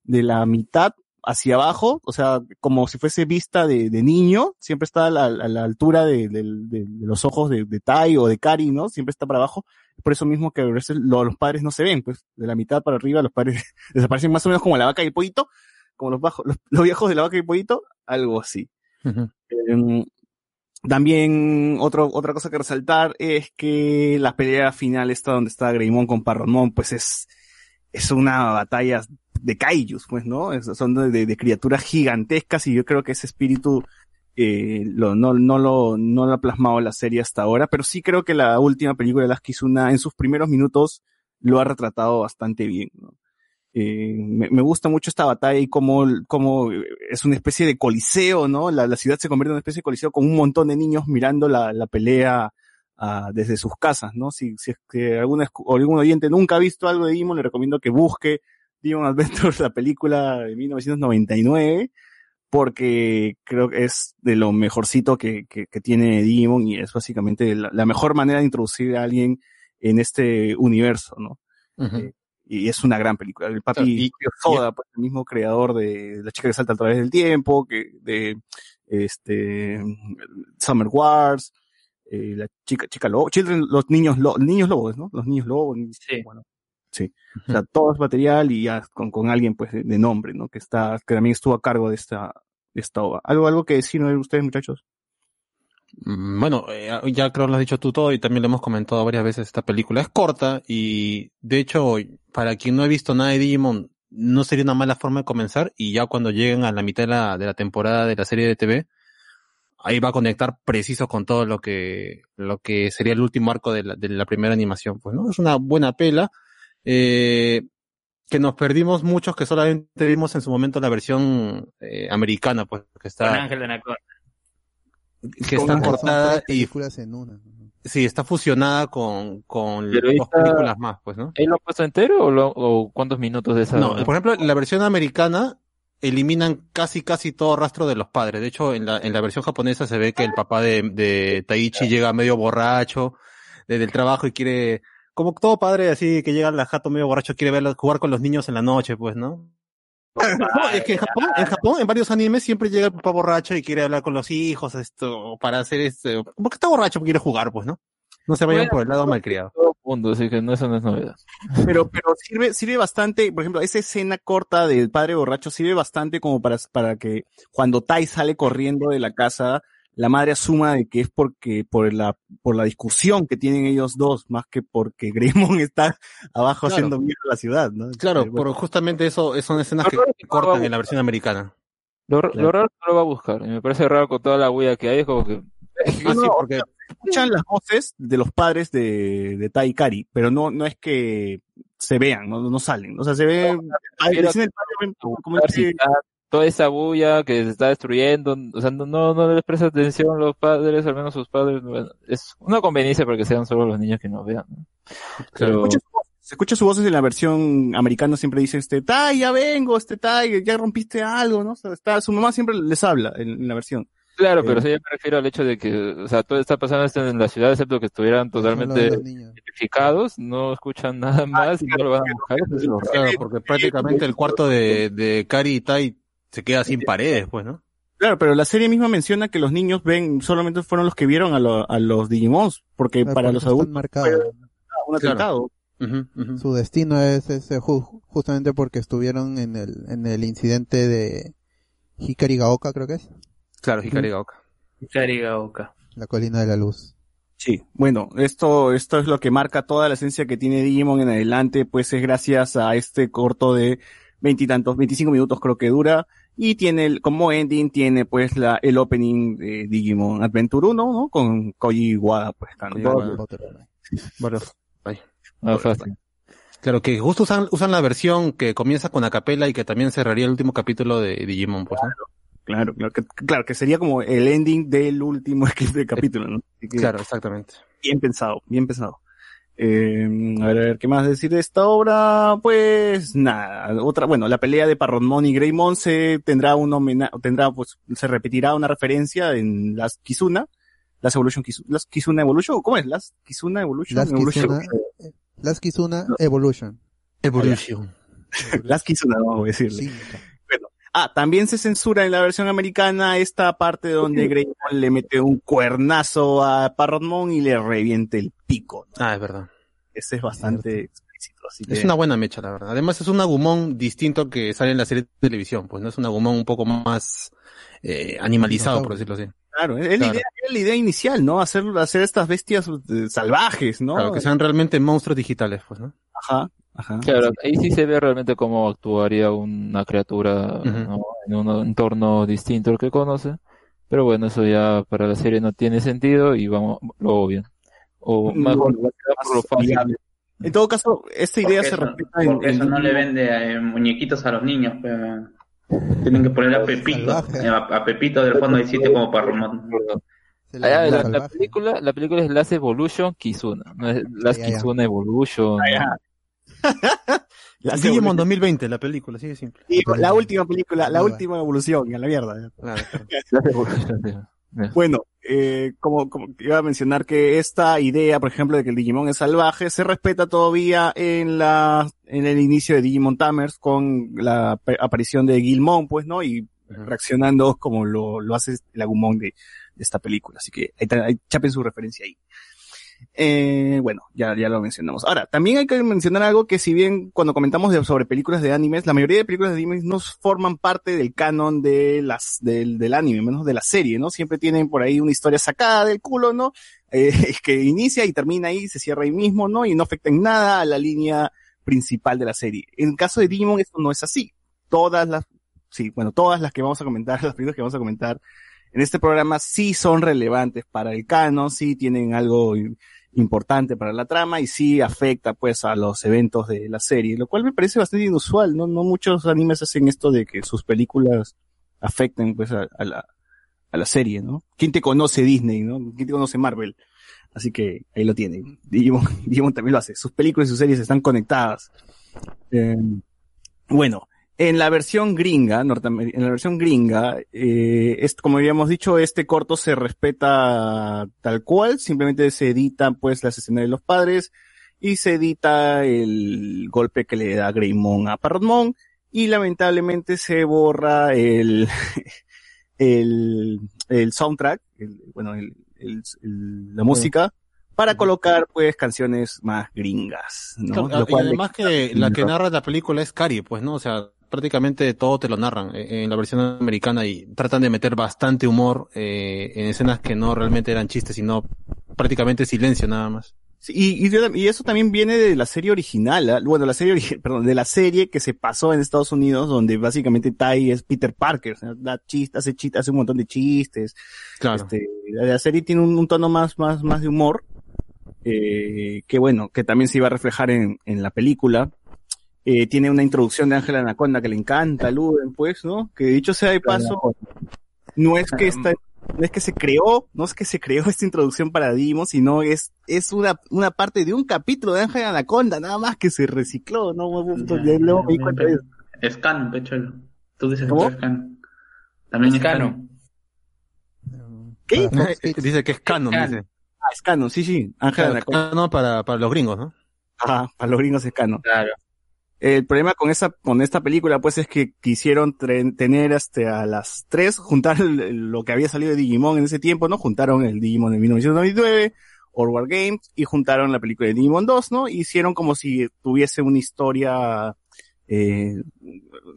de la mitad hacia abajo, o sea, como si fuese vista de, de niño, siempre está a la, a la altura de, de- de los ojos de, de Tai o de Kari, ¿no? Siempre está para abajo. Por eso mismo que a veces lo- los padres no se ven, pues, de la mitad para arriba los padres desaparecen más o menos como la vaca y el pollito, como los, bajos, los, los viejos de la vaca y el pollito, algo así. Em, también otro, otra cosa que resaltar es que la pelea final esta donde está Greymon con Parromón, pues es, es una batalla de kaijus, pues, ¿no? Son de, de criaturas gigantescas y yo creo que ese espíritu eh, lo, no, no, lo, no lo ha plasmado la serie hasta ahora, pero sí creo que la última película de las Kizuna en sus primeros minutos lo ha retratado bastante bien, ¿no? Eh, me, me gusta mucho esta batalla y cómo, cómo es una especie de coliseo, ¿no? La, la ciudad se convierte en una especie de coliseo con un montón de niños mirando la, la pelea ah, desde sus casas, ¿no? Si, si es que alguna, algún oyente nunca ha visto algo de Digimon, le recomiendo que busque Digimon Adventures, la película de 1999, porque creo que es de lo mejorcito que, que, que tiene Digimon y es básicamente la, la mejor manera de introducir a alguien en este universo, ¿no? Eh, y es una gran película. El papi Claro, y- Soda, pues, el mismo creador de La chica que salta a través del tiempo, que de este Summer Wars, eh, la chica chica lobo, Children, los niños lo- niños lobos, ¿no? Los niños lobos. Sí. Bueno, sí. O sea, todo es material y ya con, con alguien pues de, de nombre, ¿no? Que está que también estuvo a cargo de esta esta ova. ¿Algo, algo que decir ¿no? ustedes, muchachos? Bueno, eh, ya creo que lo has dicho tú todo y también lo hemos comentado varias veces esta película. Es corta y de hecho, para quien no ha visto nada de Digimon, no sería una mala forma de comenzar y ya cuando lleguen a la mitad de la, de la temporada de la serie de TV, ahí va a conectar preciso con todo lo que, lo que sería el último arco de la, de la primera animación. Pues, ¿no? Es una buena pela, eh, que nos perdimos muchos que solamente vimos en su momento la versión eh, americana, pues, que Con está, Ángel de. Que está Son cortada y películas en una. Sí, está fusionada con, con Pero dos películas más, pues, ¿no? ¿Ahí lo puesto entero o, lo- o cuántos minutos de esa? No, por ejemplo, en la versión americana eliminan casi casi todo rastro de los padres. De hecho, en la, en la versión japonesa se ve que el papá de, de Taichi llega medio borracho desde el trabajo y quiere, como todo padre así que llega al jato medio borracho, quiere verlo, jugar con los niños en la noche, pues, ¿no? No, es que en Japón, en Japón, en varios animes siempre llega el papá borracho y quiere hablar con los hijos, esto, para hacer esto, porque está borracho, quiere jugar, pues, ¿no? No se vayan Bueno, por el lado malcriado. todo mundo, así que no, eso no es novedad. Pero, pero sirve, sirve bastante, por ejemplo, esa escena corta del padre borracho sirve bastante como para, para que cuando Tai sale corriendo de la casa, la madre asuma de que es porque, por la, por la discusión que tienen ellos dos, más que porque Greymon está abajo Claro. haciendo mierda a la ciudad, ¿no? Claro, Eh, bueno, por justamente eso, son escenas que Lo cortan no en la versión americana. Lo, Claro. lo raro es que no lo va a buscar. Y me parece raro con toda la huella que hay, es como que... Ah, sí, porque escuchan las voces de los padres de, de Tai y Kari, pero no, no es que se vean, no, no salen. O sea, se ve, el padre, como toda esa bulla que se está destruyendo, o sea, no, no, no les presta atención los padres, al menos sus padres, bueno, es una conveniencia para que sean solo los niños que nos vean, ¿no? Pero, escucha su voz, se escucha sus voces en la versión americana, siempre dice este, Tai, ya vengo, este Tai, ya rompiste algo, ¿no? O sea, está, su mamá siempre les habla en, en la versión. claro, pero eh, sí yo me refiero al hecho de que, o sea, todo está pasando esto en la ciudad, excepto que estuvieran totalmente identificados, no escuchan nada más y no lo van a buscar. Claro, porque prácticamente el cuarto de, de Kari y Tai se queda sin paredes, pues, ¿no? Claro, pero la serie misma menciona que los niños ven, solamente fueron los que vieron a, lo- a los Digimons, porque Claro, para los adultos un Claro. Su destino es ese ju- justamente porque estuvieron en el, en el incidente de Hikari Gaoka, creo que es, Claro, Hikari Gaoka. Karigaoka. la colina de la luz. Sí, bueno, esto, esto es lo que marca toda la esencia que tiene Digimon en adelante, pues es gracias a este corto de veintitantos, 25 minutos creo que dura, y tiene el, como ending tiene pues la, el opening de Digimon Adventure 1, ¿no? Con Koji Wada, pues cantando. Ah. Claro, que justo usan, usan la versión que comienza con Acapella y que también cerraría el último capítulo de Digimon, pues, ¿no? Claro, claro que, claro que sería como el ending del último del capítulo, ¿no? Que- Claro, exactamente. Bien pensado, bien pensado. Eh, a ver, a ver, ¿qué más decir de esta obra? Pues nada, otra, bueno, la pelea de Parronmon y Greymon se tendrá un homenaje, tendrá, pues, se repetirá una referencia en las Kizuna, las Evolution Kizu- las Kizuna Evolution, ¿cómo es? Las Kizuna Evolution, Las Evolution. Kizuna, Las Kizuna Evolution. Evolution. Las Kizuna, voy a decirle. Sí. Ah, también se censura en la versión americana esta parte donde Greymon le mete un cuernazo a Parronmon y le reviente el pico. ¿no? Ah, es verdad. Ese es bastante explícito, así que... Es una buena mecha, la verdad. Además es un Agumon distinto que sale en la serie de televisión, pues no es un Agumon un poco más eh, animalizado, por decirlo así. Claro, es la Claro. idea, es la idea inicial, ¿no? Hacer, hacer estas bestias eh, salvajes, ¿no? Claro, que sean realmente monstruos digitales, pues, ¿no? Ajá, ajá. Claro, ahí sí se ve realmente cómo actuaría una criatura. ¿no? en un entorno distinto al que conoce. Pero bueno, eso ya para la serie no tiene sentido y vamos, lo obvio. O mejor por lo fácil. En todo caso, esta idea Porque se eso, respeta en, porque en eso no le vende eh, muñequitos a los niños. pero Tienen que poner a Pepito, eh, a, a Pepito del fondo del sitio como para la, la salvaje. película, la película es Last Evolution Kizuna, no es Last. Kizuna Evolution. Ah, La, Digimon 2020, la película, sigue simple. Sí, la última película, la Nueva. última evolución, a la mierda. Claro, claro. Bueno, eh, como, como iba a mencionar que esta idea, por ejemplo, de que el Digimon es salvaje, se respeta todavía en la, en el inicio de Digimon Tamers con la aparición de Gilmon, pues, ¿no? Y reaccionando como lo, lo hace el Agumon de, de esta película. Así que ahí, ahí chapen su referencia ahí. Eh, bueno, ya, ya lo mencionamos. Ahora, también hay que mencionar algo que si bien cuando comentamos sobre películas de animes, la mayoría de películas de animes no forman parte del canon de las, del, del anime, menos de la serie, ¿no? Siempre tienen por ahí una historia sacada del culo, ¿no? Eh, que inicia y termina ahí, se cierra ahí mismo, ¿no? Y no afecta en nada a la línea principal de la serie. En el caso de Digimon esto no es así. Todas las, sí, bueno, todas las que vamos a comentar, las películas que vamos a comentar en este programa sí son relevantes para el canon, sí tienen algo importante para la trama y sí afecta pues a los eventos de la serie, lo cual me parece bastante inusual, ¿no? No muchos animes hacen esto de que sus películas afecten pues a, la, a la serie, ¿no? ¿Quién te conoce Disney, no? ¿Quién te conoce Marvel? Así que ahí lo tienen. Digimon, Digimon también lo hace. Sus películas y sus series están conectadas. Eh, bueno, en la versión gringa, en la versión gringa, eh, es, como habíamos dicho, este corto se respeta tal cual, simplemente se editan pues las escenas de los padres y se edita el golpe que le da Greymon a Parrotmon y lamentablemente se borra el, el, el soundtrack, el- bueno, el, el- la música para colocar pues canciones más gringas, ¿no? Claro, Lo y le- además que la que narra la película es Cari, pues, ¿no? O sea, prácticamente todo te lo narran eh, en la versión americana y tratan de meter bastante humor eh, en escenas que no realmente eran chistes, sino prácticamente silencio nada más. Sí, y, y, eso también viene de la serie original, ¿ah? bueno, la serie, perdón, de la serie que se pasó en Estados Unidos, donde básicamente Tai es Peter Parker, da chistes, hace chistes, hace un montón de chistes. Claro. Este, la, la serie tiene un, un tono más, más, más de humor, eh, que bueno, que también se iba a reflejar en, en la película. Eh, tiene una introducción de Ángela Anaconda que le encanta, Luden, pues, ¿no? Que dicho sea de paso, no es que esta, no es que se creó, no es que se creó esta introducción para Digimon, sino es, es una, una parte de un capítulo de Ángel Anaconda, nada más que se recicló, ¿no? Ya luego me di cuenta de eso. Es canon, pecholo. Tú dices ¿Cómo? que es canon. También es Canon. canon. ¿Qué? Fox Kids. Dice que es canon, Canon. dice. Ah, es canon, sí, sí. Ángel Claro, Anaconda. canon para, para los gringos, ¿no? Ajá, para los gringos es canon. Claro. El problema con esa, con esta película, pues, es que quisieron tener hasta a las tres, juntar el- lo que había salido de Digimon en ese tiempo, ¿no? Juntaron el Digimon de 1999, War Games, y juntaron la película de Digimon 2, ¿no? Hicieron como si tuviese una historia, eh,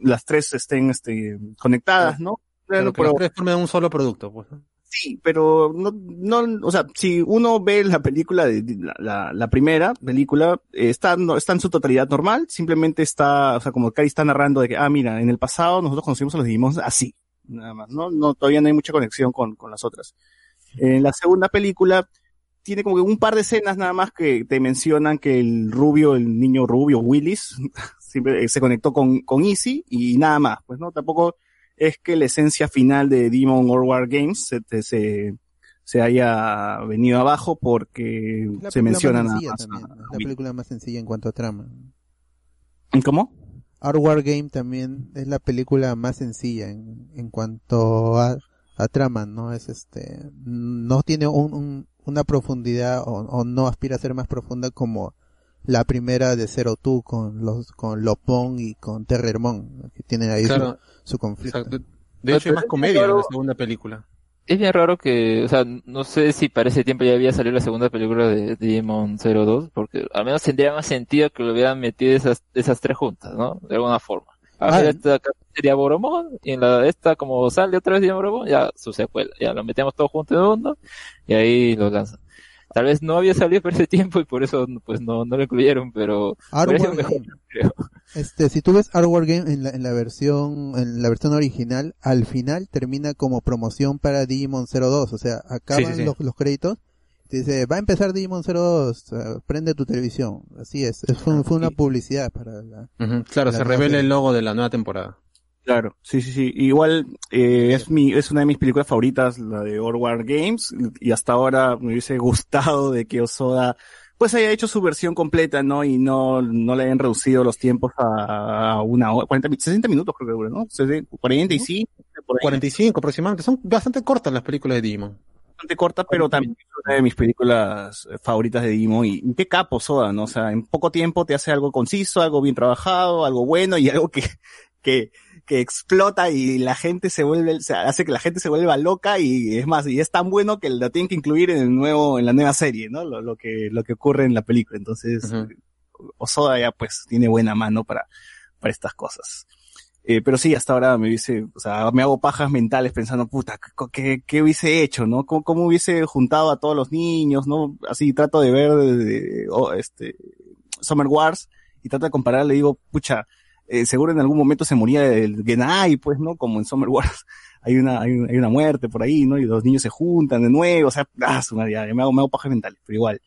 las tres estén, este, conectadas, ¿no? Claro, que pero- los tres formen un solo producto, pues. ¿no? Sí, pero no, no, o sea, si uno ve la película la, la, primera película, está, no, está en su totalidad normal, simplemente está, o sea, como Cari está narrando de que, ah, mira, en el pasado nosotros conocimos a los Digimon así, nada más, no, no, todavía no hay mucha conexión con, con las otras. En la segunda película, tiene como que un par de escenas nada más que te mencionan que el rubio, el niño rubio, Willis, siempre eh, se conectó con, con Easy y nada más, pues, ¿no? Tampoco es que la esencia final de Demon or War Games se, te- se, se haya venido abajo porque La se menciona nada más. también, a- ¿no? a La película más sencilla en cuanto a trama. ¿Cómo? Our War Game también es la película más sencilla en, en cuanto a, a trama, no es este, no tiene un, un- una profundidad o, o no aspira a ser más profunda como la primera de Zero Two con los, con Lopón y con Terrermon, que tienen ahí Claro. su, conflicto. Exacto. De hecho, hay más comedia en la segunda película. Es bien raro que, o sea, no sé si para ese tiempo ya había salido la segunda película de Digimon 02, porque al menos tendría más sentido que lo hubieran metido esas, esas tres juntas, ¿no? De alguna forma. A Ah, ver, esta acá sería Boromon, y en la esta, como sale otra vez Digimon Boromon, ya su secuela, ya lo metemos todo junto en uno, y ahí lo lanzan. Tal vez no había salido por ese tiempo y por eso, pues no, no lo incluyeron, pero War mejor, creo. Este, si tú ves War Game en la, en la versión, en la versión original, al final termina como promoción para Digimon 02, o sea, acaban Sí, sí, sí. Los, los créditos, te dice, va a empezar Digimon 02, eh, prende tu televisión, así es, es fue, fue una publicidad para la, Claro, La se revela el logo de la nueva temporada. Claro, sí, sí, sí. Igual eh, es mi es una de mis películas favoritas, la de War Games, y hasta ahora me hubiese gustado de que Osoda pues haya hecho su versión completa, ¿no? Y no no le hayan reducido los tiempos a, una hora, 40, mi- 60 minutos creo que dura, ¿no? 60, 45, por ahí. 45 aproximadamente. Son bastante cortas las películas de Digimon. bastante corta, pero también es una de mis películas eh, favoritas de Digimon. Y y qué capo Soda, ¿no? O sea, en poco tiempo te hace algo conciso, algo bien trabajado, algo bueno y algo que, que, que explota y la gente se vuelve, o sea, hace que la gente se vuelva loca y es más, y es tan bueno que lo tienen que incluir en el nuevo, en la nueva serie, ¿no? Lo, lo que, lo que ocurre en la película. Entonces, Osoda ya pues tiene buena mano para, para estas cosas. Eh, pero sí, hasta ahora me hubiese, o sea, me hago pajas mentales pensando, puta, ¿qué, qué, qué hubiese hecho, no? ¿Cómo, ¿Cómo, hubiese juntado a todos los niños, no? Así trato de ver, de, de, oh, este, Summer Wars, y trato de comparar, le digo, pucha, eh, seguro en algún momento se moría el Genai, pues, ¿no? Como en Summer Wars. Hay una, hay, hay una muerte por ahí, ¿no? Y los niños se juntan de nuevo, o sea, ah, su madre, me hago, me hago pajas mentales, pero igual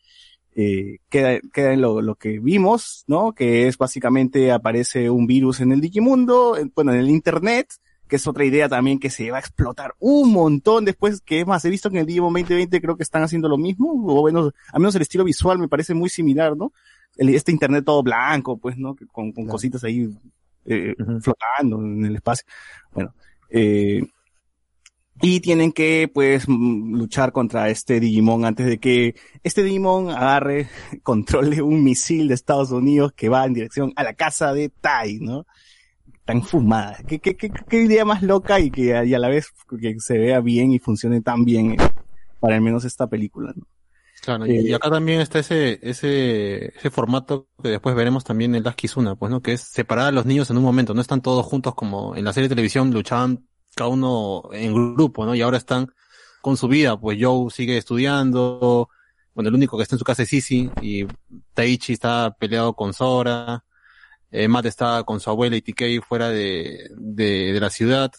eh, queda, queda en lo, lo, que vimos, ¿no? Que es básicamente aparece un virus en el Digimundo, en, bueno, en el Internet, que es otra idea también que se va a explotar un montón después, que es más, he visto que en el Digimon 2020 creo que están haciendo lo mismo, o bueno, al menos el estilo visual me parece muy similar, ¿no? El, este Internet todo blanco, pues, ¿no? Con, con claro. cositas ahí eh, uh -huh. flotando en el espacio. Bueno, eh, y tienen que pues luchar contra este Digimon antes de que este Digimon agarre, controle un misil de Estados Unidos que va en dirección a la casa de Tai, ¿no? Tan fumada. ¿Qué, qué, qué, qué idea más loca y que y a la vez que se vea bien y funcione tan bien eh, para al menos esta película, ¿no? Claro, y, eh, y acá también está ese, ese, ese formato que después veremos también en Las Kizuna, pues, ¿no? Que es separar a los niños en un momento, no están todos juntos como en la serie de televisión luchaban cada uno en grupo, ¿no? Y ahora están con su vida, pues Joe sigue estudiando, bueno, el único que está en su casa es Sisi, y Taichi está peleado con Sora, eh, Matt está con su abuela y TK fuera de, de, de la ciudad.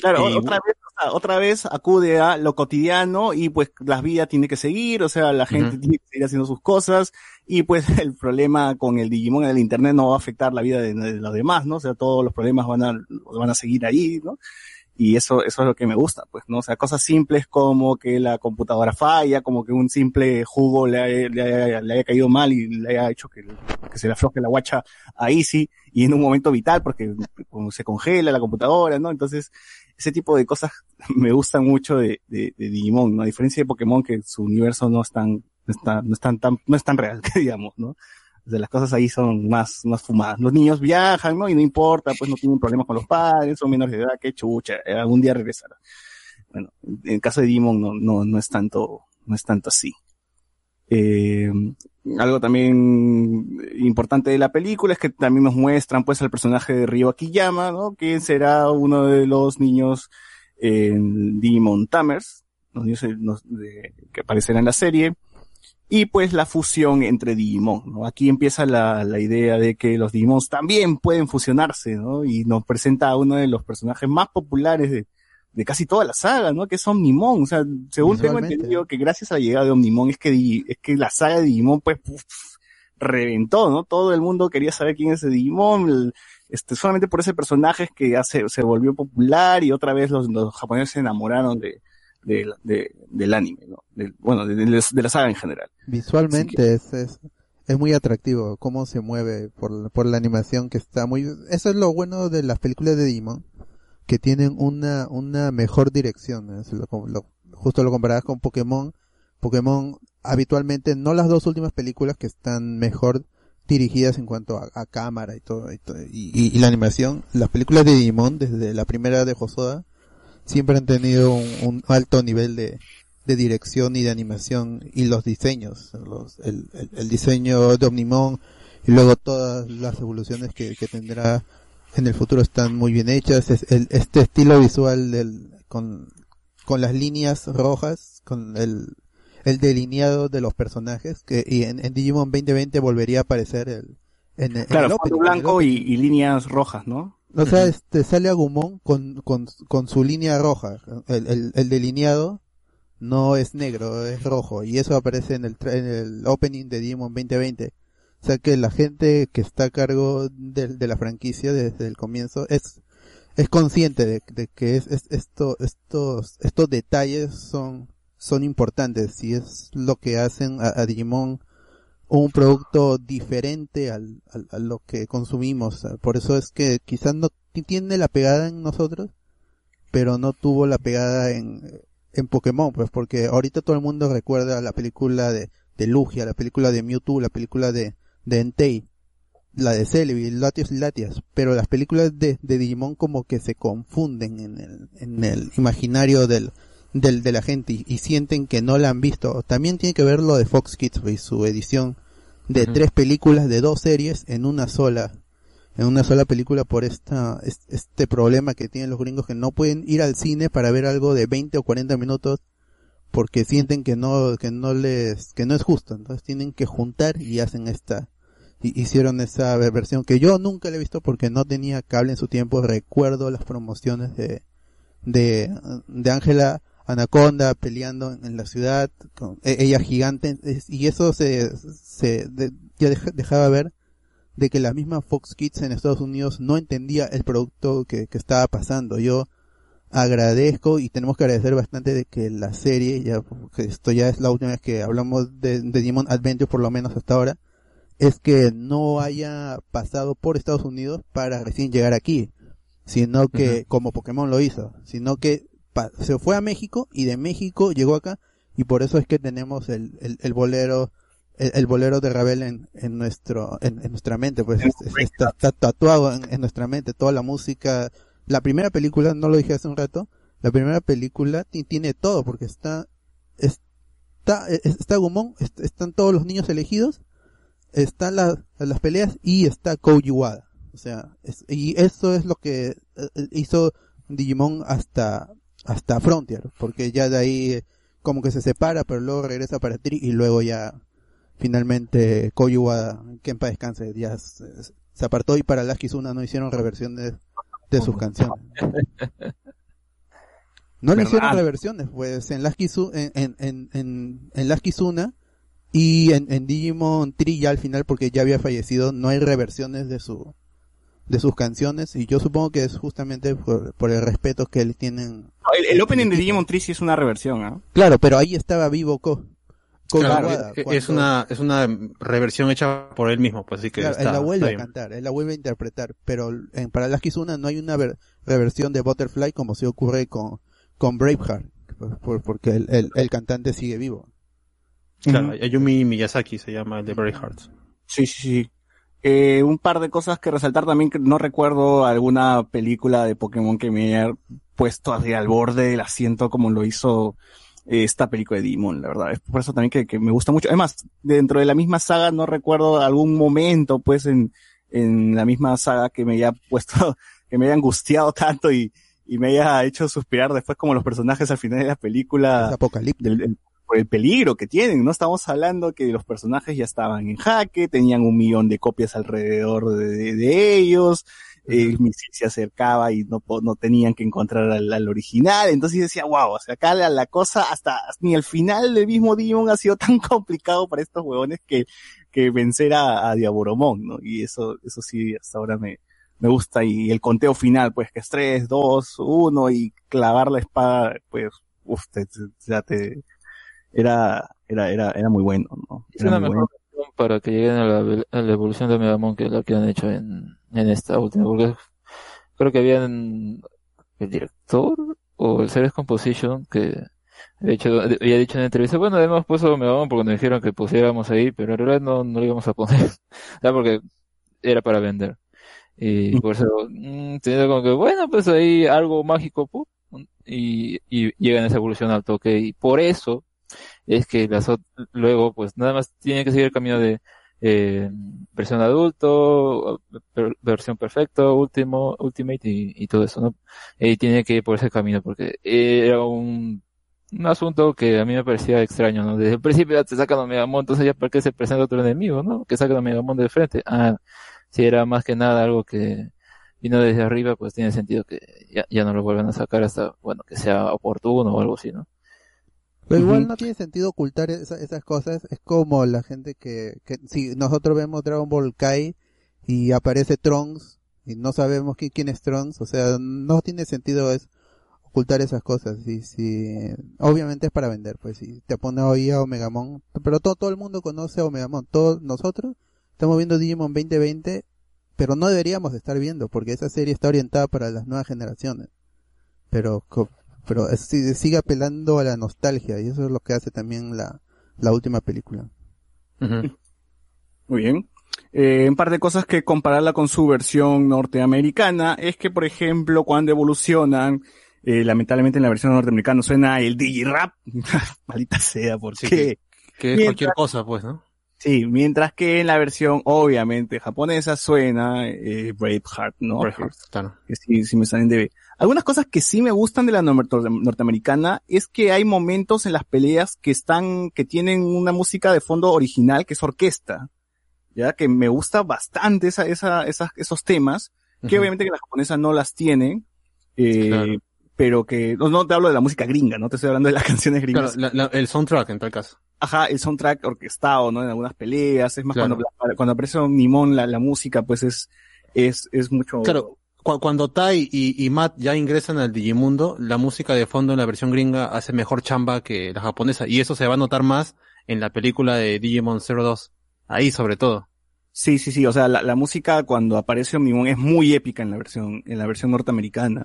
Claro, y, otra vez, otra vez acude a lo cotidiano y pues la vida tiene que seguir, o sea, la gente uh -huh. tiene que seguir haciendo sus cosas y pues el problema con el Digimon en el internet no va a afectar la vida de, de los demás, ¿no? O sea, todos los problemas van a, van a seguir ahí, ¿no? y eso, eso es lo que me gusta, pues, ¿no? O sea, cosas simples como que la computadora falla, como que un simple jugo le haya, le haya, le haya caído mal y le haya hecho que, que, se le afloje la guacha a Easy y en un momento vital porque se congela la computadora, ¿no? Entonces, ese tipo de cosas me gustan mucho de, de, de Digimon, ¿no? A diferencia de Pokémon que su universo no es tan, no es tan, no es tan, no es tan real, que digamos, ¿no? de las cosas ahí son más, más fumadas. Los niños viajan, ¿no? Y no importa, pues no tienen problemas con los padres, son menores de edad, qué chucha, algún día regresará. Bueno, en el caso de Demon no, no, no es tanto, no es tanto así. Eh, algo también importante de la película es que también nos muestran pues al personaje de Ryo Akiyama, ¿no? Que será uno de los niños en Demon Tamers, los niños de, que aparecerán en la serie y pues la fusión entre Digimon. ¿no? Aquí empieza la, la idea de que los Digimons también pueden fusionarse, ¿no? Y nos presenta a uno de los personajes más populares de, de casi toda la saga, ¿no? Que es Omnimon. O sea, según tengo entendido que gracias a la llegada de Omnimon es que, es que la saga de Digimon pues puf, reventó, ¿no? Todo el mundo quería saber quién es ese Digimon. El, este, solamente por ese personaje es que ya se, se volvió popular y otra vez los, los japoneses se enamoraron de, de, de, del anime, ¿no? De, bueno, de, de, la saga en general. Visualmente que... es, es, es, muy atractivo cómo se mueve por, por la animación que está muy... Eso es lo bueno de las películas de Digimon, que tienen una, una mejor dirección. justo lo comparabas con Pokémon. Pokémon habitualmente, no las dos últimas películas que están mejor dirigidas en cuanto a, a cámara y todo, y, la animación, las películas de Digimon, desde la primera de Hosoda, siempre han tenido un, alto nivel de, de, dirección y de animación y los diseños, los, el, el, el, diseño de Omnimon y luego todas las evoluciones que, que tendrá en el futuro están muy bien hechas. Es, el, este estilo visual del, con, con las líneas rojas, con el, el delineado de los personajes, que y en, en Digimon 2020 volvería a aparecer el, en, claro, el blanco y, y líneas rojas, ¿no? O sea, este, sale Agumon con, con, con su línea roja. El, el, el, delineado no es negro, es rojo. Y eso aparece en el, en el opening de Digimon 2020. O sea que la gente que está a cargo de, de la franquicia desde el comienzo es, es consciente de, que es, es, esto, estos, estos detalles son, son importantes y es lo que hacen a, a Digimon un producto diferente al, al, a lo que consumimos. Por eso es que quizás no tiene la pegada en nosotros, pero no tuvo la pegada en, en Pokémon, pues porque ahorita todo el mundo recuerda la película de, de Lugia, la película de Mewtwo, la película de, de Entei. la de Celebi, Latios y Latias, pero las películas de, de Digimon como que se confunden en el, en el imaginario del, del, de la gente y, y sienten que no la han visto. También tiene que ver lo de Fox Kids y su edición de tres películas de dos series en una sola, en una sola película por esta, es- este problema que tienen los gringos que no pueden ir al cine para ver algo de 20 o 40 minutos porque sienten que no, que no les, que no es justo. Entonces tienen que juntar y hacen esta, hicieron esa ver- versión que yo nunca la he visto porque no tenía cable en su tiempo. Recuerdo las promociones de, de, de Ángela Anaconda peleando en, la ciudad, con e- ella gigante, y eso se, se ya deja- dejaba ver de que la misma Fox Kids en Estados Unidos no entendía el producto que, que estaba pasando. Yo agradezco y tenemos que agradecer bastante de que la serie, ya, esto ya es la última vez que hablamos de, de Demon Adventure, por lo menos hasta ahora, es que no haya pasado por Estados Unidos para recién llegar aquí, sino que, como Pokémon lo hizo, sino que se fue a México y de México llegó acá y por eso es que tenemos el, el, el bolero el, el bolero de Ravel en, en nuestro en, en nuestra mente pues es- es- está, está tatuado en, en nuestra mente toda la música. La primera película no lo dije hace un rato la primera película ti- tiene todo porque está está es- está Gumon est- están todos los niños elegidos están la- las peleas y está Koji Wada. O sea es- y eso es lo que eh, eh, hizo Digimon hasta hasta Frontier porque ya de ahí eh, como que se separa pero luego regresa para Tri y luego ya finalmente Koji Wada que en paz descanse ya se, se apartó y para las Kizuna no hicieron reversiones de sus canciones. No le hicieron reversiones pues en las en, en, en, en las Kizuna y en, en Digimon Tri ya al final porque ya había fallecido no hay reversiones de su de sus canciones y yo supongo que es justamente por, por el respeto que le tienen El, el opening de Digimon Tree sí es una reversión, ¿ah? claro pero ahí estaba vivo Ko, Claro, Wada, es- una es una reversión hecha por él mismo, pues así que Claro, está, él la vuelve está a cantar, él la vuelve a interpretar, pero en para las Kizuna no hay una ver- reversión de Butterfly como se ocurre con, con Braveheart, por- por- porque el, el, el cantante sigue vivo. Claro, Ayumi Miyazaki se llama el de Very Hearts. Sí, sí, sí. Eh, un par de cosas que resaltar también, que no recuerdo alguna película de Pokémon que me haya puesto así al borde del asiento como lo hizo eh, esta película de Digimon, la verdad. Es por eso también que, que me gusta mucho. Además, dentro de la misma saga no recuerdo algún momento, pues, en, en la misma saga que me haya puesto, que me haya angustiado tanto y, y me haya hecho suspirar después como los personajes al final de la película. Del, del- por el peligro que tienen, ¿no? Estamos hablando que los personajes ya estaban en jaque, tenían un millón de copias alrededor de, de- de ellos, el misil se acercaba y no, no tenían que encontrar al, al original, entonces decía, wow, o sea, acá la, la cosa hasta ni el final del mismo Digimon ha sido tan complicado para estos huevones que, que vencer a, a Diaboromon, ¿no? Y eso, eso sí, hasta ahora me, me gusta, y el conteo final, pues que es 3, 2, 1, y clavar la espada, pues, uff, te, te- ya te, era, era, era, era muy bueno, ¿no? Es una mejor bueno. opción para que lleguen a la, a la evolución de Megamon que la que han hecho en, en esta última, porque creo que habían el director o el Series Composition que había, hecho, había dicho en la entrevista, bueno, hemos puesto Megamon porque nos dijeron que pusiéramos ahí, pero en realidad no, no lo íbamos a poner, sea, porque era para vender. Y por eso, mm, tenía como que, bueno, pues ahí algo mágico, y, y llegan a esa evolución al toque, y por eso es que las luego pues nada más tiene que seguir el camino de eh, versión adulto, versión perfecto, último, ultimate y, y todo eso, ¿no? Y tiene que ir por ese camino porque era un, un asunto que a mí me parecía extraño, ¿no? Desde el principio ya te sacan a Megamon, entonces ya para qué se presenta otro enemigo, ¿no? Que sacan a Megamon de frente. Ah, si era más que nada algo que vino desde arriba, pues tiene sentido que ya, ya no lo vuelvan a sacar hasta, bueno, que sea oportuno o algo así, ¿no? Pero igual no tiene sentido ocultar esa- esas cosas. Es como la gente que, que si nosotros vemos Dragon Ball Kai y aparece Trunks y no sabemos quién, quién es Trunks, o sea, no tiene sentido es ocultar esas cosas. Y si, obviamente es para vender, pues si te pone hoy a Omegamon, pero todo, todo el mundo conoce a Omegamon. Todos nosotros estamos viendo Digimon 2020, pero no deberíamos de estar viendo porque esa serie está orientada para las nuevas generaciones. Pero, pero es- sigue apelando a la nostalgia y eso es lo que hace también la, la última película. Muy bien. Eh, un par de cosas que compararla con su versión norteamericana es que, por ejemplo, cuando evolucionan, eh, lamentablemente en la versión norteamericana suena el Digirap, maldita sea, ¿por Sí, qué? que, que es Mientras- cualquier cosa, pues, ¿no? Sí, mientras que en la versión, obviamente, japonesa suena eh, Braveheart, ¿no? Braveheart, claro. Que sí, sí me salen de B. Algunas cosas que sí me gustan de la norte- norteamericana es que hay momentos en las peleas que están, que tienen una música de fondo original, que es orquesta. Ya, que me gusta bastante esa, esa, esas, esos temas, que obviamente que las japonesas no las tienen, eh, Claro. Pero que, no, no te hablo de la música gringa, no te estoy hablando de las canciones Claro, gringas. la- la- el soundtrack en tal caso. Ajá, el soundtrack orquestado, ¿no? En algunas peleas, es más Claro. cuando, cuando aparece un Nimón, la, la música, pues es, es, es mucho. Claro, cu- cuando Tai y, y Matt ya ingresan al Digimundo, la música de fondo en la versión gringa hace mejor chamba que la japonesa. Y eso se va a notar más en la película de Digimon 02. Ahí sobre todo. Sí, sí, sí, o sea, la, la música cuando aparece Omnimon es muy épica en la versión, en la versión norteamericana,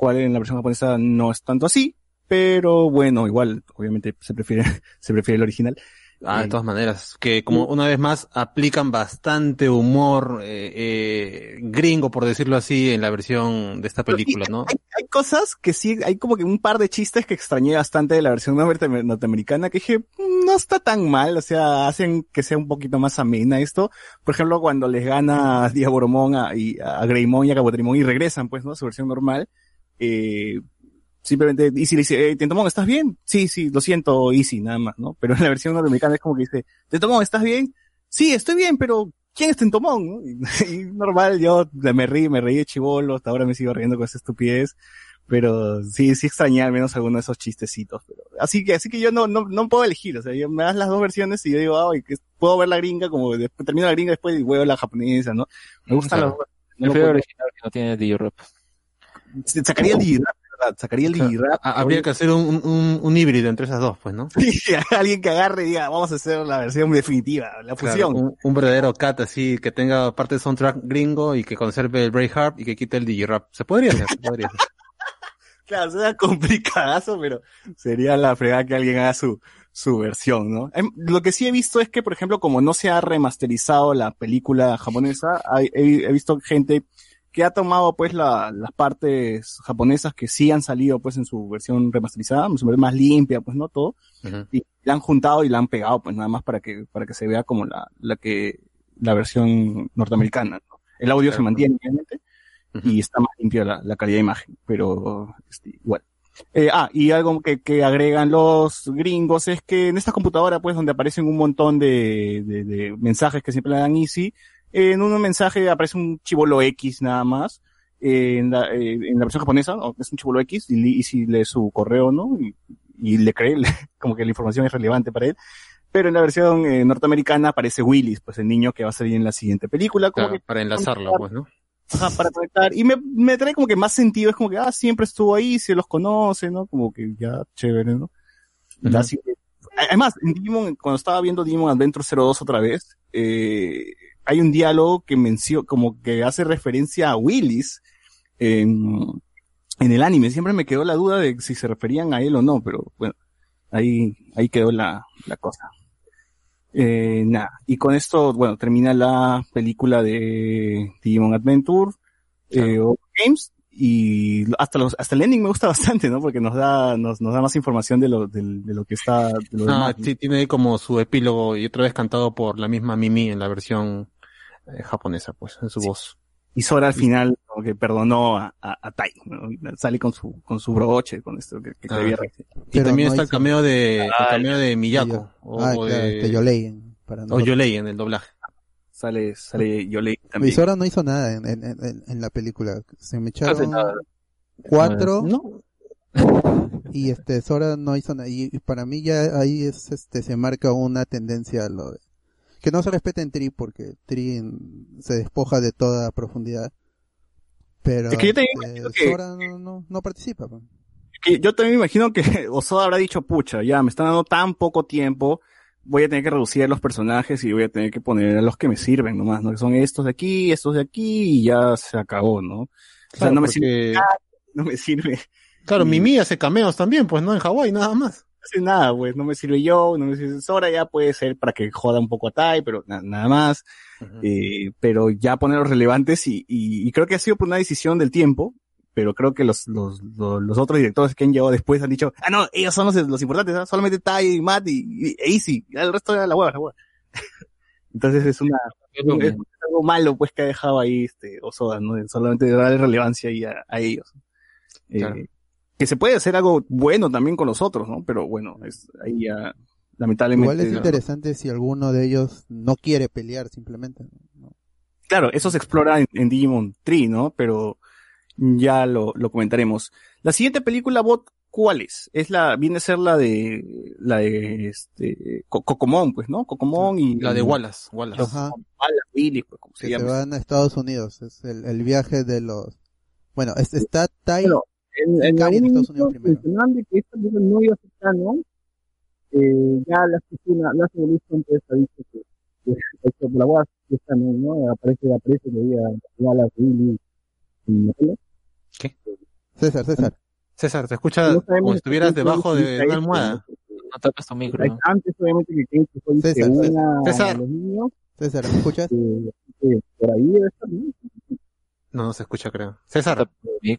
cual en la versión japonesa no es tanto así, pero bueno, igual, obviamente se prefiere, se prefiere el original. Ah, de Eh, todas maneras, que como una vez más aplican bastante humor eh, eh, gringo, por decirlo así, en la versión de esta película, ¿no? Hay, hay cosas que sí, hay como que un par de chistes que extrañé bastante de la versión norte- norteamericana que dije, "Mm, no está tan mal, o sea, hacen que sea un poquito más amena esto. Por ejemplo, cuando les gana a Diaboromon a, y a Greymon y a Cabotrimon y regresan, pues, ¿no? A su versión normal, eh, simplemente Easy le dice, hey, Tentomon, ¿estás bien? Sí, sí, lo siento, Easy, nada más, ¿no? Pero en la versión norteamericana es como que dice, Tentomon, ¿estás bien? Sí, estoy bien, pero ¿quién es Tentomon? ¿no? Y, y normal, yo me reí, me reí de chivolo, hasta ahora me sigo riendo con esa estupidez. Pero sí, sí extrañé al menos alguno de esos chistecitos. Pero, así que, así que yo no, no, no puedo elegir. O sea, yo me das las dos versiones y yo digo, ay, que puedo ver la gringa como después termino la gringa después y ver la japonesa, ¿no? Me gustan Claro. las dos. El No original que no tiene D-Rap. Sacaría el Digirap, ¿verdad? Sacaría el Digirap. Habría que hacer un, un, un híbrido entre esas dos, pues, ¿no? Sí, alguien que agarre y diga, vamos a hacer la versión definitiva, la Claro, fusión. un, un verdadero cat así, que tenga parte de soundtrack gringo y que conserve el Braveheart y que quite el Digirap. Se podría hacer, se podría hacer. Claro, sería complicadazo, pero sería la fregada que alguien haga su, su versión, ¿no? Em, Lo que sí he visto es que, por ejemplo, como no se ha remasterizado la película japonesa, he visto gente que ha tomado pues la- las partes japonesas que sí han salido pues en su versión remasterizada, más limpia, pues no todo, y la han juntado y la han pegado pues nada más para que, para que se vea como la, la que, la versión norteamericana, ¿no? El audio se mantiene, obviamente, Ujú. y está más limpia la, la calidad de imagen, pero este, igual. Eh, ah, y algo que, que agregan los gringos es que en esta computadora, pues, donde aparecen un montón de, de, de mensajes que siempre le dan Easy, en un mensaje aparece un chivolo X nada más. Eh, en, la, eh, en la versión japonesa, ¿no? es un chivolo X, y le- Easy lee su correo, ¿no? Y, y le cree, le- como que la información es relevante para él. Pero en la versión eh, norteamericana aparece Willis, pues el niño que va a salir en la siguiente película. Como Claro, que para enlazarlo, pues, ¿no? Ajá, para conectar. Y me, me trae como que más sentido, es como que, ah, siempre estuvo ahí, se los conoce, ¿no? Como que ya, chévere, ¿no? Ujú. Así que- además, en Digimon, cuando estaba viendo Digimon Adventure 02 otra vez, eh, hay un diálogo que menciona, como que hace referencia a Willis en, en el anime. Siempre me quedó la duda de si se referían a él o no, pero bueno, ahí, ahí quedó la, la cosa. Eh, nada, y con esto, bueno, termina la película de Digimon Adventure, eh, o Games, y hasta los, hasta el ending me gusta bastante, ¿no? Porque nos da, nos, nos da más información de lo, de, lo que está, de lo Ah, demás, ¿no? sí, tiene como su epílogo y otra vez cantado por la misma Mimi en la versión eh, japonesa, pues, en su voz. Y Sora al final, como que perdonó a, a, a Tai, ¿no? Sale con su, con su broche, con esto que, que Ah. había Y también no está el cameo de, el Ah, cameo de Miyako. O, ah, o claro, de, que Yolei, para o. Yolei en el doblaje. Sale, sale Yolei Y también. Sora no hizo nada en, en, en, en la película. Se me echaron nada. cuatro No, y este Sora no hizo nada. Y, y para mí ya ahí es este se marca una tendencia a lo de que no se respeta en Tri porque Tri en- se despoja de toda profundidad. Pero Es que yo también este, que- Sora no, no, no participa. pues. que yo también me imagino que Osoda habrá dicho, pucha, ya me están dando tan poco tiempo, voy a tener que reducir a los personajes y voy a tener que poner a los que me sirven nomás, ¿no? Que son estos de aquí, estos de aquí y ya se acabó, ¿no? O sea, no me sirve, no me sirve. Claro, Y- Mimi hace cameos también, pues, ¿no? En Hawái, nada más. hace nada, pues, no me sirve yo, no me sirve Sora, ya puede ser para que joda un poco a Tai, pero na- nada más. Eh, pero ya ponerlos relevantes y, y, y creo que ha sido por una decisión del tiempo, pero creo que los, los, los, los otros directores que han llegado después han dicho, ah, no, ellos son los, los importantes, ¿ah? solamente Tai, y Matt y, y Easy, el resto era la hueva, la hueva. Entonces es una, es algo malo pues que ha dejado ahí este Osoda, ¿no? Solamente de darle relevancia ahí a, a ellos. Eh, Claro. que se puede hacer algo bueno también con los otros, ¿no? Pero bueno, es ahí ya lamentablemente. Igual es interesante si alguno de ellos no quiere pelear simplemente. ¿no? Claro, eso se explora en, en Digimon Tree, ¿no? Pero ya lo, lo comentaremos. La siguiente película, Bot, ¿cuál es? Es la, viene a ser la de, la de, este, Co- Cocomón, pues, ¿no? Cocomón y... La de Wallace, Wallace. Ajá. Wallace, Willy, pues, como se Que se llama. van a Estados Unidos. Es el, el viaje de los. Bueno, es- está Tai Bueno, en, en en Estados Unidos primero. que esta película no iba a ser canon, eh, ya la oficina, la evolución pues ha dicho que, que esto por la UAS que es canon, ¿no? Aparece, aparece que había Wallace, Willy, y la película. César, César. César, te escucha No como si estuvieras debajo de una almohada. No tapes tu micro. Hay- Antes, obviamente, que fue César, una César. a los niños, César, ¿me escuchas? eh, eh, por ahí debe estar, ¿no? No, no se escucha, creo. César, no qué. Eh,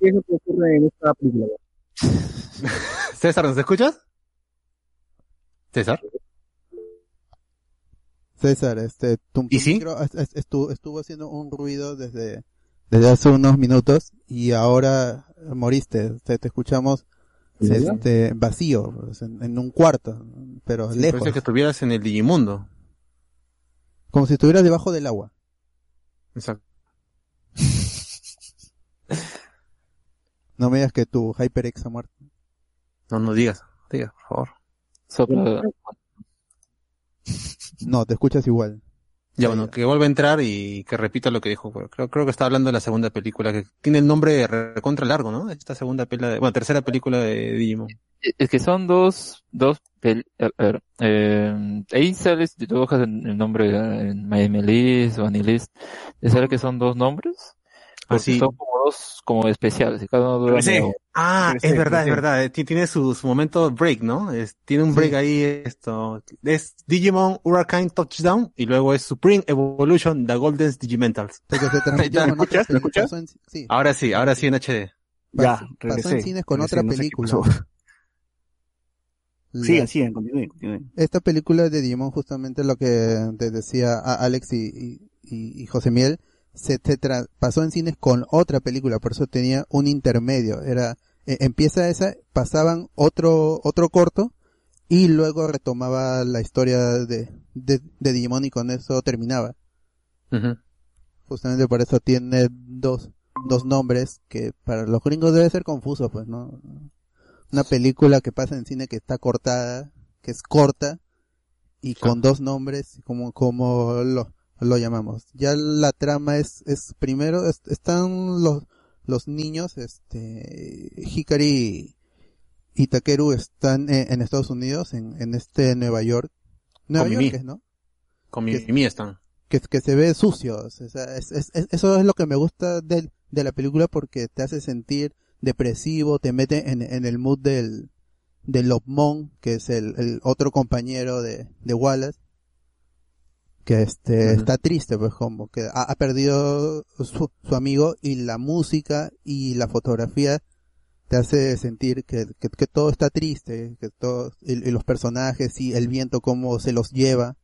¿Qué es lo que ocurre en esta película? César, ¿nos escuchas? César. César, este, tu, tu ¿Y sí? micro estuvo, estuvo haciendo un ruido desde, desde hace unos minutos y ahora moriste. Te, te escuchamos este, vacío, pues, en, en un cuarto, pero Sí, lejos. Parece que estuvieras en el Digimundo. Como si estuvieras debajo del agua. Exacto. No me digas que tu HyperX ha muerto. No, no digas. Digas, por favor. Sopla. No, te escuchas igual. Ya, bueno, que vuelva a entrar y que repita lo que dijo. Creo, creo que está hablando de la segunda película, que tiene el nombre recontra largo, ¿no? Esta segunda película, de, bueno, tercera película de Digimon. Es que son dos, dos, pel- a ver, eh, ahí sales, tú bajas el, nombre eh, en Miami List o Anilist, te sale que son dos nombres, porque Así. son como dos, como especiales, y cada uno dura Regresé. Ah, Regresé, es verdad, es regresé. verdad. eh, ti- Tiene su, su momento break, ¿no? Es, tiene un Sí. break ahí, esto. Es Digimon Hurricane Touchdown y luego es Supreme Evolution The Golden Digimentals. Porque se transmitió ¿Me con otra escuchas? ¿Me película. escuchas? Pasó en- Sí, Ahora sí, ahora sí en HD. Ya, pasó, pasó regresé. en cines con Regresé, otra no película. Sigan, sigan, continúen, continúen. esta película de Digimon, justamente lo que te decía a Alex y, y, y- y José Miel, se, se tra- pasó en cines con otra película, por eso tenía un intermedio. Era, eh, empieza esa, pasaban otro, otro corto, y luego retomaba la historia de, de, de Digimon y con eso terminaba. Justamente por eso tiene dos, dos nombres que para los gringos debe ser confuso, pues, ¿no? Una película que pasa en cine que está cortada, que es corta, y con dos nombres, como, como lo, lo llamamos. Ya la trama es, es primero, es- están los, los niños, este, Hikari y Takeru están en, en Estados Unidos, en, en este Nueva York. Nueva Con York Mimi. es, ¿no? Con Que- Mimi están. que, que se ve sucio. O sea, es- es- es- eso es lo que me gusta del- de la película porque te hace sentir depresivo, te mete en, en el mood del, del Lobmon, que es el, el otro compañero de, de Wallace, que este, está triste, pues como que ha, ha perdido su, su amigo y la música y la fotografía te hace sentir que, que, que todo está triste, que todo, y, y los personajes y el viento como se los lleva,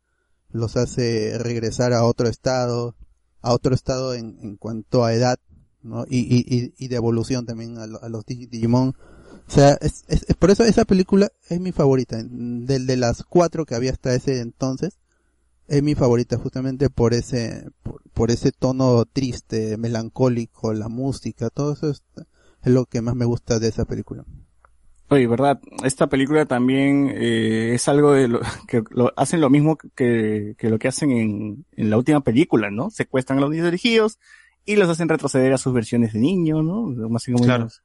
los hace regresar a otro estado, a otro estado en, en cuanto a edad, ¿no? Y, y, y, y de evolución también a, lo- a los Digi- Digimon. O sea, es, es, es- por eso esa película es mi favorita. De, de las cuatro que había hasta ese entonces, es mi favorita justamente por ese, por, por ese tono triste, melancólico, la música, todo eso es, es lo que más me gusta de esa película. Oye, verdad, esta película también eh, es algo de lo que lo, hacen lo mismo que, que lo que hacen en, en la última película, ¿no? Secuestran a los niños elegidos y los hacen retroceder a sus versiones de niño, ¿no? Más o Claro. menos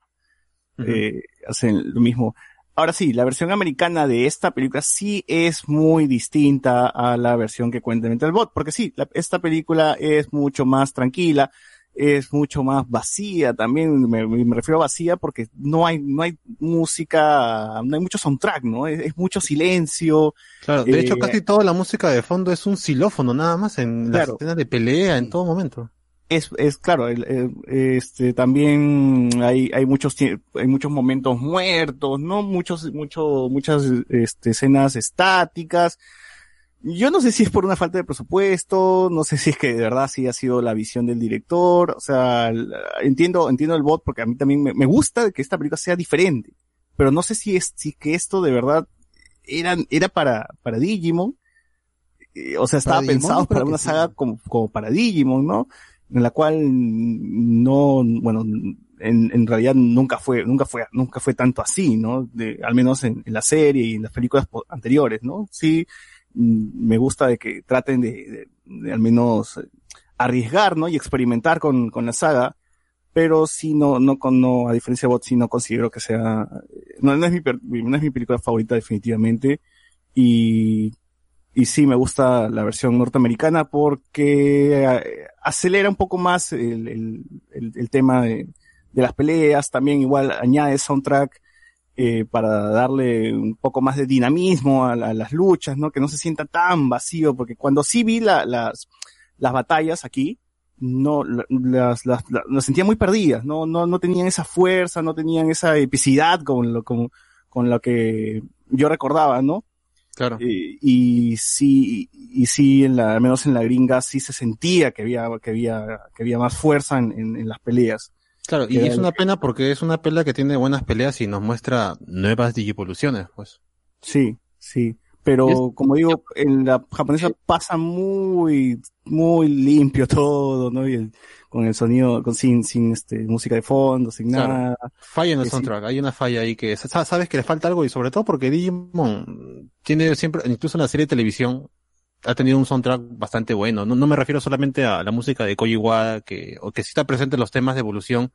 eh, hacen lo mismo. Ahora sí, la versión americana de esta película sí es muy distinta a la versión que cuenta Mental Bot, porque sí, la- esta película es mucho más tranquila, es mucho más vacía también, me, me refiero a vacía porque no hay, no hay música, no hay mucho soundtrack, ¿no? Es, es mucho silencio. Claro, de Eh, hecho casi toda la música de fondo es un xilófono nada más en las Claro. escenas de pelea en todo momento. Es, es claro, el- el- este, también hay, hay muchos, hay muchos momentos muertos, ¿no? Muchos, mucho, muchas, este, escenas estáticas. Yo no sé si es por una falta de presupuesto, no sé si es que de verdad sí ha sido la visión del director, o sea, entiendo, entiendo el bot porque a mí también me, me gusta que esta película sea diferente, pero no sé si es, si que esto de verdad era, era para, para Digimon, eh, o sea, estaba Para pensado para una saga como, como para Digimon, ¿no? En la cual no, bueno, en, en realidad nunca fue, nunca fue, nunca fue tanto así, ¿no? De, al menos en, la serie y en las películas anteriores, ¿no? Sí, mm, me gusta de que traten de, de- al menos arriesgar, ¿no? Y experimentar con, con la saga, pero sí no, no con, no, a diferencia de Bot, sí no considero que sea, no, no es mi, no es mi película favorita definitivamente, y, y sí me gusta la versión norteamericana porque eh, acelera un poco más el, el, tema de, las peleas, también igual añade soundtrack eh, para darle un poco más de dinamismo a, a las luchas, ¿no? Que no se sienta tan vacío, porque cuando sí vi la- las, las batallas aquí, no, la- las, las, las, las sentía muy perdidas, no, no, no tenían esa fuerza, no tenían esa epicidad con lo, con, con lo que yo recordaba, ¿no? Claro. Eh, y sí, y sí, en la, al menos en la gringa sí se sentía que había, que había, que había más fuerza en, en, en las peleas. Claro, y es una que- pena porque es una pelea que tiene buenas peleas y nos muestra nuevas digivoluciones, pues. Sí, sí. Pero como digo, en la japonesa pasa muy, muy limpio todo, ¿no? Y el- con el sonido, con, sin, sin este, música de fondo, sin Claro. nada. Falla en el sí. soundtrack, hay una falla ahí que sa- sabes que le falta algo y sobre todo porque Digimon tiene siempre, incluso en la serie de televisión, ha tenido un soundtrack bastante bueno. No, no me refiero solamente a la música de Koji Wada, que, o que sí está presente en los temas de evolución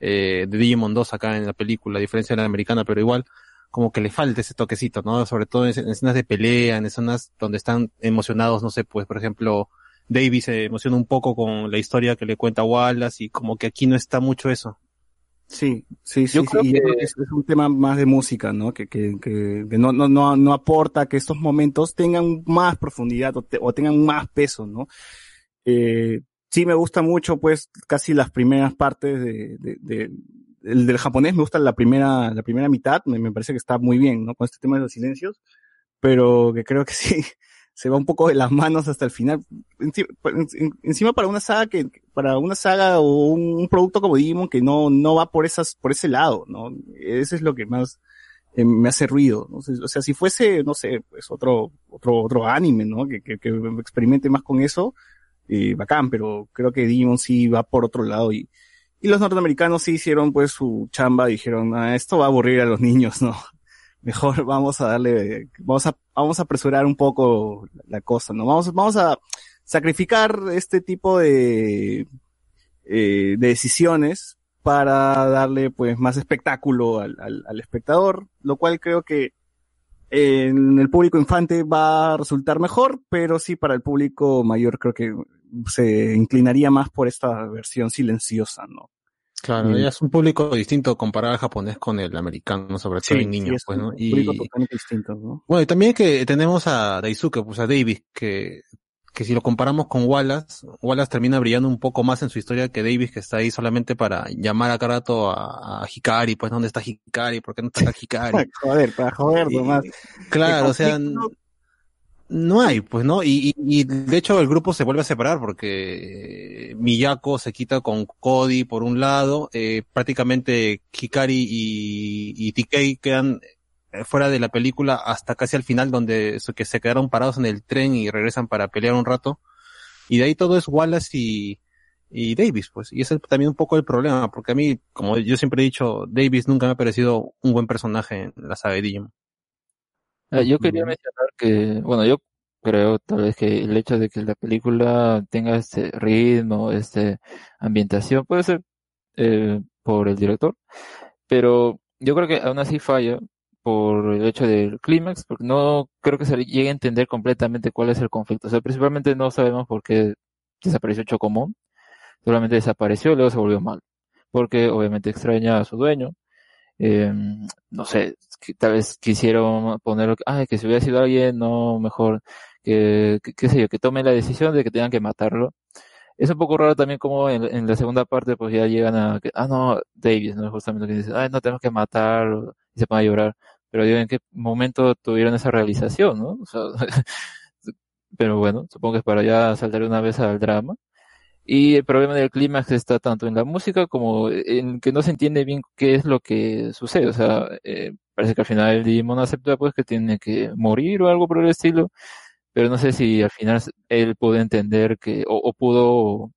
eh, de Digimon 2 acá en la película, a diferencia de la americana, pero igual como que le falta ese toquecito, ¿no? Sobre todo en, en escenas de pelea, en escenas donde están emocionados, no sé, pues por ejemplo, Davis se emociona un poco con la historia que le cuenta Wallace y como que aquí no está mucho eso. Sí, sí, sí, Yo sí, creo y que- es, es un tema más de música, ¿no? Que, que, que, que no, no, no, no aporta que estos momentos tengan más profundidad o, te- o tengan más peso, ¿no? Eh, sí me gusta mucho, pues, casi las primeras partes de, de, de- el del japonés, me gusta la primera, la primera mitad, me, me parece que está muy bien, ¿no? Con este tema de los silencios, pero que creo que sí, se va un poco de las manos hasta el final. En- Encima para una saga que, para una saga o un, producto como Digimon que no, no va por esas, por ese lado, ¿no? Ese es lo que más eh, me hace ruido, ¿no? O sea, si fuese, no sé, pues otro, otro, otro anime, ¿no? Que, que, que experimente más con eso, eh, bacán, pero creo que Digimon sí va por otro lado y, y los norteamericanos sí hicieron pues su chamba dijeron, ah, esto va a aburrir a los niños, ¿no? Mejor vamos a darle, vamos a, vamos a apresurar un poco la cosa, ¿no? Vamos, vamos a sacrificar este tipo de, eh, de decisiones para darle pues más espectáculo al, al, al espectador, lo cual creo que en el público infante va a resultar mejor, pero sí para el público mayor creo que se inclinaría más por esta versión silenciosa, ¿no? Claro, ya es un público distinto comparar al japonés con el americano, sobre todo Sí, en sí, niños, es pues, un ¿no? público Y totalmente distinto, ¿no? bueno, y también que tenemos a Daisuke, pues a Davis, que, que si lo comparamos con Wallace, Wallace termina brillando un poco más en su historia que Davis, que está ahí solamente para llamar a cada rato a, a Hikari, pues ¿dónde está Hikari? ¿Por qué no está Hikari? joder, para joder Y- nomás. Claro, o sea, no hay, pues, ¿no? Y, de hecho el grupo se vuelve a separar porque eh, Miyako se quita con Cody por un lado, eh, prácticamente Hikari y, y TK quedan eh, fuera de la película hasta casi al final donde que se quedaron parados en el tren y regresan para pelear un rato. Y de ahí todo es Wallace y, Davis, pues. Y ese es también un poco el problema, porque a mí, como yo siempre he dicho, Davis nunca me ha parecido un buen personaje en la saga de. Ah, Yo quería mencionar que, bueno, yo creo tal vez que el hecho de que la película tenga este ritmo, este ambientación, puede ser eh, por el director, pero yo creo que aún así falla por el hecho del clímax, porque no creo que se llegue a entender completamente cuál es el conflicto. O sea, principalmente no sabemos por qué desapareció Chocomón, solamente desapareció y luego se volvió mal. Porque obviamente extraña a su dueño. Eh, no sé, tal vez quisieron poner, ay, que si hubiera sido alguien, no, mejor que, qué sé yo, que tome la decisión de que tengan que matarlo. Es un poco raro también como en, la segunda parte pues ya llegan a que, ah no, Davis, ¿no? Justamente que dice, ay no tenemos que matarlo y se pone a llorar. Pero digo, ¿en qué momento tuvieron esa realización, no? Pero bueno, supongo que es para ya saltar una vez al drama. Y el problema del clímax está tanto en la música como en que no se entiende bien qué es lo que sucede. O sea, eh, parece que al final el Digimon acepta pues que tiene que morir o algo por el estilo, pero no sé si al final él pudo entender que, o, o pudo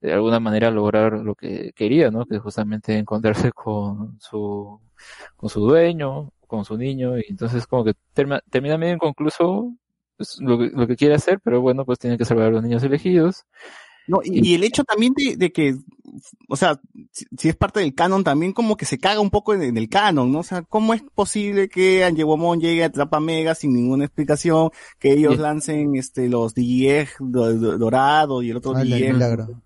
de alguna manera lograr lo que quería, ¿no? Que justamente encontrarse con su, con su dueño, con su niño, y entonces como que termina, termina medio inconcluso pues, lo, que, lo que quiere hacer, pero bueno, pues tiene que salvar a los niños elegidos. No, y, y el hecho también de, de que, o sea, si, si es parte del canon, también como que se caga un poco en, en el canon, ¿no? O sea, ¿cómo es posible que Angewomon llegue a Trapa Mega sin ninguna explicación, que ellos lancen este los DIEG do- do- dorado y el otro Ah, DIEG milagro.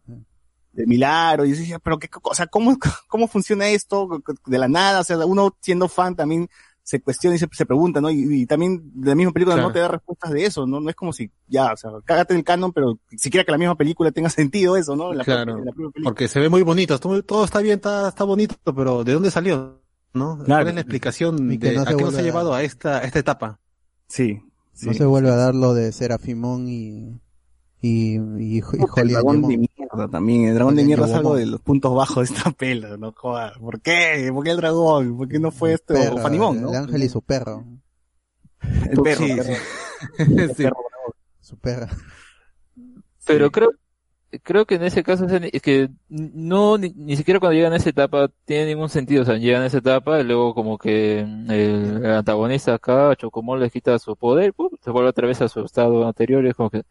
de milagro? Y yo decía, pero qué, o sea, ¿cómo, cómo funciona esto de la nada? O sea, uno siendo fan también se cuestiona y se, se pregunta, ¿no? Y, y también de la misma película Claro. no te da respuestas de eso, ¿no? No es como si, ya, o sea, cágate en el canon, pero siquiera que la misma película tenga sentido eso, ¿no? La Claro, propia- en la propia película. porque se ve muy bonito, todo, todo está bien, está, está bonito, pero ¿de dónde salió? ¿No? Claro. ¿Cuál es la explicación que de no a qué nos ha a- llevado a esta, a esta etapa? Sí. sí. No se vuelve a dar lo de Serafimón y, y, y, el dragón de mierda también. El dragón de mierda es algo de los puntos bajos de esta pela, no jodas. ¿Por qué? ¿Por qué el dragón? ¿Por qué no fue este Perro, Fanimón, no? El ángel y su perro. El perro, Sí, el perro. sí. El Sí. perro. Su perra. Pero creo, creo que en ese caso es que no, ni, ni siquiera cuando llegan a esa etapa tiene ningún sentido. O sea, llegan a esa etapa y luego como que el, el antagonista acá, Chocomol, les quita su poder, ¡pum! se vuelve otra vez a su estado anterior y es como que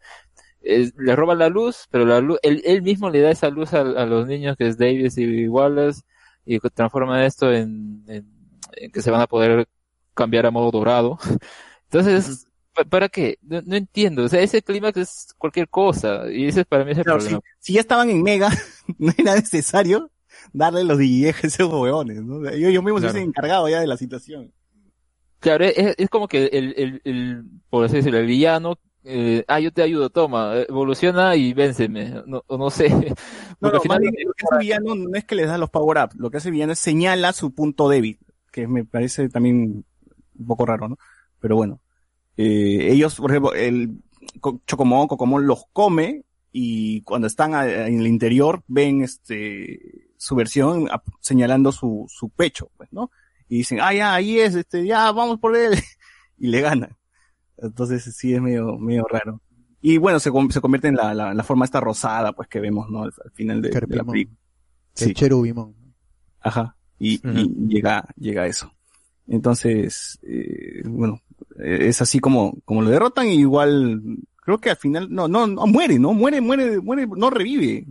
le roba la luz, pero la luz, él, él mismo le da esa luz a, a los niños que es Davis y Wallace y transforma esto en, en, en que se van a poder cambiar a modo dorado. Entonces, ¿pa- ¿para qué? No, no entiendo. O sea, ese clímax es cualquier cosa y ese para mí es el Claro, si, problema. si ya estaban en Mega, no era necesario darle los DJs a esos huevones, ¿no? O sea, Yo, yo mismo se Claro. hubiese encargado ya de la situación. Claro, es, es como que el, el, el, por así decirlo, el villano, eh, ah, yo te ayudo, toma, eh, evoluciona y vénceme, no, o no sé. No, final, bien, lo que hace villano no es que les da los power ups, lo que hace villano es señala su punto débil, que me parece también un poco raro, ¿no? Pero bueno, eh, ellos, por ejemplo, el Co- Chocomón, Cocomón los come y cuando están a- en el interior ven este su versión señalando su, su pecho, pues, ¿no? Y dicen, ah, ya, ahí es, este, ya, vamos por él, y le ganan. Entonces sí es medio, medio raro. Y bueno, se, se convierte en la, la, la forma esta rosada, pues, que vemos, ¿no? Al, al final de, de la película. El Sí, cherubimón. ajá. Y, y llega, llega a eso. Entonces, eh, bueno, eh, es así como, como lo derrotan y igual, creo que al final, no, no, no muere, ¿no? Muere, muere, muere, no revive.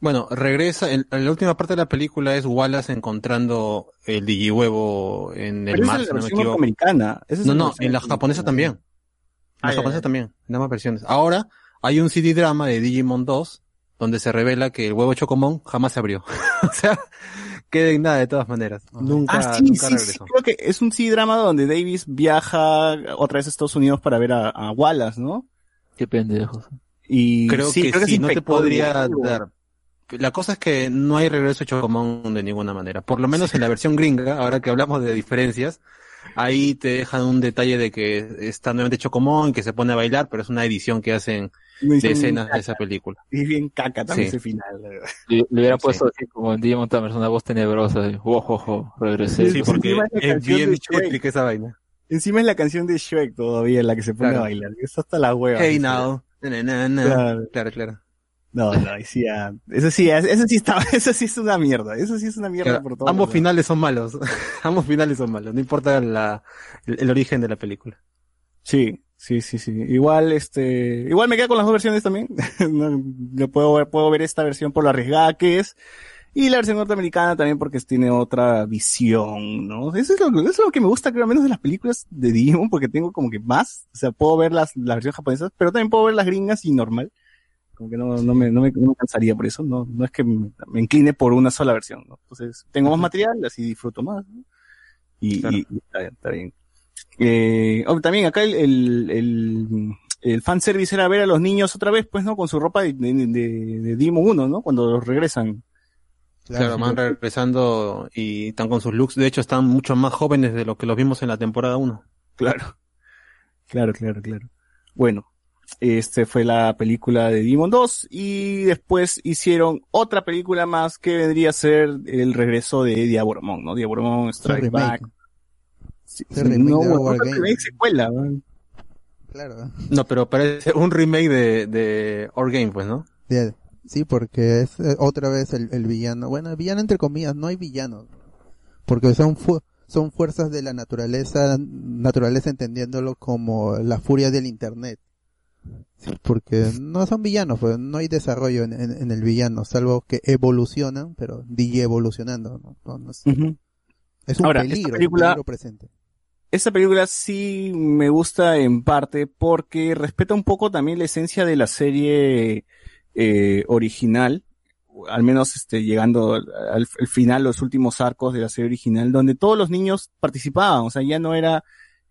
Bueno, regresa, en, en la última parte de la película es Wallace encontrando el digihuevo en el Pero esa mar, es si la no me versión equivoco. americana. Esa es No, no, versión en la americana. japonesa también. En Ah, la ya, japonesa también, en ambas versiones. Ahora hay un CD drama de Digimon 2 donde se revela que el huevo Chocomón jamás se abrió. o sea, queda en nada de todas maneras. Nunca, Ah, sí, nunca sí, sí, regresó. creo que es un sí drama donde Davis viaja otra vez a Estados Unidos para ver a, a Wallace, ¿no? qué pendejos. Y Creo sí, que creo sí, es no te podría dar. La cosa es que no hay regreso de Chocomón de ninguna manera. Por lo menos en la versión gringa, ahora que hablamos de diferencias, ahí te dejan un detalle de que está nuevamente Chocomón, que se pone a bailar, pero es una edición que hacen de escenas de esa película. Y bien caca también Sí. ese final. Le, le hubiera Sí. puesto así como en Digimon Tamers, una voz tenebrosa, de, "Oh, oh, oh, regresé. Sí, porque encima es la es canción bien de Shrek. tétrica esa vaina. Encima es la canción de Shrek todavía la que se pone Claro. a bailar. Eso hasta la hueva. Hey now. Na, na, na, na. Claro. Claro, claro. No, no, ahí sí, ah, eso sí, eso sí está, eso sí es una mierda. Eso sí es una mierda Claro, por todo. Ambos finales son malos. Ambos finales son malos. No importa la, el, el origen de la película. Sí, sí, sí, sí. Igual, este, igual me quedo con las dos versiones también. No, puedo ver, puedo ver esta versión por lo arriesgada que es. Y la versión norteamericana también porque tiene otra visión, ¿no? Eso es lo, que- eso es lo que me gusta, creo, al menos de las películas de Digimon, porque tengo como que más. O sea, puedo ver las, las versiones japonesas, pero también puedo ver las gringas y normal. Como que no, no, me, no, me, no me cansaría por eso, no, no es que me, incline por una sola versión, ¿no? Entonces, tengo más material, así disfruto más, ¿no? Y, y- y está bien, está bien. Eh, oh, también acá el, el, el, el fanservice era ver a los niños otra vez, pues, ¿no? Con su ropa de, de, de, de Digimon 1, ¿no? Cuando los regresan. Claro, van regresando y están con sus looks. De hecho, están mucho más jóvenes de lo que los vimos en la temporada 1. Claro. Claro, claro, claro. Bueno, este fue la película de Demon 2 y después hicieron otra película más que vendría a ser el regreso de Diaboromon, ¿no? Diaboromon Strike remake. Back. Sí, remake no, remake secuela, ¿no? Claro. No, pero parece un remake de, de Our Game, pues, ¿no? Sí, porque es eh, otra vez el, el villano. Bueno, el villano entre comillas, no hay villanos. Porque son fu- son fuerzas de la naturaleza, naturaleza entendiéndolo como la furia del internet. Sí, porque no son villanos, pues no hay desarrollo en, en- en el villano, salvo que evolucionan, pero DJ evolucionando. ¿no? No, no es, un Ahora, esta peligro, película- un peligro presente. Esta película sí me gusta en parte porque respeta un poco también la esencia de la serie eh, original, al menos este, llegando al, al- al final, los últimos arcos de la serie original, donde todos los niños participaban, o sea, ya no era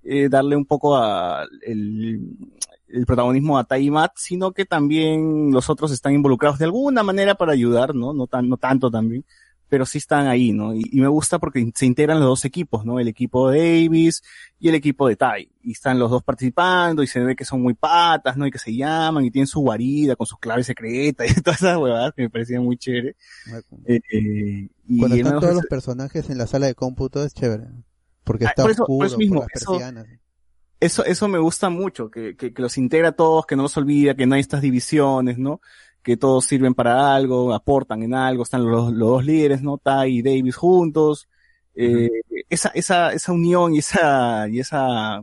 eh, darle un poco a el, el protagonismo a Tai y Matt, sino que también los otros están involucrados de alguna manera para ayudar, ¿no? No, tan, no tanto también, pero sí están ahí, ¿no? Y, y me gusta porque se integran los dos equipos, ¿no? El equipo de Davis y el equipo de Tai. Y están los dos participando y se ve que son muy patas, ¿no? Y que se llaman y tienen su guarida con sus claves secretas y todas esas huevadas que me parecían muy chévere. Eh, eh, y Cuando están todos los personajes en la sala de cómputo es chévere. Porque Ah, está por eso- por oscuro, eso mismo, las eso- persianas. Eso, eso me gusta mucho, que, que, que los integra a todos, que no los olvida, que no hay estas divisiones, ¿no? Que todos sirven para algo, aportan en algo, están los, los dos líderes, ¿no? Ty y Davis juntos. Eh, esa, esa, esa unión y esa, y esa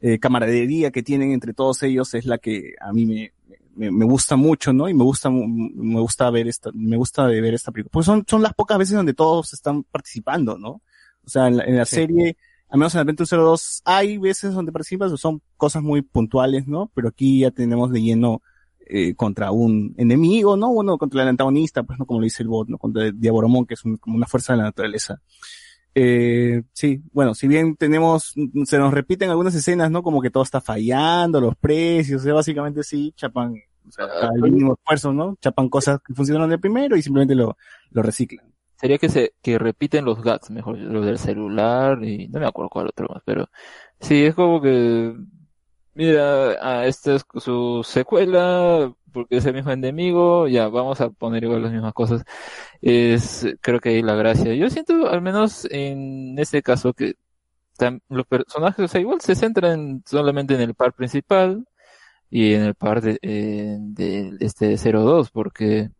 eh, camaradería que tienen entre todos ellos es la que a mí me, me, me gusta mucho, ¿no? Y me gusta, me gusta ver esta, me gusta de ver esta película. Pues son, son las pocas veces donde todos están participando, ¿no? O sea, en la, en la Sí. serie, al menos en Adventure 02, hay veces donde participan, son cosas muy puntuales, ¿no? Pero aquí ya tenemos de lleno eh, contra un enemigo, ¿no? Bueno, contra el antagonista, pues no como lo dice el bot, ¿no? Contra Diaboromon, que es un- como una fuerza de la naturaleza. Eh, sí, bueno, si bien tenemos, se nos repiten algunas escenas, ¿no? Como que todo está fallando, los precios, o sea, básicamente sí, chapan, o sea, al mínimo esfuerzo, ¿no? Chapan cosas que funcionaron del primero y simplemente lo, lo reciclan. Sería que se que repiten los gags, mejor, los del celular y no me acuerdo cuál otro más, pero sí, es como que mira, ah, esta es su secuela porque es el mismo enemigo, ya vamos a poner igual las mismas cosas. Es creo que ahí la gracia. Yo siento al menos en este caso que los personajes, o sea, igual se centran solamente en el par principal y en el par de, eh, de este 02 porque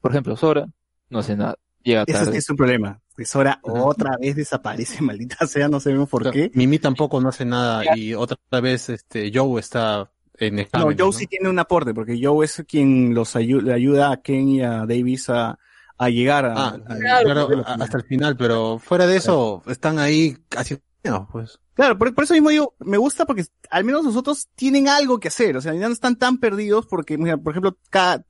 por ejemplo, Sora no hace nada. Llega Ese tarde. es un problema. Que Sora otra vez desaparece, maldita sea, no sabemos por qué. Mimi tampoco no hace nada y otra vez este Joe está en No, exámenes, Joe ¿no? sí tiene un aporte, porque Joe es quien los ayu- le ayuda a Ken y a Davis a, a llegar a... Ah, a- claro, a- hasta el final, pero fuera de eso están ahí casi no, pues. Claro, por, por eso mismo digo, me gusta porque al menos nosotros tienen algo que hacer, o sea, ya no están tan perdidos porque, mira, por ejemplo,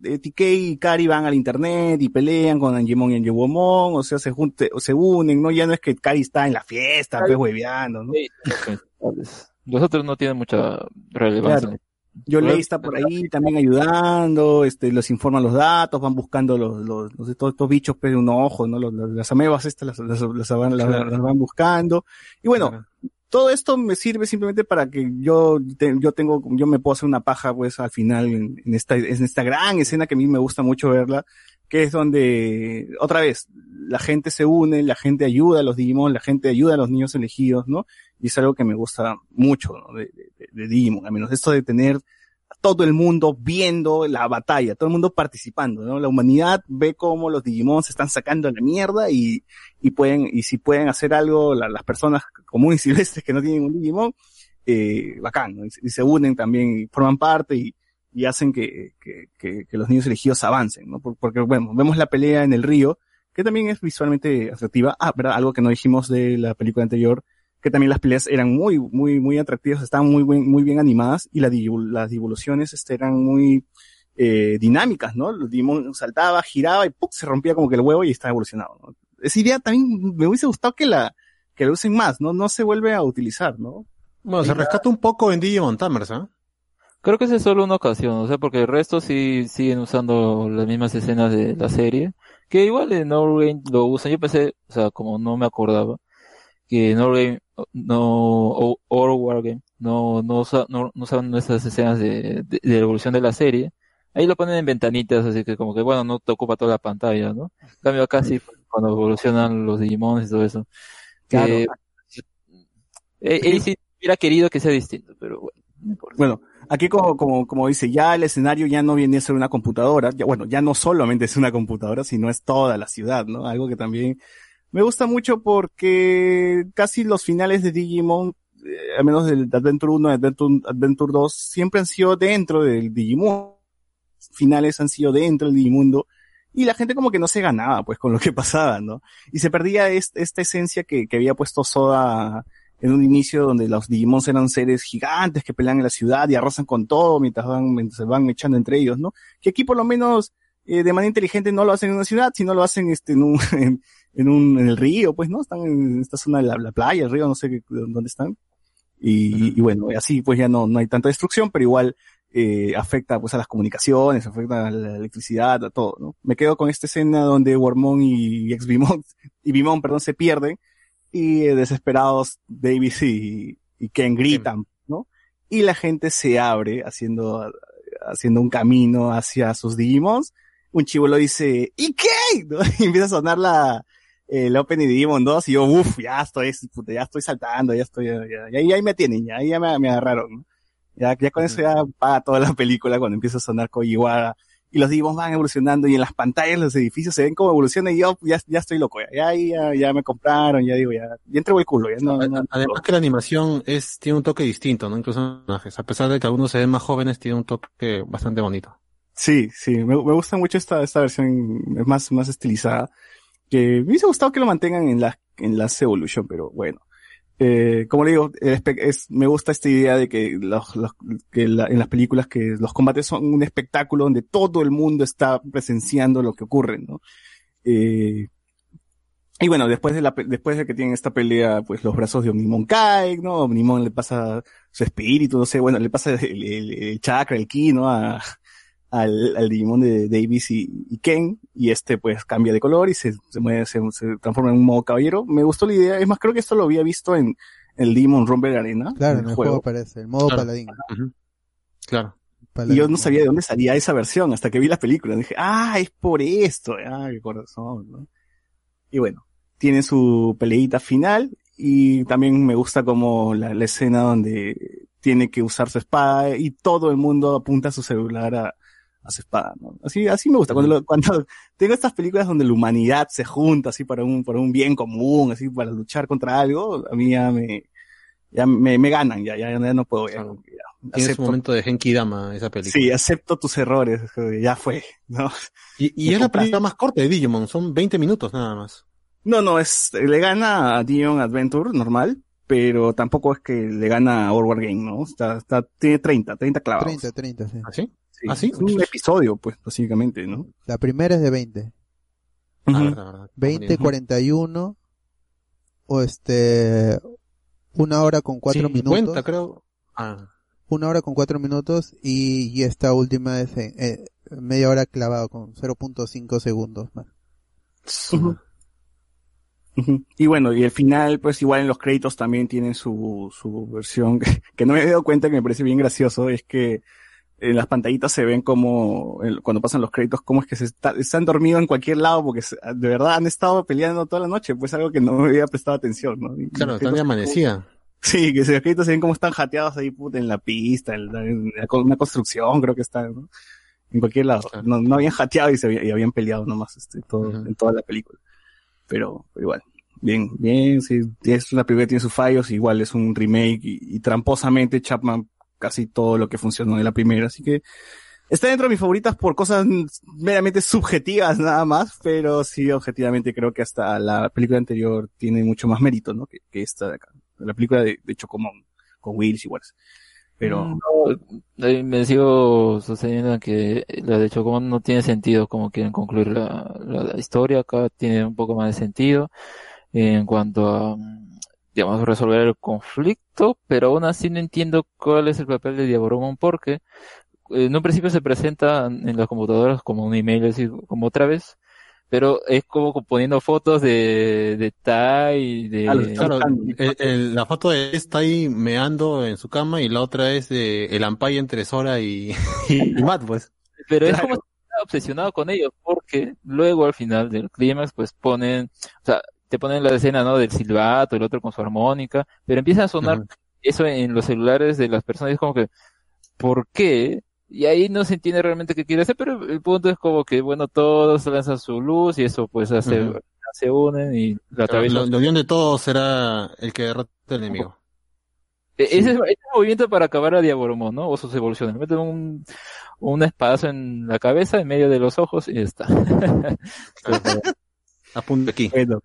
eh, TK y Kari van al internet y pelean con Angemon y Angewomon, o sea, se junte, o se unen, ¿no? Ya no es que Kari está en la fiesta, pues, hueveando, ¿no? Los otros no tienen mucha relevancia. Claro. Yolei está por ahí también ayudando, este, los informan los datos, van buscando los, los, sé, todos estos bichos pues, de un ojo, ¿no? Los- los- las amebas estas las, las, las van, las- Claro. las van buscando. Y bueno, todo esto me sirve simplemente para que yo, te- yo tengo, yo me puedo hacer una paja pues al final en, en esta, en esta gran escena que a mí me gusta mucho verla, que es donde, otra vez, la gente se une, la gente ayuda a los Digimon, la gente ayuda a los niños elegidos, ¿no? Y es algo que me gusta mucho, ¿no? De, de, de- Digimon, al menos esto de tener a todo el mundo viendo la batalla, todo el mundo participando, ¿no? La humanidad ve cómo los Digimon se están sacando la mierda y, y pueden, y si pueden hacer algo la- las personas comunes y silvestres que no tienen un Digimon, eh, bacán, ¿no? Y, y se unen también y forman parte y, y hacen que, que, que, que los niños elegidos avancen, ¿no? Por- Porque, bueno, vemos la pelea en el río, que también es visualmente atractiva. Ah, ¿verdad? Algo que no dijimos de la película anterior, que también las peleas eran muy, muy, muy atractivas, estaban muy, buen- muy bien animadas y la las divulgaciones este, eran muy, eh, dinámicas, ¿no? El Digimon saltaba, giraba y ¡pum! se rompía como que el huevo y estaba evolucionado, ¿no? Esa idea también me hubiese gustado que la, que la usen más, ¿no? No se vuelve a utilizar, ¿no? Bueno, se rescata un poco en Digimon Tamers, ¿ah? Creo que esa es solo una ocasión, o sea, porque el resto sí siguen usando las mismas escenas de la serie, que igual en Norway lo usan. Yo pensé, o sea, como no me acordaba, que Norway no, o, o Wargame no, no, usa, no, no usaban esas escenas de, de, de la evolución de la serie. Ahí lo ponen en ventanitas, así que como que bueno, no te ocupa toda la pantalla, ¿no? En cambio acá sí, cuando evolucionan los Digimon y todo eso. Claro. Que, eh, él sí hubiera querido que sea distinto, pero bueno. no. Bueno, aquí como, como, como dice, ya el escenario ya no viene a ser una computadora, ya, bueno, ya no solamente es una computadora, sino es toda la ciudad, ¿no? Algo que también me gusta mucho porque casi los finales de Digimon, eh, al menos del Adventure 1 y Adventure, Adventure 2, siempre han sido dentro del Digimon. Finales han sido dentro del Digimundo. Y la gente como que no se ganaba, pues, con lo que pasaba, ¿no? Y se perdía est- esta esencia que, que había puesto Soda en un inicio donde los Digimons eran seres gigantes que pelean en la ciudad y arrasan con todo mientras van, se van echando entre ellos, ¿no? Que aquí por lo menos, eh, de manera inteligente no lo hacen en una ciudad, sino lo hacen este, en un, en un, en el río, pues, ¿no? Están en esta zona de la, la playa, el río, no sé dónde están. Y, y bueno, y así pues ya no, no hay tanta destrucción, pero igual, eh, afecta pues a las comunicaciones, afecta a la electricidad, a todo, ¿no? Me quedo con esta escena donde Wormon y ex Bimon, y Bimon, perdón, se pierden, y eh, desesperados Davis y, y Ken gritan, ¿no? Y la gente se abre haciendo, haciendo un camino hacia sus Digimons. Un chivolo dice, ¿y qué? ¿No? Y empieza a sonar la, el Opening de Digimon 2 y yo, uff, ya estoy, ya estoy saltando, ya estoy, ya, ya, ya ahí me tienen, ya, ya me, me agarraron, ¿no? Ya, ya con eso ya paga toda la película cuando empieza a sonar Kojiwara y los Digimon van evolucionando y en las pantallas los edificios se ven como evolucionan y yo ya, ya estoy loco, ya, ya, ya, me compraron, ya digo, ya, ya entrego el culo, ya no, no- Además que la animación es, tiene un toque distinto, ¿no? Incluso personajes. A pesar de que algunos se ven más jóvenes, tiene un toque bastante bonito. Sí, sí, me, me gusta mucho esta, esta versión, es más, más estilizada. Que me hubiese gustado que lo mantengan en la, en las Evolution, pero bueno. Eh, como le digo, es, me gusta esta idea de que, los, los- que la- en las películas que los combates son un espectáculo donde todo el mundo está presenciando lo que ocurre, ¿no? Eh, y bueno, después de la, después de que tienen esta pelea, pues los brazos de Omnimon caen, ¿no? Omnimon le pasa su espíritu, no sé, bueno, le pasa el, el- el chakra, el ki, ¿no? Al, al Digimon de Davis y, y Ken, y este pues cambia de color y se, se mueve, se, se transforma en un modo caballero. Me gustó la idea, es más, creo que esto lo había visto en el Digimon Rumble Arena, Claro, en en el juego aparece, el modo Claro. paladín. Claro. Y yo no sabía de dónde salía esa versión hasta que vi la película. Dije, ah, es por esto. Ah, qué corazón, ¿no? Y bueno, tiene su peleita final y también me gusta como la, la escena donde tiene que usar su espada y todo el mundo apunta su celular a, a su espada, ¿no? Así, así me gusta. Cuando, lo- cuando tengo estas películas donde la humanidad se junta así para un, para un bien común, así para luchar contra algo, a mí ya me, ya me, me ganan, ya, ya, ya no puedo, ya, ya, su acepto. momento de Genki Dama esa película. Sí, acepto tus errores, ya fue, ¿no? Y, y Me es la película más corta de Digimon, son 20 minutos nada más. No, no, es, le gana a Dion Adventure, normal, pero tampoco es que le gana a War Game, ¿no? Está, está, tiene 30, 30 clavados. 30, 30, sí. ¿Ah, sí? Sí, ¿Ah, sí? Es un episodio, pues, básicamente, ¿no? La primera es de 20. Ah, Ujú. verdad, verdad. 20, 41, o este, una hora con cuatro 50, minutos. creo. Ah, Una hora con cuatro minutos y, y esta última es en, eh, media hora clavado con 0.5 segundos más. Y bueno, y el final, pues igual en los créditos también tienen su, su versión, que, que no me he dado cuenta que me parece bien gracioso, es que en las pantallitas se ven como, cuando pasan los créditos, cómo es que se está, están dormidos en cualquier lado, porque se- de verdad han estado peleando toda la noche, pues algo que no me había prestado atención, ¿no? Y claro, están de amanecida. Sí, que los créditos se ven como están jateados ahí, puta, en la pista, en, la- en la una construcción, creo que están, ¿no? En cualquier lado. Claro. No, no habían jateado y se había- y habían peleado nomás, este, todo, Ujú. en toda la película. Pero, pero igual. Bien, bien, sí, es una película que tiene sus fallos, igual es un remake y, y tramposamente Chapman casi todo lo que funcionó en la primera, así que está dentro de mis favoritas por cosas meramente subjetivas nada más, pero sí, objetivamente creo que hasta la película anterior tiene mucho más mérito, ¿no? Que, esta de acá, la película de, de Chocomón, con Wills igual. Pero No, ahí me sigo sucediendo que la de Chocomón no tiene sentido como quieren concluir la historia. Acá tiene un poco más de sentido en cuanto a, mm, digamos, resolver el conflicto, pero aún así no entiendo cuál es el papel de Diaboromon porque eh, en un principio se presenta en las computadoras como un email, así como otra vez, pero es como poniendo fotos de, de Tai, de... Ah, Claro, el- el- la foto de está ahí meando en su cama y la otra es de el ampay entre Sora y, y, y Matt, pues. Pero es como obsesionado con ellos, porque luego al final del clímax, pues ponen, o sea, te ponen la escena, ¿no? Del silbato, el otro con su armónica, pero empieza a sonar eso en los celulares de las personas, y es como que, ¿por qué? Y ahí no se entiende realmente qué quiere hacer, pero el punto es como que, bueno, todos lanzan su luz y eso pues hace, se unen y la La, atraviesan. la unión de todos será el que derrote al enemigo. E- Ese, es- ese es el movimiento para acabar a Diaboromon, ¿no? O sus evoluciones. Meten un, un espadazo en la cabeza, en medio de los ojos y ya está. Apunta aquí. Bueno.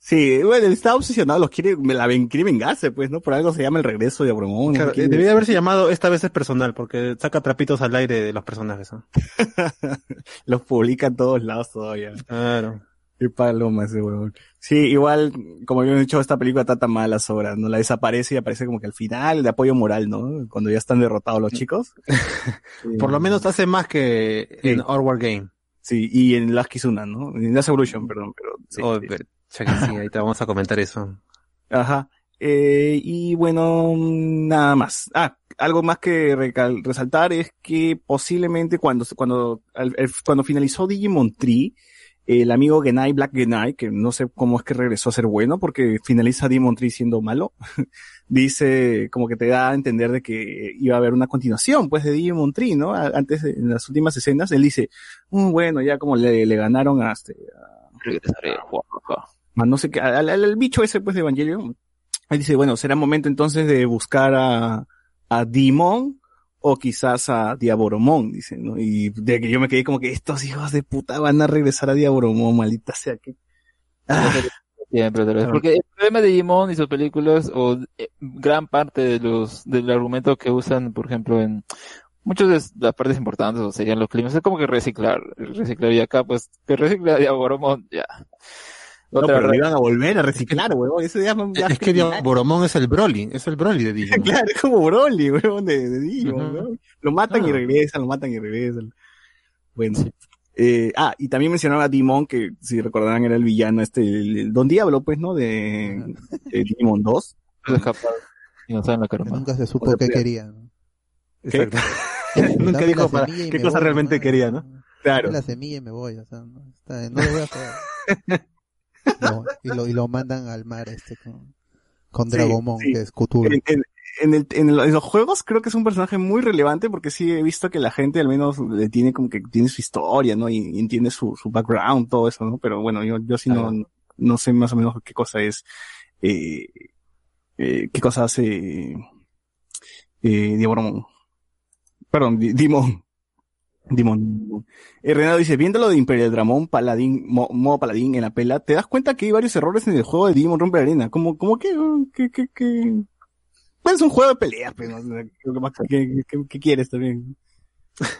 Sí, bueno, él está obsesionado, los quiere, me la ven, quiere vengarse, pues, ¿no? Por algo se llama el regreso de Abromón. Claro, eh, debía haberse llamado esta vez es personal, porque saca trapitos al aire de los personajes. ¿no? Los publica en todos lados todavía. Claro. Qué paloma ese huevón. Sí, igual, como habíamos dicho, esta película trata mal las obras, ¿no? La desaparece y aparece como que al final de apoyo moral, ¿no? Cuando ya están derrotados los chicos. Por lo menos hace más que en Our War Game. Sí, y en Last Kizuna, ¿no? En Last Evolution, perdón, pero sí. Oh, pero- ya que sí, ahí te vamos a comentar eso. Ajá. Eh, y bueno, nada más. Ah, algo más que recal- resaltar es que posiblemente cuando, cuando, al- el- cuando finalizó Digimon Tree, el amigo Genai, Black Genai, que no sé cómo es que regresó a ser bueno, porque finaliza Digimon Tree siendo malo, dice, como que te da a entender de que iba a haber una continuación, pues, de Digimon Tree, ¿no? A- Antes, en las últimas escenas, él dice, "Mm, bueno, ya como le, le ganaron a este, Regresaré, guapo. a no sé qué, al, al- al bicho ese pues de Evangelion. Ahí dice, bueno, será momento entonces de buscar a, a Dimon o quizás a Diaboromon, dice, ¿no? Y de que yo me quedé como que estos hijos de puta van a regresar a Diaboromon, maldita sea que... Ah, Siempre, otra vez. Porque el problema de Digimon y sus películas, o eh, gran parte de los, del argumento que usan, por ejemplo, en muchas de las partes importantes, o serían los climas, es como que reciclar, reciclar, y acá, pues, que recicla Diaboromon, ya. No, pero iban a volver a reciclar, huevón, ese ya Es que Boromón es el Broly, es el Broly de Digimon. Claro, es como Broly, huevón, de, de Digimon. ¿no? Lo matan y regresan, lo matan y regresan. Bueno. Eh, ah, y también mencionaba a Dimon, que si recordarán era el villano, este, el, el Don Diablo, pues, ¿no? De, de Digimon 2. Escapar y no saben la Que nunca se supo O sea, qué quería. ¿no? Exacto. Nunca dijo para qué cosa voy, realmente quería, ¿no? Claro. La semilla y me voy, o sea, no, está- no lo voy a. No, y, lo, y lo mandan al mar este con, con Dragomon, sí. que es Cthulhu. En, en- en el- en los juegos creo que es un personaje muy relevante porque sí he visto que la gente al menos le tiene como que tiene su historia, ¿no? Y, y entiende su, su background, todo eso, ¿no? Pero bueno, yo, yo sí no, no sé más o menos qué cosa es, eh, eh, qué cosa hace, eh, Diaboromon. Perdón, Di- Dimon. Dimon. Eh, Renato dice, viendo lo de Imperial Dramon, Paladín, mo- modo Paladín en la pela, te das cuenta que hay varios errores en el juego de Digimon Rompe Arena. Como, como que, que, que, que, pues es un juego de pelea, pero no que más- ¿qué, qué- qué quieres también?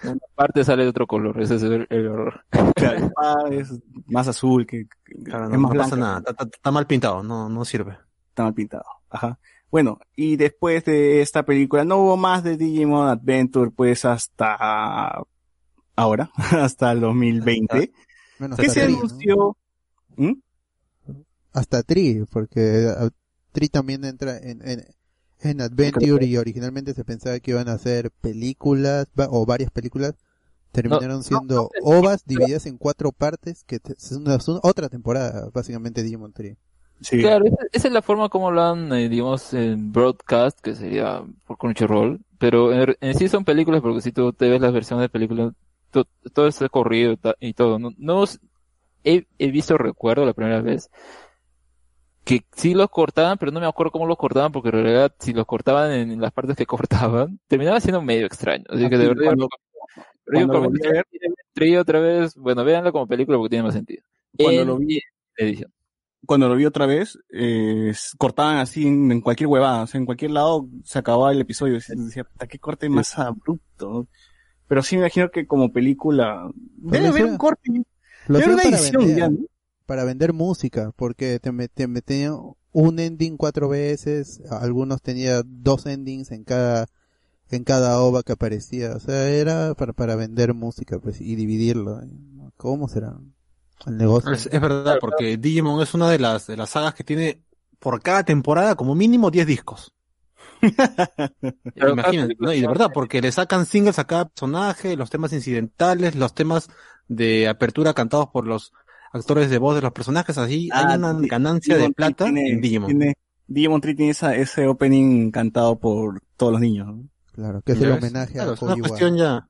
Una parte sale de otro color, ese es el, el error. Claro, ah, es más azul, que, que- Claro, es no, más no pasa nada, está, está- está mal pintado, no, no sirve. Está mal pintado. Ajá. Bueno, y después de esta película no hubo más de Digimon Adventure, pues hasta ahora, hasta el 2020. Bueno, ¿Qué hasta se Tri, ¿no? anunció? ¿Mm? Hasta Tri, porque ah, Tri también entra en, en, en Adventure y originalmente se pensaba que iban a hacer películas o varias películas. Terminaron siendo ovas divididas en cuatro partes, que te- es una, es una- otra temporada, básicamente, Digimon Tree. Sí. Claro, esa, esa es la forma como lo han, eh, digamos, en broadcast, que sería por Crunchyroll, pero en, en sí son películas, porque si tú te ves las versiones de películas, to- todo está corrido y todo. No, no he, he visto, recuerdo la primera vez, que sí los cortaban, pero no me acuerdo cómo los cortaban, porque en realidad si los cortaban en las partes que cortaban, terminaba siendo medio extraño. Así que de verdad, cuando- yo cuando como a ver- otra vez, bueno, véanla como película porque tiene más sentido. Cuando En lo vi, edición. cuando lo vi otra vez, eh, cortaban así en, en cualquier huevada, o sea, en cualquier lado se acababa el episodio. Y decía, puta, qué corte más abrupto. Pero sí me imagino que como película, debe Lo haber un corte. Lo debe una para edición vender, ya, ¿no? para vender música, porque te, te metían un ending cuatro veces, algunos tenía dos endings en cada en cada ova que aparecía, o sea, era para, para vender música pues y dividirlo. ¿Cómo será? El negocio. Es, es verdad, porque Digimon es una de las, de las sagas que tiene por cada temporada como mínimo 10 discos. Pero Imagínate, ¿no? Y de verdad, porque le sacan singles a cada personaje, los temas incidentales, los temas de apertura cantados por los actores de voz de los personajes, así Ah, hay una Di- ganancia de Digimon plata tiene- en Digimon. tiene- Digimon Tree tiene esa, ese opening cantado por todos los niños. ¿no? Claro, que es ¿Ya el ves? homenaje Claro, a es una cuestión ya,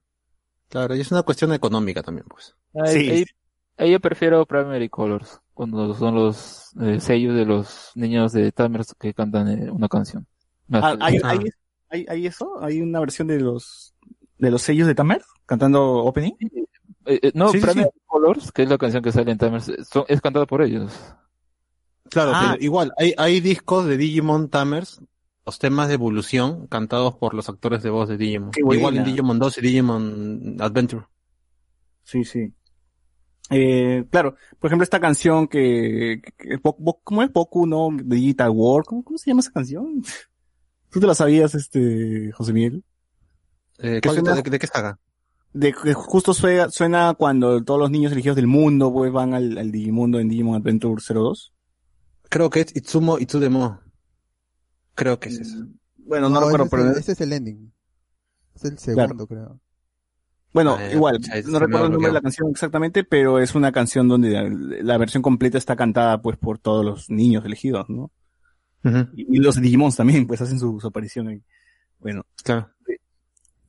claro, y es una cuestión económica también, pues. Ahí, Sí. ahí- ahí yo prefiero Primary Colors, cuando son los eh, sellos de los niños de Tamers que cantan eh, una canción. Ah, ¿hay, Ah. hay, hay, hay eso? ¿Hay una versión de los de los sellos de Tamer cantando opening? Eh, eh, no, Sí, sí, Colors, que es la canción que sale en Tamers, son- es cantada por ellos. Claro, Ah. pero igual, hay, hay discos de Digimon Tamers, los temas de evolución, cantados por los actores de voz de Digimon. Igual en Digimon 2 y Digimon Adventure. Sí, sí. Eh, claro, por ejemplo, esta canción que, que- que- ¿cómo es? Boku, ¿no? Digital War, ¿cómo, cómo se llama esa canción? ¿Tú te la sabías, este, José Miguel? Eh, ¿cuál- suena- de, de qué saga? De que justo suena, suena cuando todos los niños elegidos del mundo, pues, van al, al Digimundo en Digimon Adventure 02. Creo que es Itsumo Itsudemo. Creo que es eso. Bueno, no, recuerdo, ese, pero... ese es el ending. Es el segundo, creo. Bueno, Ah, igual, no recuerdo el nombre de la canción exactamente, pero es una canción donde la, la versión completa está cantada pues por todos los niños elegidos, ¿no? Ujú, Y, y los Digimons también, pues hacen su, su aparición ahí. Bueno, Claro.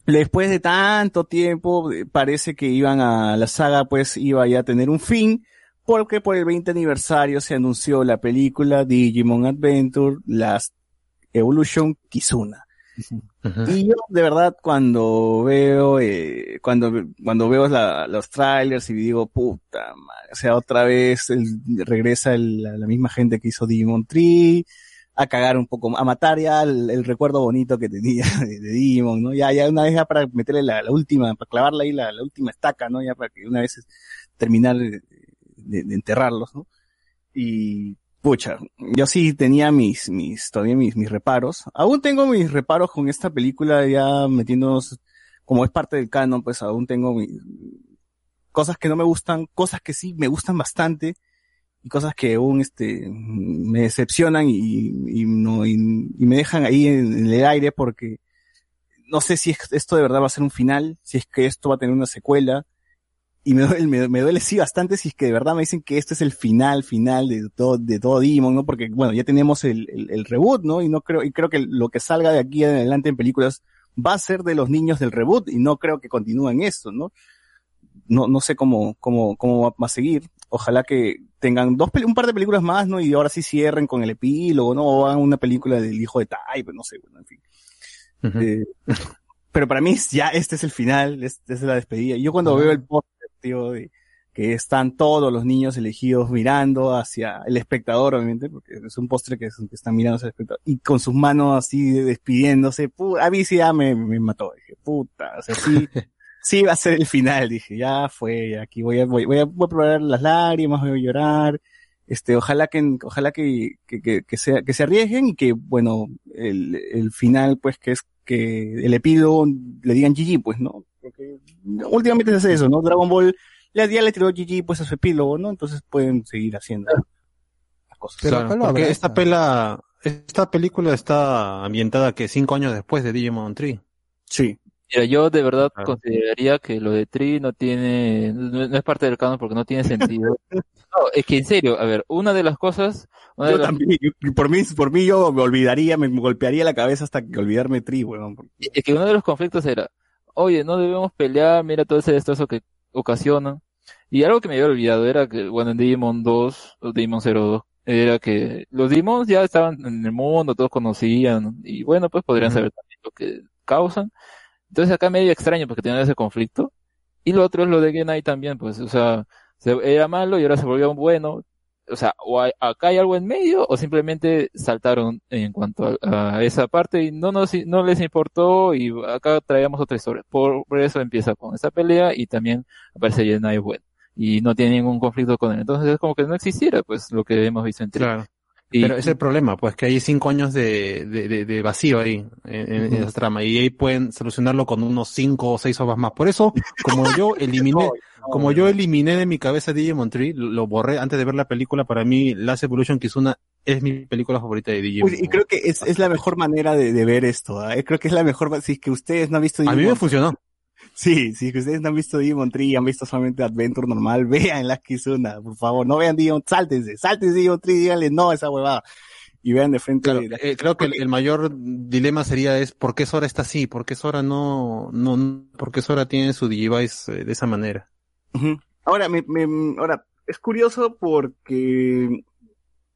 después de tanto tiempo, eh, parece que iban a, la saga pues iba ya a tener un fin, porque por el 20 aniversario se anunció la película Digimon Adventure Last Evolution Kizuna. Ujú. Y yo, de verdad, cuando veo, eh, cuando, cuando veo la- los trailers y digo, puta madre, o sea, otra vez el- regresa el- la, la misma gente que hizo Digimon Tree, a cagar un poco, a matar ya el, recuerdo bonito que tenía de, de ¿no? Ya, ya una vez ya para meterle la, última, para clavarle ahí la, última estaca, ¿no? Ya para que una vez terminar de, de- de enterrarlos, ¿no? Y, pucha, yo sí tenía mis, mis, todavía mis, mis reparos. Aún tengo mis reparos con esta película ya metiéndonos, como es parte del canon, pues aún tengo mis, cosas que no me gustan, cosas que sí me gustan bastante, y cosas que aún, este, me decepcionan y, y y, me dejan ahí en, el aire porque no sé si es- esto de verdad va a ser un final, si es que esto va a tener una secuela, y me duele, me, me duele sí bastante si es que de verdad me dicen que este es el final, final de todo, de todo Digimon, ¿no? Porque, bueno, ya tenemos el, el, el reboot, ¿no? Y no creo, y creo que lo que salga de aquí adelante en películas va a ser de los niños del reboot, y no creo que continúen esto, ¿no? No, no sé cómo, cómo, cómo va a seguir. Ojalá que tengan dos, un par de películas más, ¿no? Y ahora sí cierren con el epílogo, ¿no? O hagan una película del hijo de Tai, pues no sé, bueno, en fin. Eh, pero para mí ya este es el final, esta es la despedida. Yo cuando veo el póster, tío, de que están todos los niños elegidos mirando hacia el espectador, obviamente, porque es un póster que, es- que están mirando hacia el espectador, y con sus manos así despidiéndose, a mí sí ya me, me mató, dije, puta, o sea, sí, sí va a ser el final, dije, ya fue, ya aquí voy a, voy, voy a, voy a probar las lágrimas, voy a llorar, este, ojalá que, ojalá que, que, que, que sea, que se arriesguen y que, bueno, el, el final, pues, que es que el epílogo le digan GG, pues, ¿no? Porque últimamente se hace eso, ¿no? Dragon Ball ya, ya le tiró GG, pues, a su epílogo, ¿no? Entonces pueden seguir haciendo las cosas. Pero Claro, porque esta pela, esta película está ambientada que cinco años después de Digimon Tree. Sí. Mira, yo de verdad Claro. consideraría que lo de Tree no tiene, no, no es parte del canon porque no tiene sentido. No, es que en serio, a ver, una de las cosas, una de Yo las- también, yo- por mí, por mí yo me olvidaría, me golpearía la cabeza hasta que olvidarme Tri, weón. porque- es que uno de los conflictos era, oye, no debemos pelear, mira todo ese destrozo que ocasionan. Y algo que me había olvidado era que, bueno, en Digimon 2, o Digimon 02, era que los Digimons ya estaban en el mundo, todos conocían, y bueno, pues podrían saber también lo que causan. Entonces acá medio extraño porque tenían ese conflicto. Y lo otro es lo de Genai también, pues, o sea, se, era malo y ahora se volvió bueno. o sea, o hay- acá hay algo en medio o simplemente saltaron en cuanto a, a esa parte y no nos, no les importó y acá traíamos otra historia. Por, por eso empieza con esa pelea y también aparece Jenai Wen y no tiene ningún conflicto con él. Entonces es como que no existiera pues lo que hemos visto en. Claro. Y- Pero es el problema, pues que hay cinco años de, de, de- de vacío ahí en, en esa trama y ahí pueden solucionarlo con unos cinco o seis ovas más. Por eso, como yo eliminé, como yo eliminé de mi cabeza Digimon Tree, lo lo borré antes de ver la película, para mí Last Evolution Kizuna es mi película favorita de Digimon. Uy, y creo que es, es la mejor manera de, de ver esto. ¿ah? Creo que es la mejor. Si es que ustedes no han visto A mí me Digimon- funcionó. Sí, si ustedes no han visto Digimon Tree y han visto solamente Adventure normal, vean la Kizuna, por favor. No vean Digimon, sáltense, sáltense Digimon Tree, díganle no a esa huevada. Y vean de frente. Claro, eh, creo que el, el mayor dilema sería es por qué Sora está así, por qué Sora no, no, no- por qué Sora tiene su Digivice eh, de esa manera. Ahora, me, me- ahora, es curioso porque,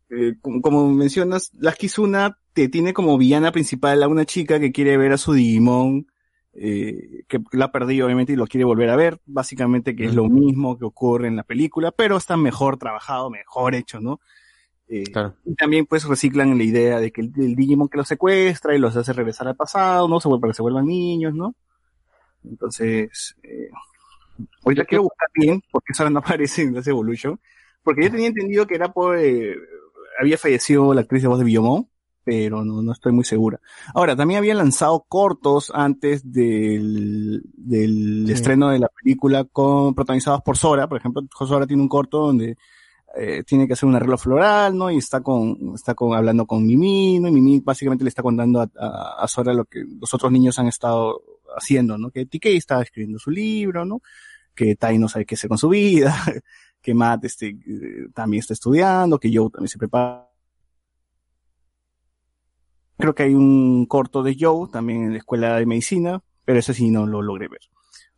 eh, como, como mencionas, la Kizuna te tiene como villana principal a una chica que quiere ver a su Digimon, eh, que la ha perdido obviamente y lo quiere volver a ver, básicamente que es lo mismo que ocurre en la película, pero está mejor trabajado, mejor hecho, ¿no? Eh, Y también pues reciclan la idea de que el, el Digimon que los secuestra y los hace regresar al pasado, ¿no? Se vuelve, para que se vuelvan niños, ¿no? Entonces, eh, ahorita quiero buscar bien porque Sora no aparece en Last Evolution, porque yo tenía entendido que era por, eh, había fallecido la actriz de voz de Biyomon, pero no, no estoy muy segura. Ahora, también había lanzado cortos antes del, del estreno de la película con, protagonizados por Sora, por ejemplo, Sora tiene un corto donde eh, tiene que hacer un arreglo floral, ¿no? Y está con, está con, hablando con Mimi, ¿no? Y Mimi básicamente le está contando a, a, a Sora lo que los otros niños han estado haciendo, ¿no? Que TK está escribiendo su libro, ¿no? Que Tai no sabe qué hacer con su vida, que Matt este, eh, también está estudiando, que Joe también se prepara. Creo que hay un corto de Joe también en la escuela de medicina, pero ese sí no lo logré ver.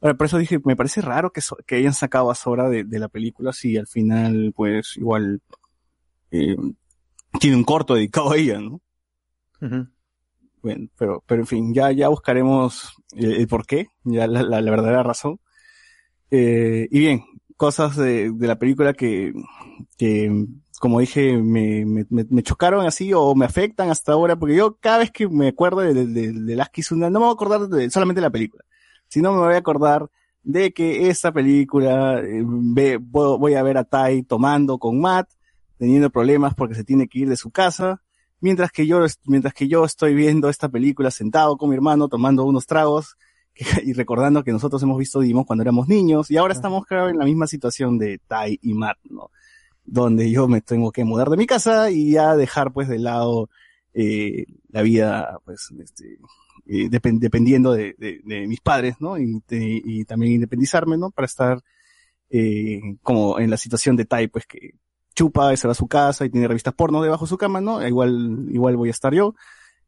Ahora, por eso dije, me parece raro que, so- que hayan sacado a Sora de, de la película si al final, pues, igual, eh, tiene un corto dedicado a ella, ¿no? Bueno, pero, pero en fin, ya, ya buscaremos el, el por qué, ya la, la, la verdadera razón. Eh, y bien, cosas de, de la película que, que como dije, me, me, me- chocaron así o me afectan hasta ahora, porque yo cada vez que me acuerdo de, de, de, de las Kizuna, no me voy a acordar de, solamente de la película, sino me voy a acordar de que esta película, eh, ve- voy a ver a Tai tomando con Matt, teniendo problemas porque se tiene que ir de su casa, mientras que yo, mientras que yo estoy viendo esta película sentado con mi hermano tomando unos tragos y recordando que nosotros hemos visto Digimon cuando éramos niños y ahora estamos creo en la misma situación de Tai y Matt, ¿no? Donde yo me tengo que mudar de mi casa y ya dejar pues de lado eh, la vida pues este, eh, depen- dependiendo de, mis padres, ¿no? Y, de- y también independizarme, ¿no? Para estar eh, como en la situación de Tai, pues que chupa y se va a su casa y tiene revistas porno debajo de su cama, ¿no? Igual, igual voy a estar yo.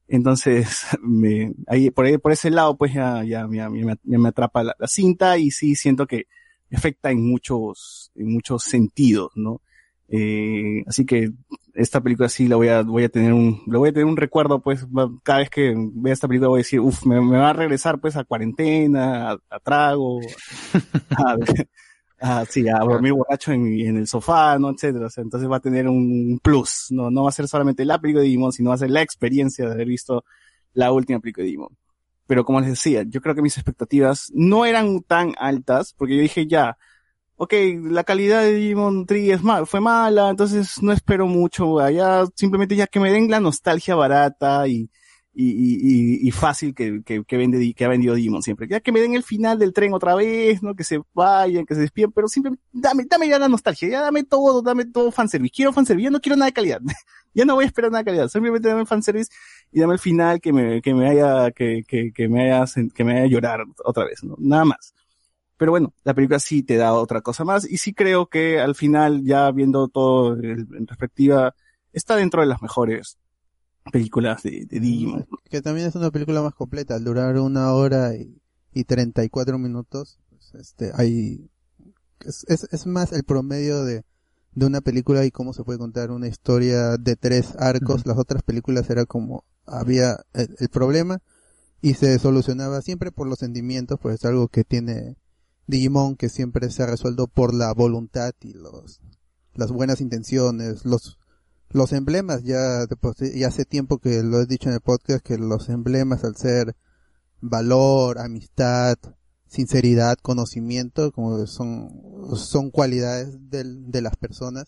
Entonces, me, ahí, por ahí, por ese lado, pues ya, ya, ya, ya me atrapa la, la cinta y sí siento que me afecta en muchos, en muchos sentidos, ¿no? Eh, así que esta película sí la voy a, voy a tener un, le voy a tener un recuerdo, pues, cada vez que vea esta película voy a decir, uff, me, me va a regresar pues a cuarentena, a, a trago, a, a- sí, a dormir borracho en, en el sofá, ¿no? etcétera. O sea, entonces va a tener un plus, no, no va a ser solamente la película de Digimon, sino va a ser la experiencia de haber visto la última película de Digimon. Pero como les decía, yo creo que mis expectativas no eran tan altas, porque yo dije ya, ok, la calidad de Digimon Tree es mal, fue mala, entonces no espero mucho allá, simplemente ya que me den la nostalgia barata y, y, y, y- fácil que, que, que, vende, que ha vendido Digimon siempre. Ya que me den el final del tren otra vez, ¿no? Que se vayan, que se despiden, pero simplemente dame, dame ya la nostalgia, ya dame todo, dame todo fanservice. Quiero fanservice, ya no quiero nada de calidad. ya no voy a esperar nada de calidad, simplemente dame fanservice y dame el final que me, que me haya, que, que, que me haya, que me haya llorar otra vez, ¿no? Nada más. Pero bueno, la película sí te da otra cosa más y sí creo que al final, ya viendo todo en perspectiva, está dentro de las mejores películas de, de Digimon. Que también es una película más completa, al durar una hora y, y 34 minutos, pues, este, hay, es, es, es más el promedio de, de una película y cómo se puede contar una historia de tres arcos. Las otras películas era como, había el, el problema y se solucionaba siempre por los sentimientos, pues es algo que tiene Digimon que siempre se ha resuelto por la voluntad y los, las buenas intenciones, los los emblemas ya, sí- ya hace tiempo que lo he dicho en el podcast que los emblemas al ser valor, amistad, sinceridad, conocimiento, como son, son cualidades del- de las personas.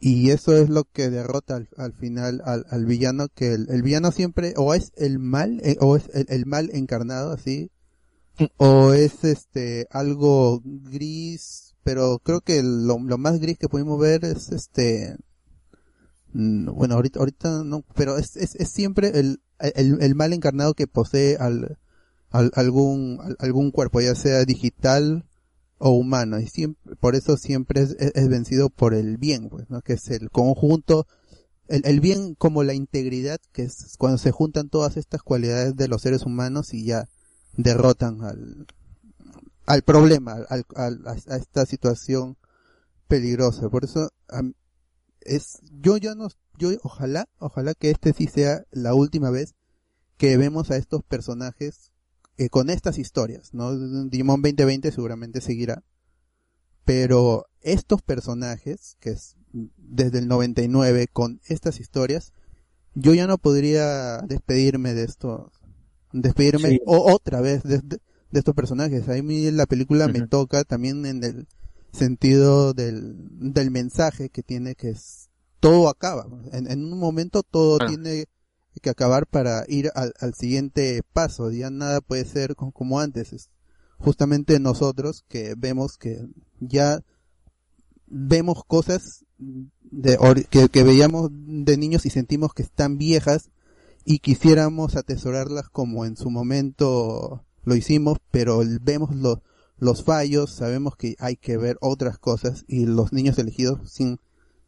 Y eso es lo que derrota al, al final al, al villano, que el, el villano siempre o es el mal, eh, o es el mal encarnado así, o es este algo gris, pero creo que lo, lo más gris que pudimos ver es este Mm, bueno ahorita ahorita no pero es, es, es siempre el, el, el mal encarnado que posee al, al- algún al- algún cuerpo ya sea digital o humano. Y siempre por eso siempre es, es- vencido por el bien pues no que es el conjunto el, el bien como la integridad que es cuando se juntan todas estas cualidades de los seres humanos y ya derrotan al al problema al, a, esta situación peligrosa. Por eso es yo ya no yo ojalá ojalá que este sí sea la última vez que vemos a estos personajes eh, con estas historias no Digimon 2020 seguramente seguirá pero estos personajes que es desde el 99 con estas historias yo ya no podría despedirme de esto despedirme Sí. o- otra vez de, de- de estos personajes. A mí la película me toca también en el sentido del, del mensaje que tiene que es todo acaba. En, en un momento todo tiene que acabar para ir al, al siguiente paso. Ya nada puede ser co- como antes. Es justamente nosotros que vemos que ya vemos cosas de, que veíamos de niños y sentimos que están viejas y quisiéramos atesorarlas como en su momento lo hicimos, pero vemos los, los fallos, sabemos que hay que ver otras cosas y los niños elegidos sin,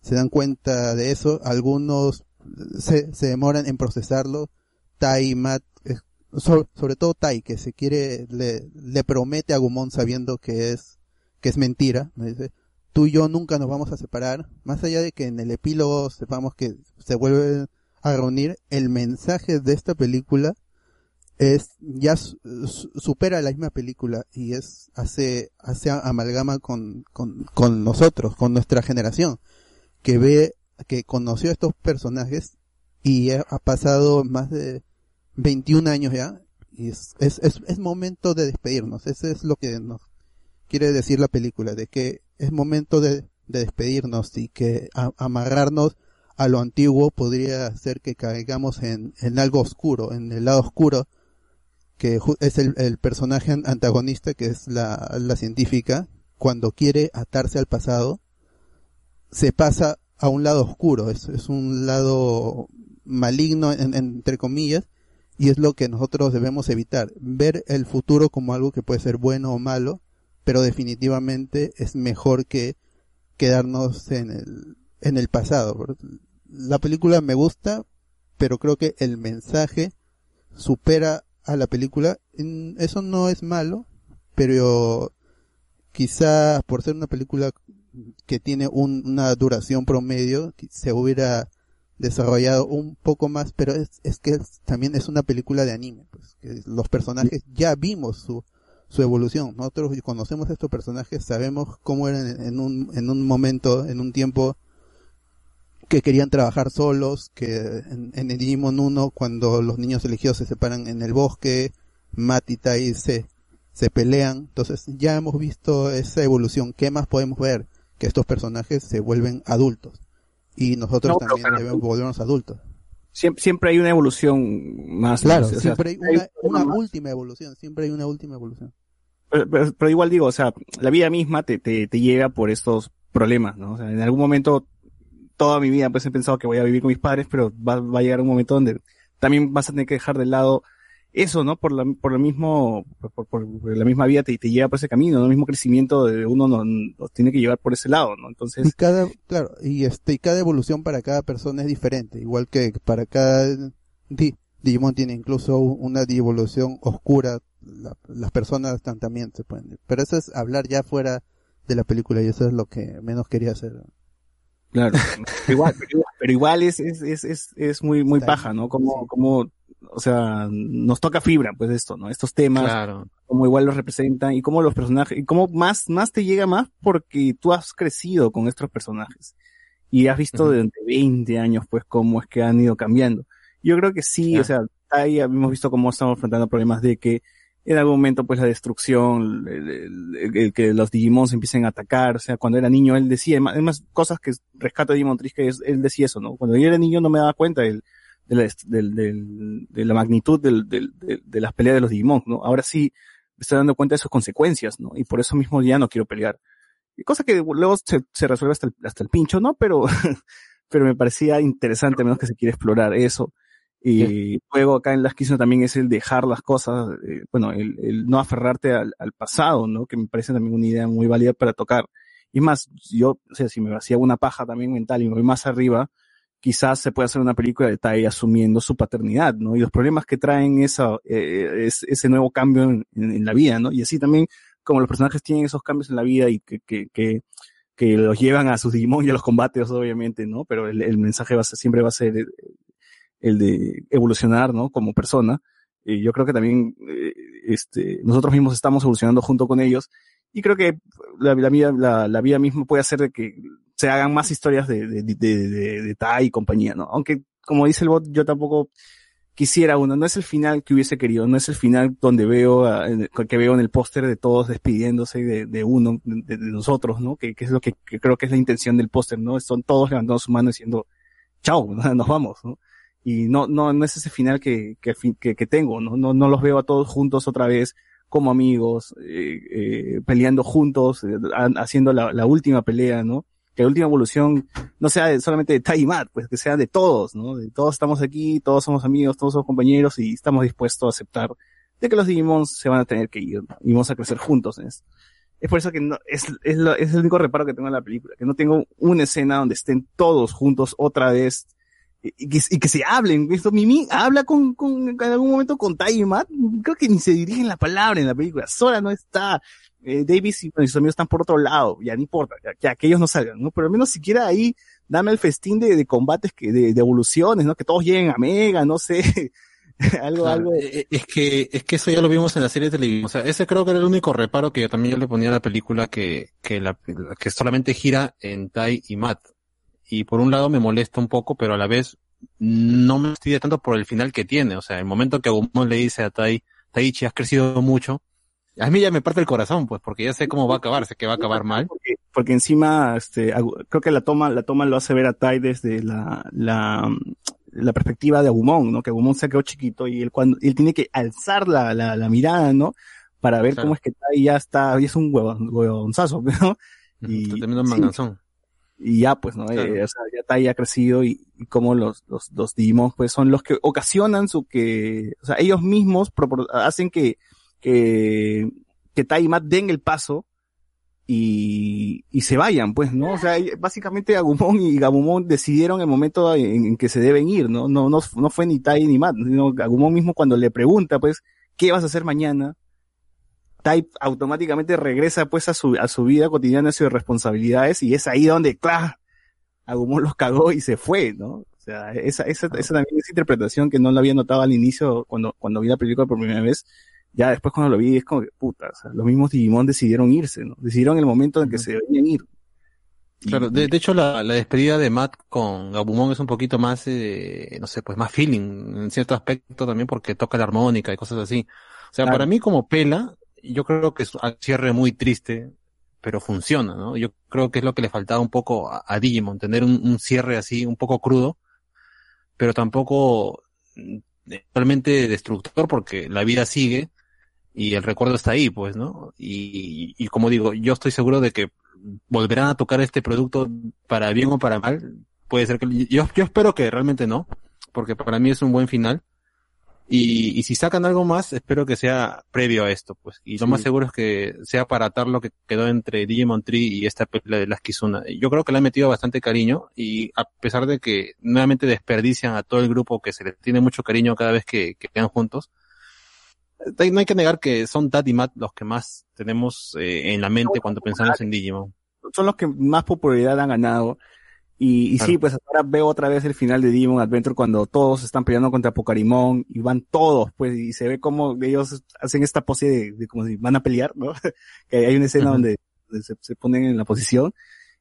se dan cuenta de eso, algunos se, se demoran en procesarlo, Tai Matt, eh, so- sobre todo Tai, que se quiere, le, le promete a Gumon sabiendo que es, que es mentira, ¿no? dice, tú y yo nunca nos vamos a separar, más allá de que en el epílogo sepamos que se vuelven a reunir, el mensaje de esta película es ya su- su- supera la misma película y es hace hace amalgama con, con, con nosotros, con nuestra generación, que ve que conoció a estos personajes y ha pasado más de 21 años ya y es, es, es, es momento de despedirnos, eso es lo que nos quiere decir la película, de que es momento de, de despedirnos y que amarrarnos a lo antiguo podría hacer que caigamos en, algo oscuro, en el lado oscuro, que es el, personaje an- antagonista, que es la, la científica, cuando quiere atarse al pasado, se pasa a un lado oscuro, es, es un lado maligno, en- entre comillas, y es lo que nosotros debemos evitar, ver el futuro como algo que puede ser bueno o malo, pero definitivamente es mejor que quedarnos en el, en el pasado. La película me gusta, pero creo que el mensaje supera a la película. Eso no es malo, pero quizá por ser una película que tiene un- una duración promedio, se hubiera desarrollado un poco más, pero es, es que también es una película de anime, pues, que los personajes ya vimos su, su evolución. Nosotros conocemos a estos personajes, sabemos cómo eran en un, en un momento, en un tiempo que querían trabajar solos, que en, en el Digimon 1, cuando los niños elegidos se separan en el bosque, Matt y Tai se, se pelean. Entonces ya hemos visto esa evolución. ¿Qué más podemos ver? Que estos personajes se vuelven adultos. Y nosotros No, también claro. debemos volvernos adultos. Siempre, siempre hay una evolución más. Claro, o sea, siempre hay una, última evolución, siempre hay una última evolución. Pero, pero- pero igual digo, o sea, la vida misma te, te, te llega por estos problemas, ¿no? O sea, en algún momento, toda mi vida pues he pensado que voy a vivir con mis padres, pero va, va a llegar un momento donde también vas a tener que dejar de lado eso, ¿no? Por la, por lo mismo, por, por- por la misma vida te, lleva por ese camino, ¿no? El mismo crecimiento de uno nos, tiene que llevar por ese lado, ¿no? Y Entonces, cada, claro, y este, y cada evolución para cada persona es diferente, igual que para cada Di- Digimon tiene incluso una evolución oscura, la- las personas tam- también se pueden, pero eso es hablar ya fuera de la película y eso es lo que menos quería hacer. Claro. Pero igual, pero igual, pero igual es, es, es, es, es muy, muy paja, ¿no? Como, como o sea, nos toca fibra, pues esto, ¿no? Estos temas, Claro. como igual los representan y cómo los personajes, y cómo más, más te llega más porque tú has crecido con estos personajes y has visto durante 20 años, pues, cómo es que han ido cambiando. Yo creo que sí, o sea, ahí hemos visto cómo estamos enfrentando problemas de que en algún momento, pues, la destrucción, el, el- el- que los Digimons empiecen a atacar, o sea, cuando era niño él decía, además, cosas que rescata Digimon Tree, que es- él decía eso, ¿no? Cuando yo era niño no me daba cuenta del, de la, del- del- de la magnitud del, del- de las peleas de los Digimon, ¿no? Ahora sí me estoy dando cuenta de sus consecuencias, ¿no? Y por eso mismo ya no quiero pelear. Cosa que luego se, se resuelve hasta el, pincho, ¿no? Pero, pero me parecía interesante, menos que se quiere explorar eso. Y luego acá en las Kizuno también es el dejar las cosas, eh, bueno, el, el no aferrarte al, al pasado, ¿no? Que me parece también una idea muy válida para tocar. Y más, yo, o sea, si me hacía una paja también mental y me voy más arriba, quizás se puede hacer una película de Tai asumiendo su paternidad, ¿no? Y los problemas que traen esa, eh, es, ese nuevo cambio en, en- en la vida, ¿no? Y así también, como los personajes tienen esos cambios en la vida y que, que, que, que los llevan a sus Digimon y a los combates, obviamente, ¿no? Pero el, el mensaje va a ser, siempre va a ser el, de evolucionar, ¿no? Como persona. Y yo creo que también, eh, este, nosotros mismos estamos evolucionando junto con ellos. Y creo que la, la la, la vida misma puede hacer de que se hagan más historias de, de, de, de, de Tai y compañía, ¿no? Aunque, como dice el bot, yo tampoco quisiera uno. No es el final que hubiese querido, no es el final donde veo, a- que veo en el póster de todos despidiéndose de, de uno, de, de nosotros, ¿no? Que, que es lo que, que creo que es la intención del póster, ¿no? Son todos levantando su mano diciendo, chao, nos vamos, ¿no? Y no, no, no es ese final que, que, que, tengo, ¿no? No, no los veo a todos juntos otra vez como amigos, eh, eh, peleando juntos, eh, ha- haciendo la, última pelea, ¿no? Que la última evolución no sea de- solamente de Tai y pues que sea de todos, ¿no? De todos estamos aquí, todos somos amigos, todos somos compañeros y estamos dispuestos a aceptar de que los Digimons se van a tener que ir, ¿no? Y vamos a crecer juntos en esto. Es por eso que no, es, es, lo- es el único reparo que tengo en la película, que no tengo una escena donde estén todos juntos otra vez y, que, y que se hablen. Esto, Mimi habla con, con, en algún momento con Tai y Matt. Creo que ni se dirigen la palabra en la película. Sora no está. Eh, Davis y, bueno, y sus amigos están por otro lado. Ya no importa. Ya, ya, que ellos no salgan, ¿no? Pero al menos siquiera ahí dame el festín de, de combates que, de, de evoluciones, ¿no? Que todos lleguen a Mega, no sé. algo, Claro, algo. eh, Es que, es que eso ya lo vimos en la serie de televisión. O sea, ese creo que era el único reparo que yo también yo le ponía a la película que, que la, que solamente gira en Tai y Matt. Y por un lado me molesta un poco, pero a la vez no me fastidia tanto por el final que tiene. O sea, el momento que Agumon le dice a Tai, Taichi, has crecido mucho. A mí ya me parte el corazón, pues, porque ya sé cómo va a acabar, sé que va a acabar mal. Porque, porque encima, este, creo que la toma, la toma lo hace ver a Tai desde la, la, la perspectiva de Agumon, ¿no? Que Agumon se quedó chiquito y él cuando, él tiene que alzar la, la, la mirada, ¿no? Para ver Claro. cómo es que Tai ya está, ya es un huevonzazo, ¿no? Y, Está teniendo sí, manganzón. Y ya pues, ¿no? Claro. Eh, o sea, ya Tai ha crecido y, y como los, los, los Digimon pues son los que ocasionan su que, o sea, ellos mismos hacen que, que, que Tai y Matt den el paso y, y se vayan, pues, ¿no? O sea, básicamente Agumon y Gabumon decidieron el momento en, en que se deben ir, ¿no? No, no, no fue ni Tai ni Matt, sino Agumon mismo cuando le pregunta, pues, ¿qué vas a hacer mañana? Tai automáticamente regresa, pues, a su, a su vida cotidiana, a sus responsabilidades, y es ahí donde, claro, Agumon los cagó y se fue, ¿no? O sea, esa, esa, esa también es interpretación que no la había notado al inicio cuando, cuando vi la película por primera vez. Ya después cuando lo vi es como que, puta, o sea, los mismos Digimon decidieron irse, ¿no? Decidieron el momento en que se debían ir. Claro, de, de hecho la, la despedida de Matt con Gabumon es un poquito más, eh, no sé, pues más feeling en cierto aspecto también porque toca la armónica y cosas así. O sea, Claro. para mí como pela, yo creo que es un cierre muy triste, pero funciona, ¿no? Yo creo que es lo que le faltaba un poco a, Digimon, tener un, un cierre así un poco crudo, pero tampoco mm, realmente destructor porque la vida sigue y el recuerdo está ahí, pues, ¿no? Y, y como digo, yo estoy seguro de que volverán a tocar este producto para bien o para mal. Puede ser que, yo, yo espero que realmente no, porque para mí es un buen final. Y, y si sacan algo más, espero que sea previo a esto, pues. Y lo Sí. más seguro es que sea para atar lo que quedó entre Digimon Tree y esta película de las Kizuna. Yo creo que le han metido bastante cariño y a pesar de que nuevamente desperdician a todo el grupo que se les tiene mucho cariño cada vez que, que quedan juntos, eh, no hay que negar que son Tad y Matt los que más tenemos eh, en la mente cuando pensamos en Digimon. son los que más popularidad han ganado. Y, y sí, pues ahora veo otra vez el final de Digimon Adventure cuando todos están peleando contra Pocarimón y van todos, pues, y se ve como ellos hacen esta pose de, de como si van a pelear, ¿no? que hay una escena donde, donde se, se ponen en la posición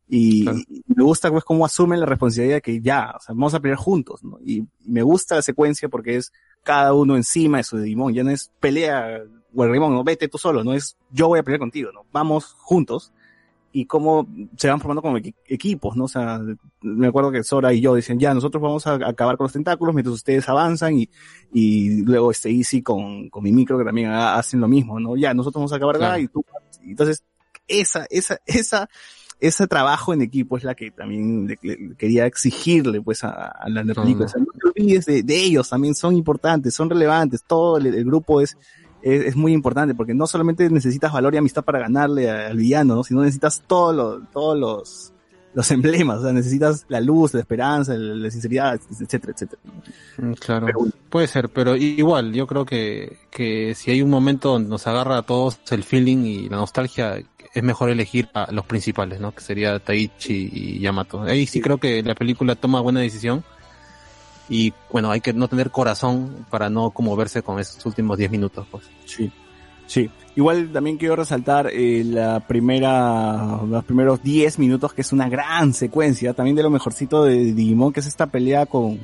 y, Claro. y me gusta pues cómo asumen la responsabilidad de que ya, o sea, vamos a pelear juntos, ¿no? Y me gusta la secuencia porque es cada uno encima de su Digimon, ya no es pelea, Guerrimón, no vete tú solo, no es yo voy a pelear contigo, ¿no? Vamos juntos y cómo se van formando como equi- equipos, ¿no? O sea, me acuerdo que Sora y yo decían, ya, nosotros vamos a acabar con los tentáculos mientras ustedes avanzan y, y luego este Easy con, con mi micro que también ha- hacen lo mismo, ¿no? Ya, nosotros vamos a acabar acá Claro. y tú. Entonces, esa, esa, esa, ese trabajo en equipo es la que también le- le- quería exigirle pues a, a la película. O sea, no te olvides de, de ellos, también son importantes, son relevantes, todo el, el grupo es, es, es muy importante porque no solamente necesitas valor y amistad para ganarle al villano, ¿no? sino necesitas todos los, todos los, los emblemas, o sea, necesitas la luz, la esperanza, la sinceridad, etcétera, etcétera. Mm, Claro, puede ser, pero igual, yo creo que, que si hay un momento donde nos agarra a todos el feeling y la nostalgia, es mejor elegir a los principales, ¿no? Que sería Taichi y Yamato. Ahí sí creo que la película toma buena decisión y bueno, hay que no tener corazón para no conmoverse con esos últimos 10 minutos, pues. Sí. Sí. Igual también quiero resaltar eh, la primera, los primeros 10 minutos, que es una gran secuencia, también de lo mejorcito de Digimon, que es esta pelea con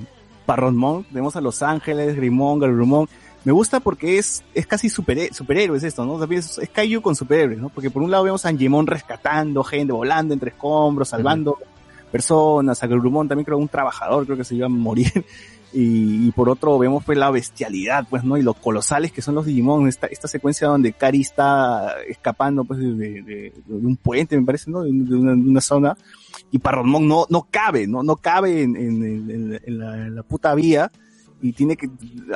Parronmon. Tenemos a Los Ángeles, Grimón, Garurumon. Me gusta porque es, es casi super, superhéroes esto, ¿no? También es, es Kaiju con superhéroes, ¿no? Porque por un lado vemos a Angemon rescatando gente, volando entre escombros, salvando personas, a Garurumon también creo un trabajador, creo que se iba a morir. Y, y por otro vemos pues la bestialidad, pues, ¿no? Y los colosales que son los Digimon, esta, esta secuencia donde Kari está escapando pues de, de- de- un puente, me parece, ¿no? De, una, de una zona, y Parronmon no, no cabe, ¿no? No cabe en, en- en- en la, la puta vía, y tiene que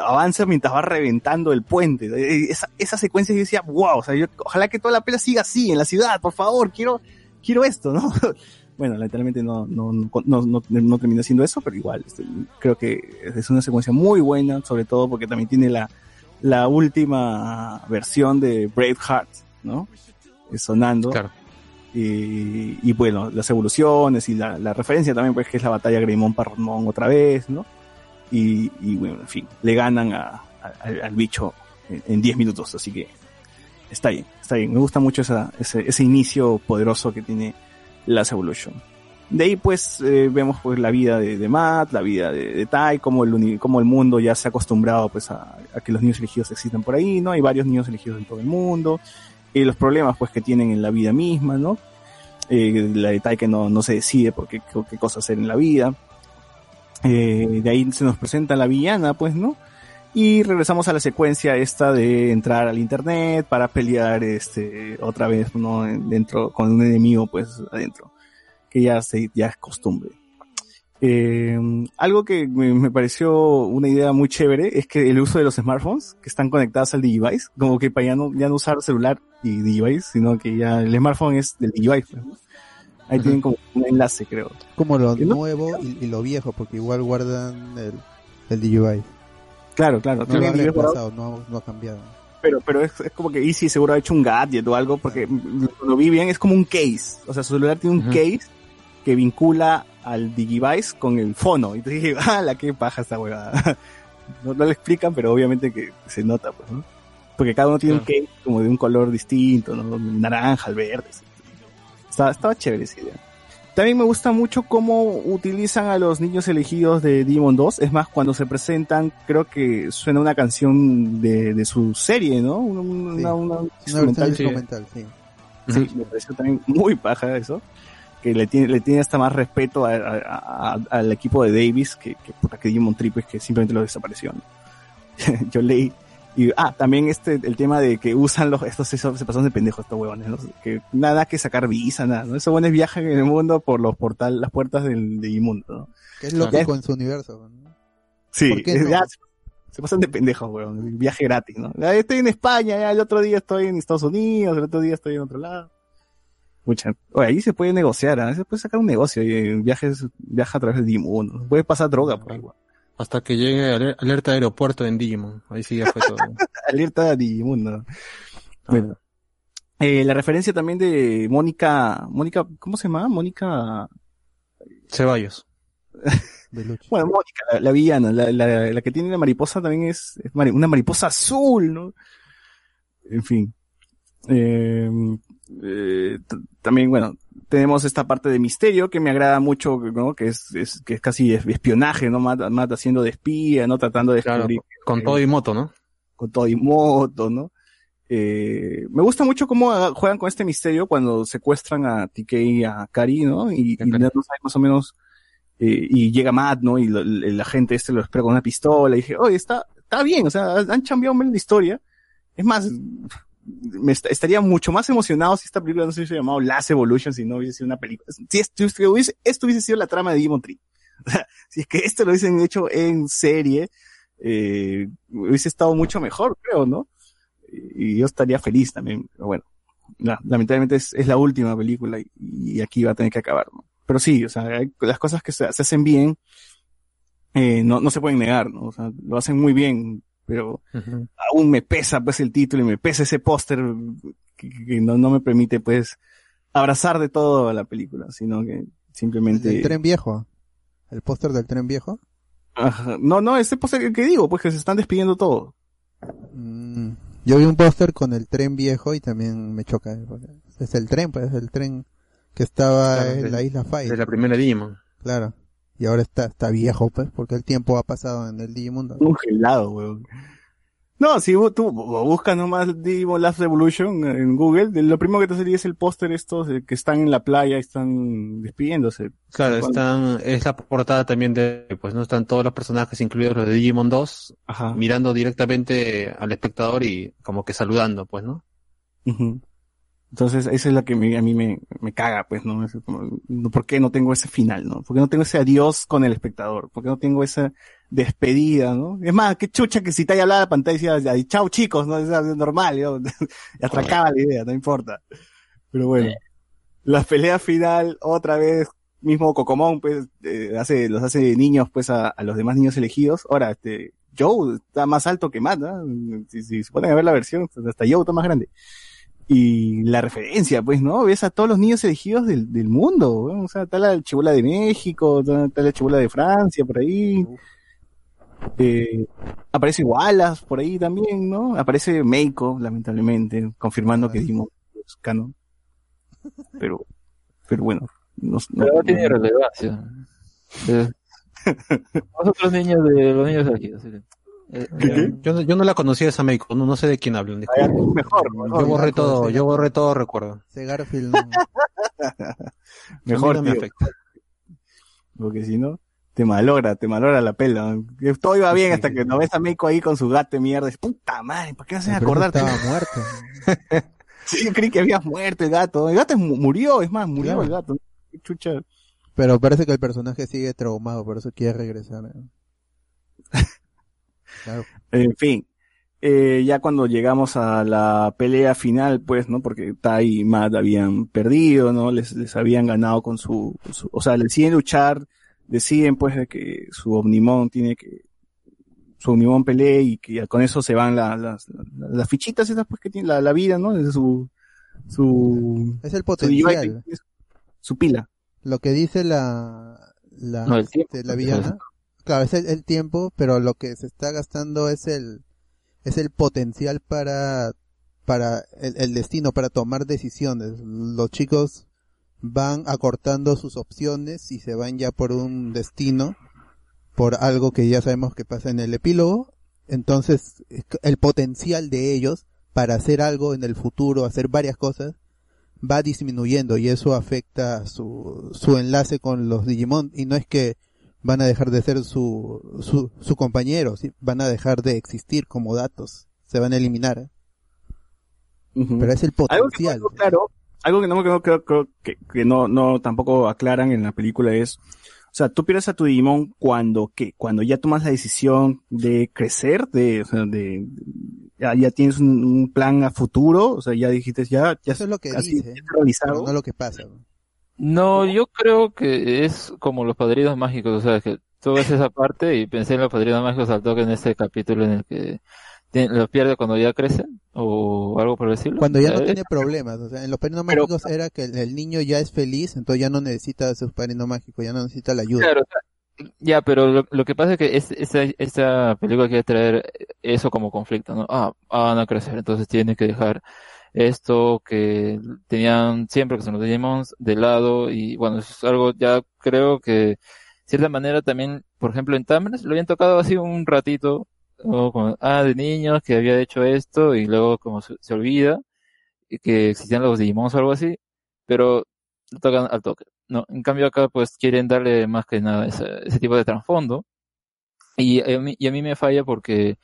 avanza mientras va reventando el puente. Eh, Esa, esa secuencia yo decía, wow, o sea, yo, ojalá que toda la pelea siga así en la ciudad, por favor, quiero, quiero esto, ¿no? Bueno, lamentablemente no, no, no, no, no, siendo eso, pero igual, este, creo que es una secuencia muy buena, sobre todo porque también tiene la, la última versión de Braveheart, ¿no? Sonando. Claro. Y, y bueno, las evoluciones y la, la referencia también, pues, que es la batalla Greymon Parromon otra vez, ¿no? Y, y bueno, en fin, le ganan a, a- al, al bicho en- en 10 minutos, así que está bien, está bien. Me gusta mucho esa, ese, ese inicio poderoso que tiene las Evolution. De ahí pues eh, vemos pues la vida de, de Matt, la vida de, de Tai, como el, como el mundo ya se ha acostumbrado pues a, que los niños elegidos existan por ahí, ¿no? Hay varios niños elegidos en todo el mundo, y los problemas pues que tienen en la vida misma, ¿no? Eh, la de Tai que no, no se decide por qué, qué cosa hacer en la vida. Eh, de ahí se nos presenta la villana, pues, ¿no? Y regresamos a la secuencia esta de entrar al internet para pelear este otra vez, ¿no? Dentro, con un enemigo, pues, adentro. Que ya se, ya es costumbre. Eh, algo que me, me pareció una idea muy chévere es que el uso de los smartphones que están conectados al Digivice, como que para ya no, ya no usar celular y Digivice, sino que ya el smartphone es del Digivice. pues, ¿no? Ahí tienen como un enlace, creo. Como lo nuevo y, y lo viejo, porque igual guardan el, el DJI. Claro, claro. No lo reemplazado, no, no ha cambiado. pero pero es, es como que Easy seguro ha hecho un gadget o algo porque lo vi bien es como un case. O sea su celular tiene un case que vincula al Digivice con el fono. Y te dije ah la que paja esta huevada no, no le explican pero obviamente que se nota pues ¿no? porque cada uno tiene un case como de un color distinto no naranja al verde estaba, estaba chévere esa idea también me gusta mucho cómo utilizan a los niños elegidos de Demon 2. Es más, cuando se presentan, creo que suena una canción de, de su serie, ¿no? Una, una, una Una instrumental. sí. Sí, me pareció también muy paja eso. Que le tiene, le tiene hasta más respeto a- a- a- al equipo de Davis que, que Demon Trip es que simplemente lo desapareció. ¿no? Yo leí. Y, ah, también este, el tema de que usan los, estos, esos, se pasan de pendejos estos huevones, ¿no? Que nada que sacar visa, nada, ¿no? Esos huevones viajan en el mundo por los portal, las puertas del, de Inmundo, ¿no? Que es lógico en su universo. ¿no? Sí, ¿Por qué no? ya, se- pasan de pendejos, weón. Viaje gratis, ¿no? Estoy en España, ya el otro día estoy en Estados Unidos, el otro día estoy en otro lado. Mucha. Oye, ahí se puede negociar, ¿ah? Se puede sacar un negocio y viajes, viaja a través del Dimundo. Puede pasar droga por ahí, weón. Hasta que llegue aler- alerta de aeropuerto en Digimon. Ahí sí ya fue todo. Alerta a Digimundo. Bueno. Eh, la referencia también de Mónica, Mónica, ¿cómo se llama? Mónica, Ceballos. Bueno, Mónica, la, la villana, la, la, la que tiene la mariposa también es, es mari- una mariposa azul, ¿no? En fin. Eh, eh, también, bueno, tenemos esta parte de misterio que me agrada mucho, ¿no? Que es, es, que es casi espionaje, ¿no? Mata, Mata haciendo de espía, ¿no? Tratando de Claro, descubrir. con todo y moto, ¿no? Con todo y moto, ¿no? Eh, me gusta mucho cómo juegan con este misterio cuando secuestran a TK y a Kari, ¿no? Y, y no sabes más o menos, eh, y llega Matt, ¿no? Y lo- el, la gente este lo espera con una pistola. Y dije, oye, está, está bien, o sea, han cambiado la historia. Es más, me est- estaría mucho más emocionado si esta película no se hubiese llamado Last Evolution, si no hubiese sido una película. Si esto, hubiese, sido la trama de Digimon Tree. Si es que esto lo hubiesen hecho en serie, eh, hubiese estado mucho mejor, creo, ¿no? Y yo estaría feliz también, pero bueno. la- lamentablemente es, la última película y, aquí va a tener que acabar, ¿no? Pero sí, o sea, las cosas que se, se hacen bien, eh, no, no se pueden negar, ¿no? O sea, lo hacen muy bien, pero aún me pesa pues el título y me pesa ese póster que, no, no me permite pues abrazar de todo la película, sino que simplemente... El tren viejo. El póster del tren viejo. Ajá. No, no, ese póster que digo, pues que se están despidiendo todos. Mm, Yo vi un póster con el tren viejo y también me choca. porque Es el tren, pues, es el tren que estaba Claro, en de- la isla Fire. de la primera Digimon. Claro. Y ahora está, está viejo, pues, porque el tiempo ha pasado en el Digimundo. Congelado, weón. No, si tú bu- buscas nomás Digimon Last Revolution en Google, lo primero que te salía es el póster estos eh, que están en la playa y están despidiéndose. Claro, están, es la portada también de, pues no están todos los personajes, incluidos los de Digimon 2, mirando directamente al espectador y como que saludando, pues, ¿no? Ujú. Entonces, eso es lo que me- a mí me, me caga, pues, ¿no? Es como, no, ¿Por qué no tengo ese final, no? ¿Por qué no tengo ese adiós con el espectador? ¿Por qué no tengo esa despedida, no? Es más, qué chucha que si te haya hablado la pantalla y decía, "Ay, chao chicos, ¿no? Es normal, ¿no? Atracaba la idea, no importa. Pero bueno. La pelea final, otra vez, mismo Cocomón, pues, eh, hace, los hace niños, pues, a, a los demás niños elegidos. Ahora, este, Joe está más alto que Matt, ¿no? Si, si se ponen a ver la versión, hasta Joe está más grande. Y la referencia, pues, ¿no? Ves a todos los niños elegidos del, del mundo, ¿no? O sea, está la chibola de México, está la chibola de Francia, por ahí. Eh, aparece Wallace por ahí también, ¿no? Aparece Meiko, lamentablemente, confirmando que dimos canon. Pero, pero bueno, no, Pero no tiene relevancia. Eh, Nosotros niños de los niños aquí. así que, eh, Yo, no- yo no la conocía esa Meiko, no, no sé de quién hablan. disculpe. mejor, Yo borré todo, yo borré todo recuerdo. Ese Garfield no- Mejor, no me afecta. Porque si no, te malogra, te malogra la pela. Todo iba bien hasta que no ves a Meiko ahí con su gato de mierda. Y, Puta madre, ¿por qué no hacen acordarte? estaba muerto. Sí, yo creí que había muerto el gato. El gato mu- murió, es más, murió Claro. el gato. Qué chucha. Pero parece que el personaje sigue traumado, por eso quiere regresar. eh. Claro. En fin, eh, ya cuando llegamos a la pelea final, pues, ¿no? Porque Tai y Matt habían perdido, ¿no? Les, les habían ganado con su, su- o sea, deciden luchar, deciden pues de que su Omnimon tiene que, su Omnimon pelee y que ya con eso se van la- las, las, las fichitas esas pues que tiene la, la vida, ¿no? Desde su, su, Es el su potencial. su pila. Lo que dice la, la, No, este, la villana, es- claro, es el, tiempo, pero lo que se está gastando es el, es el potencial para, para el, el destino, para tomar decisiones. Los chicos van acortando sus opciones y se van ya por un destino, por algo que ya sabemos que pasa en el epílogo. Entonces, el potencial de ellos para hacer algo en el futuro, hacer varias cosas, va disminuyendo y eso afecta su, su enlace con los Digimon y no es que van a dejar de ser su, su, su compañero, ¿sí? van a dejar de existir como datos, se van a eliminar. Pero es el Algo que potencial. claro, algo que no creo, creo que, que no, no tampoco aclaran en la película es, o sea, tú pierdes a tu Digimon cuando, que Cuando ya tomas la decisión de crecer, de, o sea, de, ya, ya tienes un, un plan a futuro, o sea, ya dijiste, ya, ya Eso es lo que dice, pero no lo que pasa. No, yo creo que es como los padrinos mágicos, o sea, que tú ves esa parte y pensé en los padrinos mágicos al toque en este capítulo en el que ¿Los pierde cuando ya crecen? ¿O algo por estilo? Cuando ya no Eh, tiene problemas, o sea, en los padrinos Pero- mágicos era que el, el niño ya es feliz, entonces ya no necesita a sus padrinos mágicos, ya no necesita la ayuda. Claro, o sea, ya, pero lo, lo que pasa es que es, esa, esa película quiere traer eso como conflicto, ¿no? Ah, van a crecer, entonces tiene que dejar esto que tenían siempre, que son los Digimons, de lado, y bueno, es algo ya creo que, de cierta manera también, por ejemplo, en Tamers lo habían tocado así un ratito, ¿no? Como, ah, de niños que había hecho esto, y luego como se, olvida, y que existían los Digimons o algo así, pero lo tocan al toque. No, en cambio acá pues quieren darle más que nada ese, ese tipo de trasfondo. Y y a mí me falla porque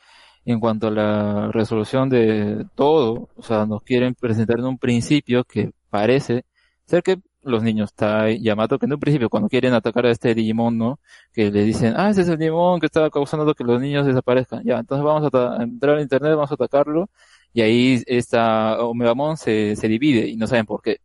en cuanto a la resolución de todo, o sea, nos quieren presentar en un principio que parece ser que los niños está Yamato, que en un principio cuando quieren atacar a este Digimon, ¿no? Que le dicen, ah, ese es el Digimon que está causando que los niños desaparezcan. Ya, entonces vamos a, entrar a internet, vamos a atacarlo. Y ahí esta Omegamon se, se divide y no saben por qué.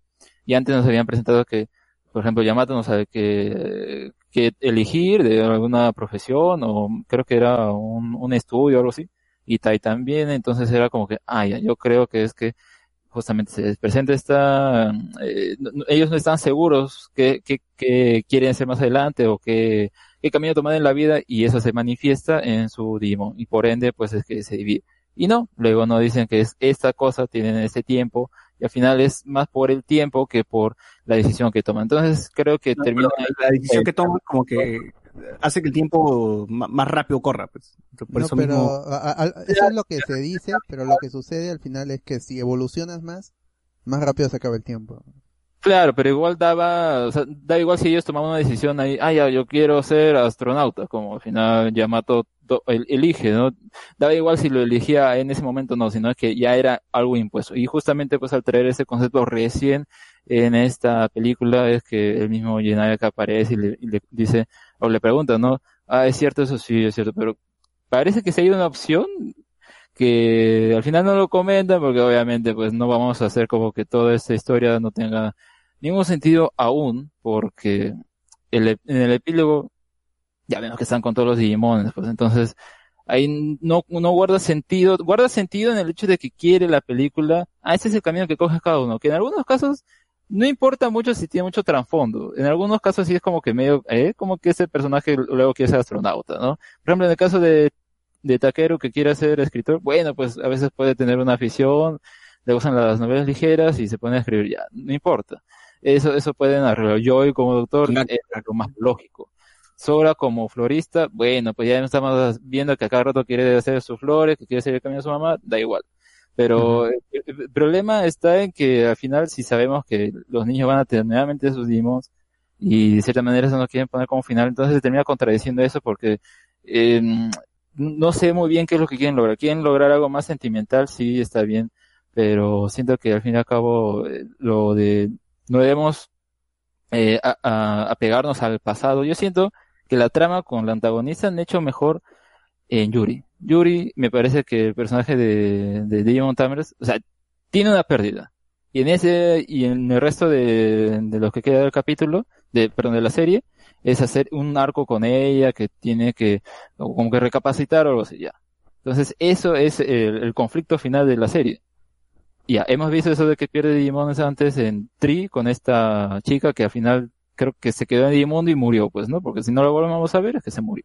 Y antes nos habían presentado que, por ejemplo, Yamato no sabe qué, qué elegir de alguna profesión o creo que era un, un estudio o algo así. Y Tai también, entonces era como que, ah, ya, yo creo que es que justamente se les presenta esta, eh, no- no- ellos no están seguros qué, qué, qué quieren hacer más adelante o qué, qué camino tomar en la vida y eso se manifiesta en su Digimon y por ende pues es que se divide. Y no, luego no dicen que es esta cosa, tienen este tiempo y al final es más por el tiempo que por la decisión que toman. Entonces creo que termina ahí. La decisión que toma como que hace que el tiempo más rápido corra. Pues. Por No, eso pero mismo... a- a- eso es lo que se dice, pero lo que sucede al final es que si evolucionas más, más rápido se acaba el tiempo. Claro, pero igual daba, o sea, da igual si ellos tomaban una decisión ahí, ah, ya, yo quiero ser astronauta, como al final Yamato to- el- elige, ¿no? Daba igual si lo elegía en ese momento no, sino que ya era algo impuesto. Y justamente pues al traer ese concepto recién en esta película es que el mismo Yenayaka aparece y le, y le dice, o le pregunta, ¿no? Ah, es cierto, eso sí, es cierto, pero parece que se ha ido una opción que al final no lo comentan porque obviamente pues no vamos a hacer como que toda esta historia no tenga ningún sentido aún porque el, en el epílogo ya vemos que están con todos los Digimones pues entonces ahí no, no guarda sentido, guarda sentido en el hecho de que quiere la película, ah, este es el camino que coge cada uno, que en algunos casos no importa mucho si tiene mucho trasfondo, en algunos casos sí es como que medio, eh, como que ese personaje luego quiere ser astronauta, ¿no? Por ejemplo, en el caso de de Takeru que quiere ser escritor, bueno, pues a veces puede tener una afición, le gustan las novelas ligeras y se pone a escribir ya, no importa. Eso, eso pueden arreglar. Joy como doctor es lo más lógico. Sora como florista, bueno, pues ya estamos viendo que a cada rato quiere hacer sus flores, que quiere seguir el camino de su mamá, da igual. Pero el, el problema está en que al final si sabemos que los niños van a tener nuevamente sus Digimons y de cierta manera eso no quieren poner como final, entonces se termina contradiciendo eso porque eh, no sé muy bien qué es lo que quieren lograr. Quieren lograr algo más sentimental, sí, está bien, pero siento que al fin y al cabo eh, lo de no debemos eh, apegarnos al pasado. Yo siento que la trama con la antagonista han hecho mejor en Yuri. Yuri me parece que el personaje de, de Digimon Tamers, o sea, tiene una pérdida. Y en ese, y en el resto de, de lo que queda del capítulo, de, perdón, de la serie, es hacer un arco con ella que tiene que, como que recapacitar o algo así, ya. Entonces, eso es el, el conflicto final de la serie. Ya, hemos visto eso de que pierde Digimon antes en Tri con esta chica que al final creo que se quedó en Digimundo y murió, pues, ¿no? Porque si no lo volvemos a ver es que se murió.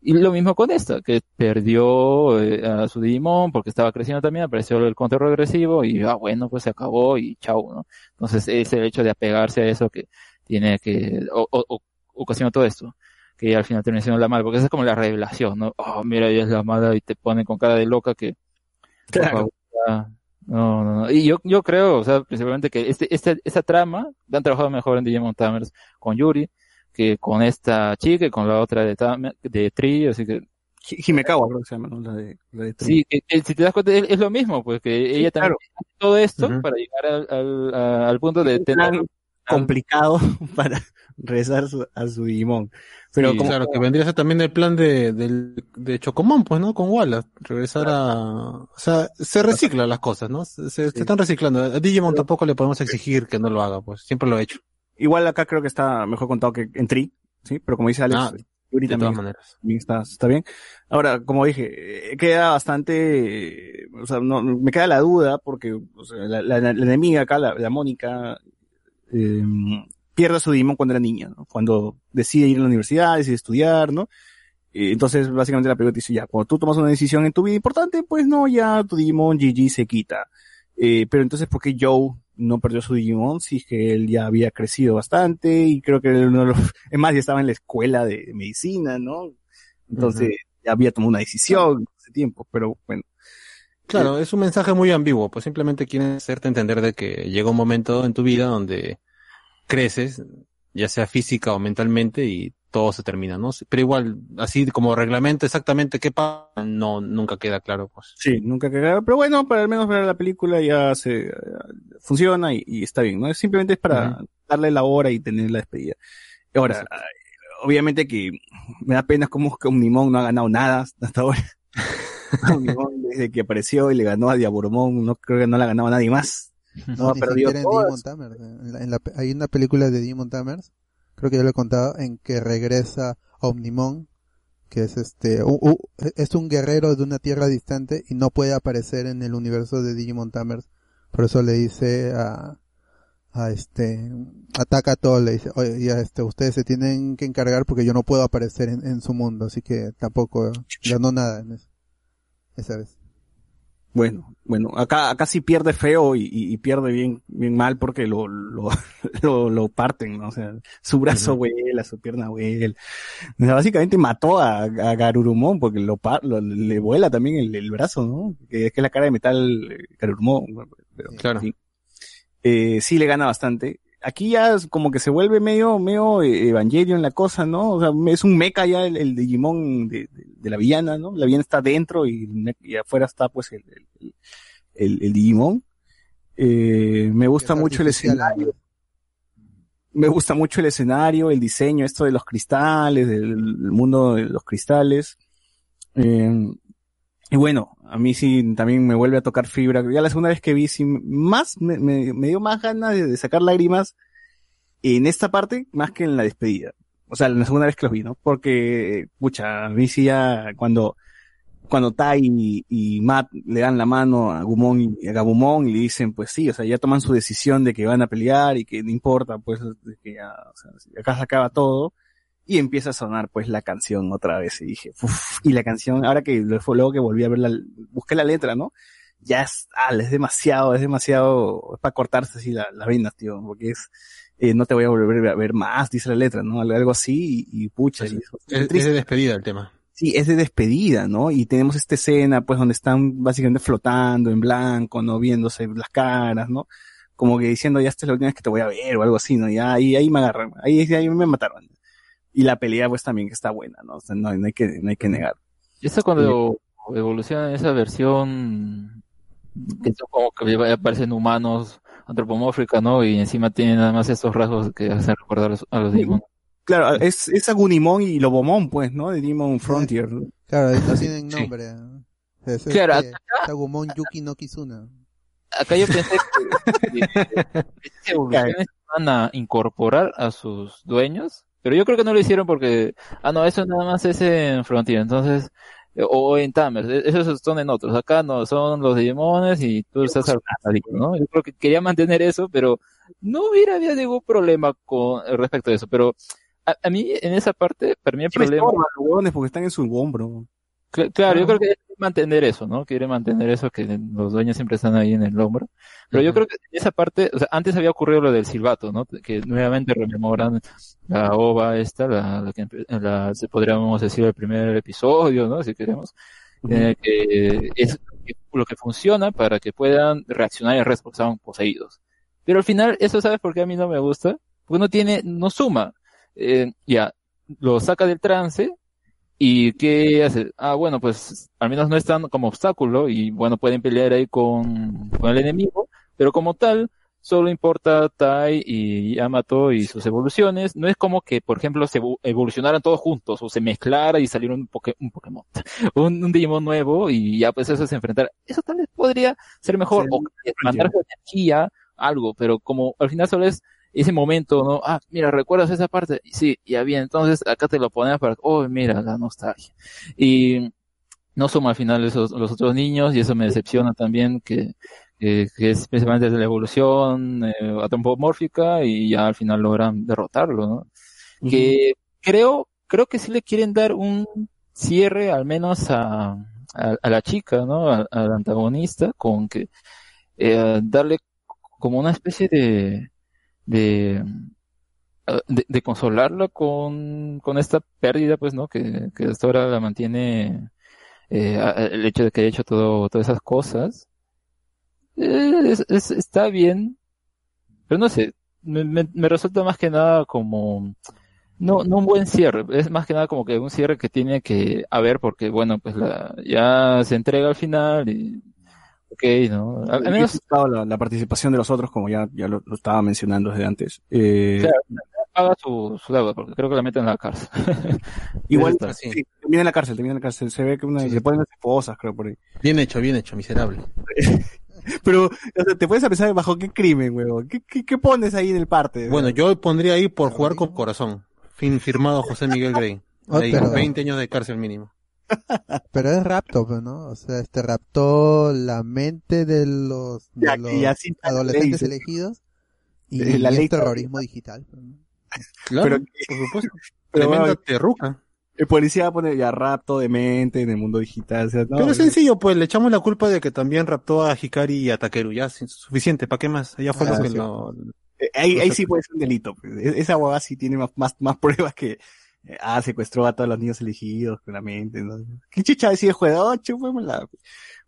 Y lo mismo con esta, que perdió eh, a su Digimon porque estaba creciendo también, apareció el conteo regresivo y, ah, bueno, pues se acabó y chau, ¿no? Entonces es el hecho de apegarse a eso que tiene que, o, o, ocasiona todo esto, que al final termina siendo la mala, porque esa es como la revelación, ¿no? Oh, mira, ella es la mala y te ponen con cara de loca que, Claro. favor, no, no, no. Y yo, yo creo, o sea, principalmente que este, este, esta trama la han trabajado mejor en Digimon Tamers con Yuri que con esta chica y con la otra de, de Tri, así que Hi- Himekawa creo que se llama, ¿no? La de, la de Tri. Sí, que- que si te das cuenta, es, es lo mismo, pues que ella también hace todo esto para llegar al, al, al punto de tener complicado para regresar a su, a su Digimon. Pero Sí, como, claro, que vendría a ser también el plan de, del- de Chocomón, pues, ¿no? Con Wallace. Regresar a... O sea, se reciclan las cosas, ¿no? Se, se- se están reciclando. A Digimon tampoco le podemos exigir que no lo haga, pues. Siempre lo ha hecho. Igual acá creo que está mejor contado que en Tri, ¿sí? Pero como dice Alex, Ah. Yuri De también, todas maneras. también está, está bien. Ahora, como dije, eh, queda bastante, o sea, no, me queda la duda porque o sea, la, la- la enemiga acá, la, la Mónica, eh, pierde su Digimon cuando era niña, ¿no? Cuando decide ir a la universidad, decide estudiar, ¿no? Eh, Entonces, básicamente la película te dice, ya, cuando tú tomas una decisión en tu vida importante, pues no, ya tu Digimon GG se quita. Eh, pero entonces, ¿por qué Joe no perdió su Digimon? Es que él ya había crecido bastante y creo que él uno de los, es más, ya estaba en la escuela de medicina, ¿no? Entonces, ya había tomado una decisión hace tiempo, pero bueno. Claro, es un mensaje muy ambiguo, pues simplemente quieren hacerte entender de que llega un momento en tu vida donde creces, ya sea física o mentalmente, y todo se termina, ¿no? Pero igual, así como reglamento exactamente qué pasa, no, nunca queda claro, pues. Sí, nunca quedará, pero bueno, para al menos ver la película ya se, eh, funciona y, y está bien, ¿no? Es simplemente es para darle la hora y tener la despedida. Ahora, obviamente que me da pena como que Omnimon no ha ganado nada hasta ahora. Omnimon desde que apareció y le ganó a Diaboromon, no creo que no la ha ganado a nadie más. No ha Ni perdido siquiera en Tamers. En la- en la- hay una película de Digimon Tamers, creo que ya lo he contado, en que regresa Omnimon, que es este, u- u- es un guerrero de una tierra distante y no puede aparecer en el universo de Digimon Tamers. Por eso le dice a, a este, ataca a todos, le dice, oye, ya este, ustedes se tienen que encargar porque yo no puedo aparecer en, en su mundo, así que tampoco ganó nada en eso. Esa vez. Bueno, bueno, acá, acá sí pierde feo y, y- y pierde bien, bien mal porque lo, lo, lo, lo parten, ¿no? O sea, su brazo vuela, su pierna vuela. O sea, básicamente mató a, a Garurumon porque lo, lo- le vuela también el, el brazo, ¿no? Que es que es la cara de metal eh, Garurumon. Pero, Claro. en fin. Eh, sí le gana bastante. Aquí ya es como que se vuelve medio, medio eh, Evangelion la cosa, ¿no? O sea, es un mecha ya el, el Digimon de, de- de la villana, ¿no? La villana está dentro y, afuera está pues el, el, el- el Digimon. Eh, me gusta Es mucho el escenario. Me gusta mucho el escenario, el diseño, esto de los cristales, del el mundo de los cristales. Eh, y bueno, a mí sí también me vuelve a tocar fibra. Ya la segunda vez que vi, sí, más, me, me- me dio más ganas de, sacar lágrimas en esta parte más que en la despedida. O sea, la segunda vez que los vi, ¿no? Porque, pucha, a mí sí ya cuando, cuando Tai y, Matt le dan la mano a Gumon y a Gabumon y le dicen, pues sí, o sea, ya toman su decisión de que van a pelear y que no importa, pues, que ya, o sea, acá se acaba todo. Y empieza a sonar pues la canción otra vez y dije, uff, y la canción, ahora que luego que volví a ver la, busqué la letra, ¿no? Ya es, ah, es demasiado, es demasiado, es para cortarse así la- las venas, tío, porque es, eh, no te voy a volver a ver más, dice la letra, ¿no? Algo, así, y, y pucha, y eso- Es, es de despedida el tema. Sí, es de despedida, ¿no? Y tenemos esta escena, pues, donde están básicamente flotando en blanco, ¿no? Viéndose las caras, ¿no? Como que diciendo, ya esta es la última vez que te voy a ver, o algo así, ¿no? Ya, ahí, ahí me agarran, ahí, ahí me mataron. Y la pelea, pues, también que está buena, ¿no? O sea, no, no hay que, no hay que negar. Eso cuando evoluciona esa versión que son como que aparecen humanos antropomórfica, ¿no? Y encima tienen nada más estos rasgos que hacen recordar a los, a los Digimon. Claro, es, es Agunimon y Lobomon, pues, ¿no? De Demon Frontier. Claro, no tienen Sí. nombre. Es Claro, este, Sagumon Yuki no Kizuna. Acá yo pensé que, que estas evoluciones van a incorporar a sus dueños, pero yo creo que no lo hicieron porque, ah, no, eso nada más es en Frontier, entonces, eh, o en Tamers, eh, esos son en otros, acá no, son los Digimones y tú estás al costadito, ¿no? Yo creo que quería mantener eso, pero no hubiera habido ningún problema con respecto a eso, pero a, a mí en esa parte, para mí el problema... los huevones porque están en su hombro. Cl- Claro, yo creo que mantener eso, ¿no? Quiere mantener eso, que los dueños siempre están ahí en el hombro. Pero yo creo que esa parte, o sea, antes había ocurrido lo del silbato, ¿no? Que nuevamente rememoran la ova esta, la, la que, la, se podríamos decir el primer episodio, ¿no? Si queremos. eh, que es lo que funciona para que puedan reaccionar el resto estaban poseídos. Pero al final, eso sabes por qué a mí no me gusta? Porque no tiene, no suma. Eh, ya, lo saca del trance, ¿Y qué hace? Ah, bueno, pues al menos no están como obstáculo y bueno, pueden pelear ahí con, con el enemigo, pero como tal, solo importa Tai y Yamato y sus evoluciones. No es como que, por ejemplo, se evo- evolucionaran todos juntos o se mezclara y saliera un, poke- un Pokémon, un, un Digimon nuevo y ya pues eso se enfrentar. Eso tal vez podría ser mejor o mandar su energía, algo, pero como al final solo es ese momento, ¿no? Ah, mira, ¿recuerdas esa parte? Sí, ya bien, entonces acá te lo pones para, oh, mira, la nostalgia. Y no suma al final esos, los otros niños y eso me decepciona también que, que, que es precisamente de la evolución eh, antropomórfica y ya al final logran derrotarlo, ¿no? Que creo, creo que sí le quieren dar un cierre al menos a, a, a la chica, ¿no? A- Al antagonista con que eh, darle como una especie de, de, de, de consolarla con, con esta pérdida, pues, ¿no? Que, que hasta ahora la mantiene eh, el hecho de que haya hecho todo, todas esas cosas. Eh, es- es- está bien, pero no sé, me, me, me resulta más que nada como, no, no un buen cierre, es más que nada como que un cierre que tiene que haber porque, bueno, pues la, ya se entrega al final y, ok, ¿no? Al, al Me menos, la, la participación de los otros, como ya, ya lo, lo estaba mencionando desde antes. Eh, claro, paga su, su deuda porque creo que la meten en la cárcel. igual, Está. sí, termina en la cárcel, termina en la cárcel. Se ve que una, le ponen las esposas, creo, por ahí. Bien hecho, bien hecho, miserable. Pero, o sea, te puedes a pensar bajo qué crimen, huevón. ¿Qué, qué, qué pones ahí en el parte? Bueno, yo pondría ahí por jugar con corazón. Fin firmado José Miguel Grey. Oh, Ahí, pero- 20 años de cárcel mínimo. Pero es rapto, pues, ¿no? O sea, este raptó la mente de los, de Ya, los adolescentes ley, elegidos y, Eh, la y ley es terrorismo digital. ¿no? Claro, Pero- por supuesto. Pero, Tremenda bueno, terruca. el policía va a poner ya rapto de mente en el mundo digital. O sea, no, Pero es sencillo, pues le echamos la culpa de que también raptó a Hikari y a Takeru. Ya, sin- suficiente, ¿para qué más? Ya fue Ah, lo que sí. lo... Eh, Ahí, ahí sí puede ser un delito. pues. E- Esa huevada sí tiene más, más, más pruebas que, eh, ah, secuestró a todos los niños elegidos, claramente, ¿no? ¿Qué chicha? Oh, chupémosla.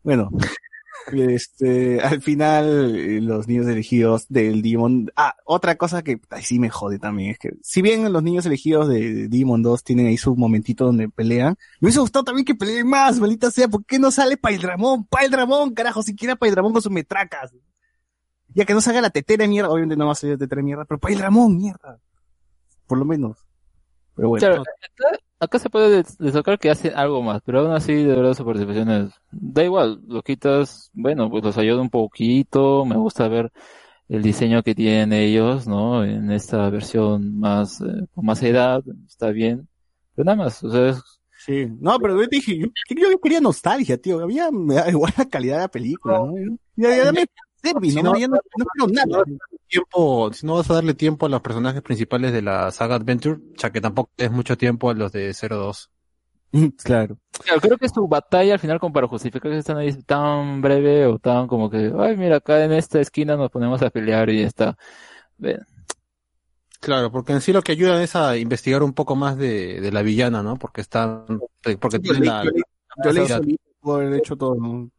Bueno, este, al final, eh, los niños elegidos del Demon, ah, otra cosa que ahí sí me jode también, es que, si bien los niños elegidos de Demon 2 tienen ahí su momentito donde pelean, me hubiese gustado también que peleen más, maldita sea, ¿por qué no sale Paildramón? Paildramón, carajo, siquiera Paildramón con sus metracas. Ya que no salga la tetera de mierda, obviamente no va a salir la tetera de mierda, pero Pail Ramón, mierda. Por lo menos. Pero bueno. Claro, acá, acá se puede des- destacar que hacen algo más, pero aún así, de verdad, su participación es, da igual, lo quitas, bueno, pues los ayuda un poquito, me gusta ver el diseño que tienen ellos, ¿no? En esta versión más, eh, con más edad, está bien, pero nada más, o sea, es, Sí. No, pero yo dije, yo, yo quería nostalgia, tío. Había, me da igual la calidad de la película, ¿no? Ya, Si no, no- ya no, no quiero nada. Tiempo, si no vas a darle tiempo a los personajes principales de la saga Adventure, ya que tampoco es mucho tiempo a los de 02. Claro. Claro, creo que su batalla al final como para justificar que están ahí tan breve o tan como que, ay, mira, acá en esta esquina nos ponemos a pelear y ya está. Ven, Claro, porque en sí lo que ayudan es a investigar un poco más de, de la villana, ¿no? Porque están, porque Yo tienen le, la, yo le- yo le la- hice haber hecho todo, ¿no?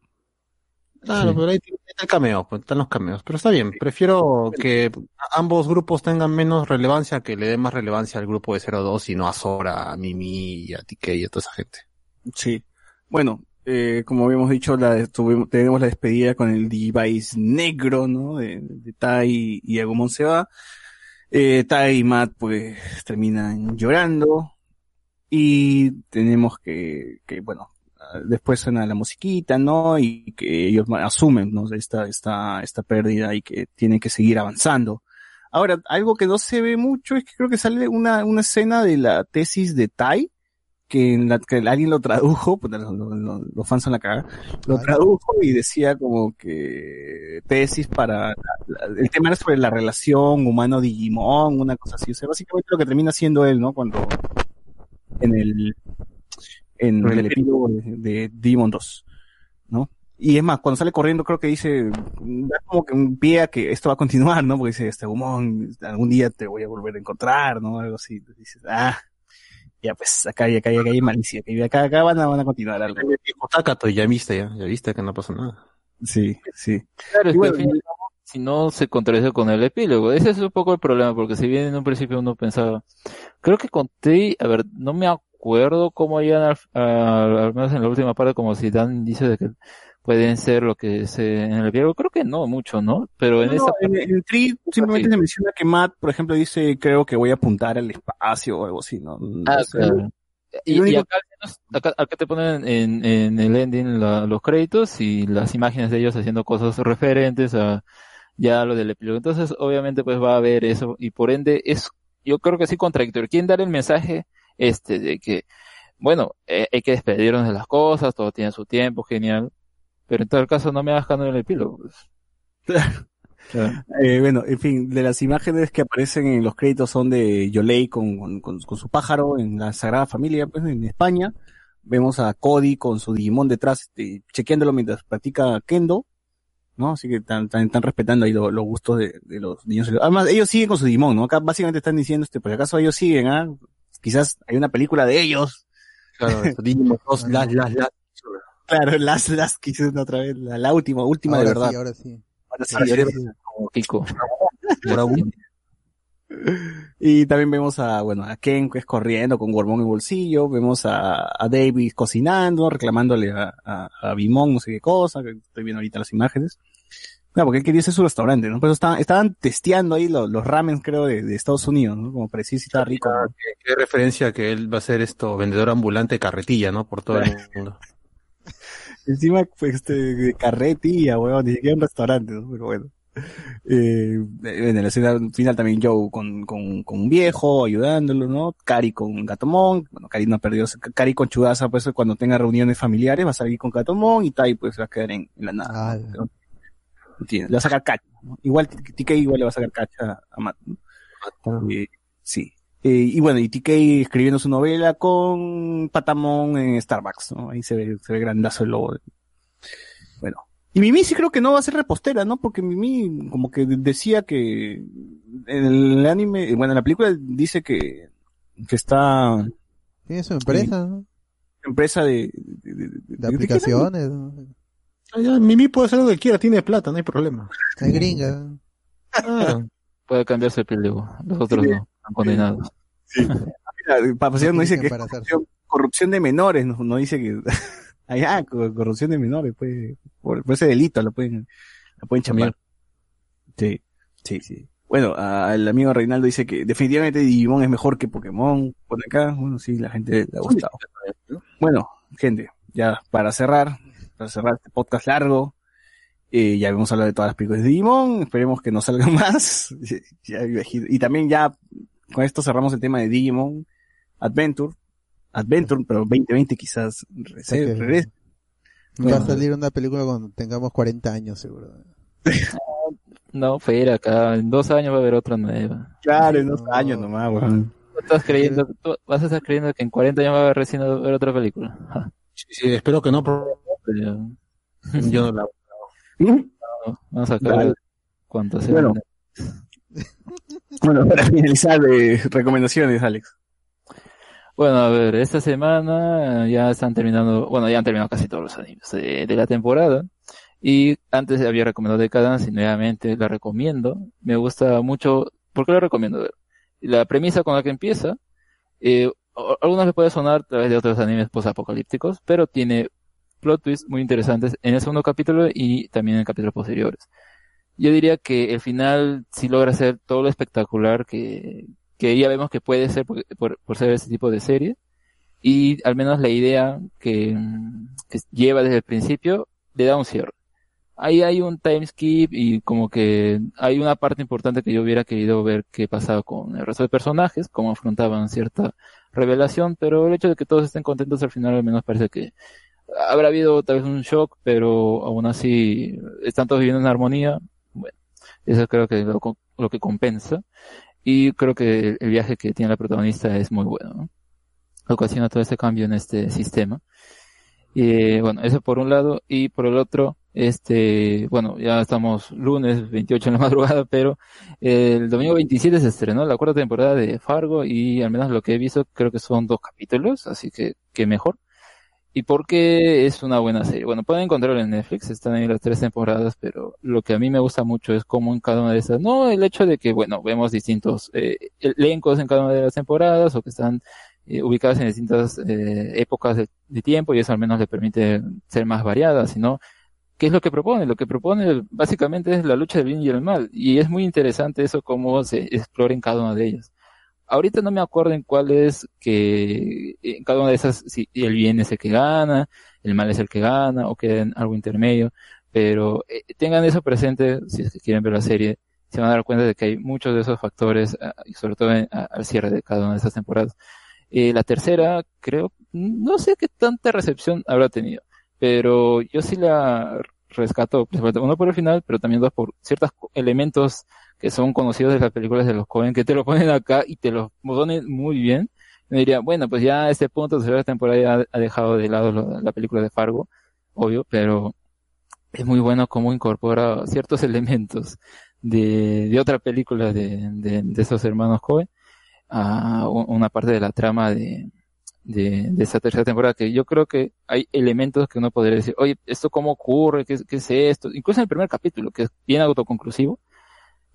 Claro, Sí. pero ahí está el cameo, pues, están los cameos. Pero está bien, prefiero que ambos grupos tengan menos relevancia, que le dé más relevancia al grupo de 02 y no a Sora, a Mimi y a TK y a toda esa gente. Sí. Bueno, eh, como habíamos dicho, la, tuvimos- tenemos la despedida con el device negro, ¿no? De, de Tai y Agumon se va. Eh, Tai y Matt, pues, terminan llorando. Y tenemos que, que, bueno, después suena la musiquita, ¿no? Y que ellos asumen, ¿no? Esta, esta, esta pérdida y que tienen que seguir avanzando. Ahora, algo que no se ve mucho es que creo que sale una, una escena de la tesis de Tai, que, en la, que alguien lo tradujo, puta, los, los- los fans son la cagada, lo Ay. tradujo y decía como que tesis para, la- la- el tema era sobre la relación humano-digimon, una cosa así, o sea, básicamente lo que termina siendo él, ¿no? Cuando, en el, en el epílogo de, de Digimon 2, ¿no? Y es más, cuando sale corriendo creo que dice, da como que un pie a que esto va a continuar, ¿no? Porque dice, este Gumon, algún día te voy a volver a encontrar, ¿no? Algo así. Dices, ah, ya pues, acá hay, acá hay, acá hay malicia, que acá, acá van a, van a continuar algo. Y ya viste, ya, ya viste que no pasó nada. Sí, sí. Claro, es Y que al y si no se contradice con el epílogo. Ese es un poco el problema, porque si bien en un principio uno pensaba, creo que conté, a ver, no me acuerdo cómo llegan al, al- al menos en la última parte, como si dan indicios de que pueden ser lo que se en el epílogo. Creo que no mucho, ¿no? Pero en No, esta en, en tree simplemente se menciona que Matt, por ejemplo, dice, creo que voy a apuntar al espacio o algo así, ¿no? No Ah, sé. claro. Y, y único- acá, acá te ponen en, en el ending la- los créditos y las imágenes de ellos haciendo cosas referentes a, ya lo del epílogo. Entonces, obviamente, pues va a haber eso y por ende es, yo creo que sí contradictorio. ¿Quién dar el mensaje este de que, bueno, eh, hay que despedirnos de las cosas, todo tiene su tiempo, genial, pero en todo caso no me hagas caso en el epílogo. Pues. Claro. Eh, bueno, en fin, de las imágenes que aparecen en los créditos son de Yolei con, con, con- con su pájaro en la Sagrada Familia, pues en España. Vemos a Cody con su Digimon detrás, este, chequeándolo mientras practica Kendo, ¿no? Así que están, están, están respetando ahí lo- los gustos de, de los niños. Además, ellos siguen con su Digimon, ¿no? Acá básicamente están diciendo, este, por si acaso ellos siguen, ¿ah? Quizás hay una película de ellos. Claro, eso, Digimon 2, las, las, las. Claro, las, las, quizás otra vez, la, la última, última ahora de verdad. sí, ahora sí. Ahora sí, Ahora sí, ahora ahora sí. Como Kiko. Y también vemos a, bueno, a Ken que es corriendo con Gormón en bolsillo, vemos a, a David cocinando, reclamándole a, a, a Bimón no sé qué cosa, que estoy viendo ahorita las imágenes. Claro, porque él quería hacer su restaurante, ¿no? Por eso estaban, estaban testeando ahí los, los ramen, creo, de, de Estados Unidos, ¿no? Como para decir si está rico. ¿no? Qué, qué referencia que él va a ser esto, vendedor ambulante de carretilla, ¿no? Por todo el mundo. Encima, pues, este, de carretilla, weón, ni siquiera un restaurante, ¿no? Pero bueno. Eh, en escena final también Joe con, con, con un viejo ayudándolo, ¿no? Cari con Gatomón, bueno, Cari no ha perdido, Cari con Chudaza, pues cuando tenga reuniones familiares va a salir con Gatomón y Tai pues va a quedar en, en la nada. Ah, ¿no? Tiene- Le va a sacar cacha, ¿no? Igual TK igual le va a sacar cacha a Matt, ¿no? Eh, sí. Eh, y bueno, y TK escribiendo su novela con Patamón en Starbucks, ¿no? Ahí se ve, se ve grandazo el logo. Bueno. Y Mimi sí creo que no va a ser repostera, ¿no? Porque Mimi como que decía que en el anime, bueno, en la película dice que, que está Tiene su empresa, ¿no? empresa de, de, de- de- De ¿de Mimi puede hacer lo que quiera, tiene plata, no hay problema. Es gringa. Ah, Puede cambiarse el epílogo. Los otros no, están condenados. Mira, Papación no dice que corrupción, corrupción de menores, no, no dice que allá co- corrupción de menores, pues por, por ese delito lo pueden lo pueden chamar. Sí, sí, sí. Bueno, a- el amigo Reinaldo dice que definitivamente Digimon es mejor que Pokémon. Por acá, bueno, sí, la gente le ha gustado. Bueno, gente, ya para cerrar, para cerrar este podcast largo, eh, ya hemos hablado de todas las películas de Digimon, esperemos que no salgan más. Ya y también ya con esto cerramos el tema de Digimon Adventure. Adventure, pero 2020 quizás regrese. Ok. regrese. Va a salir una película cuando tengamos 40 años, seguro. No, Fer, acá en dos años va a haber otra nueva. Claro, en dos años nomás, weón. ¿Tú estás creyendo, tú vas a estar creyendo que en 40 años va a haber recién a ver otra película? Sí, espero que no, pero yo no la vamos a acabar Dale. cuántas Bueno. semanas. Bueno, para finalizar, eh, recomendaciones, Alex. Bueno, a ver, esta semana ya están terminando, bueno, ya han terminado casi todos los animes de, de la temporada. Y antes había recomendado Decadence y nuevamente la recomiendo. Me gusta mucho. ¿Por qué la recomiendo? La premisa con la que empieza, eh, a- algunos le puede sonar a través de otros animes posapocalípticos, pero tiene plot twists muy interesantes en el segundo capítulo y también en capítulos posteriores. Yo diría que el final sí logra ser todo lo espectacular que, que ya vemos que puede ser por, por, por ser ese tipo de serie. Y al menos la idea que, que lleva desde el principio le da un cierre. Ahí hay un time skip y como que hay una parte importante que yo hubiera querido ver qué pasaba con el resto de personajes, cómo afrontaban cierta revelación, pero el hecho de que todos estén contentos al final al menos parece que habrá habido tal vez un shock, pero aún así están todos viviendo en armonía. Bueno, eso creo que es lo, lo que compensa. Y creo que el viaje que tiene la protagonista es muy bueno, ¿no? Ocasiona todo ese cambio en este sistema. Y bueno, eso por un lado. Y por el otro, este, bueno, ya estamos lunes 28 en la madrugada, pero el domingo 27 se estrenó la cuarta temporada de Fargo y al menos lo que he visto creo que son dos capítulos, así que, que mejor. ¿Y por qué es una buena serie? Bueno, pueden encontrarlo en Netflix, están ahí las tres temporadas, pero lo que a mí me gusta mucho es cómo en cada una de esas, no el hecho de que, bueno, vemos distintos eh, elencos en cada una de las temporadas o que están eh, ubicadas en distintas eh, épocas de, tiempo y eso al menos le permite ser más variada, sino ¿qué es lo que propone? Lo que propone básicamente es la lucha del bien y el mal y es muy interesante eso cómo se explora en cada una de ellas. Ahorita no me acuerdo en cuál es que en cada una de esas si el bien es el que gana, el mal es el que gana o queda en algo intermedio, Pero eh, tengan eso presente si es que quieren ver la serie. Se van a dar cuenta de que hay muchos de esos factores, ah, y sobre todo al cierre de cada una de esas temporadas. Eh, la tercera, creo, no sé qué tanta recepción habrá tenido, pero yo sí la rescato, uno por el final, pero también dos por ciertos elementos que son conocidos de las películas de los Cohen, que te lo ponen acá y te lo ponen muy bien. Yo diría, bueno, pues ya a este punto, tercera temporada ha dejado de lado la película de Fargo, obvio, pero es muy bueno cómo incorpora ciertos elementos de, de otra película de, de, de esos hermanos Cohen a una parte de la trama de, de, de esa tercera temporada que yo creo que hay elementos que uno podría decir, oye, ¿esto cómo ocurre? ¿Qué, qué es esto? Incluso en el primer capítulo, que es bien autoconclusivo,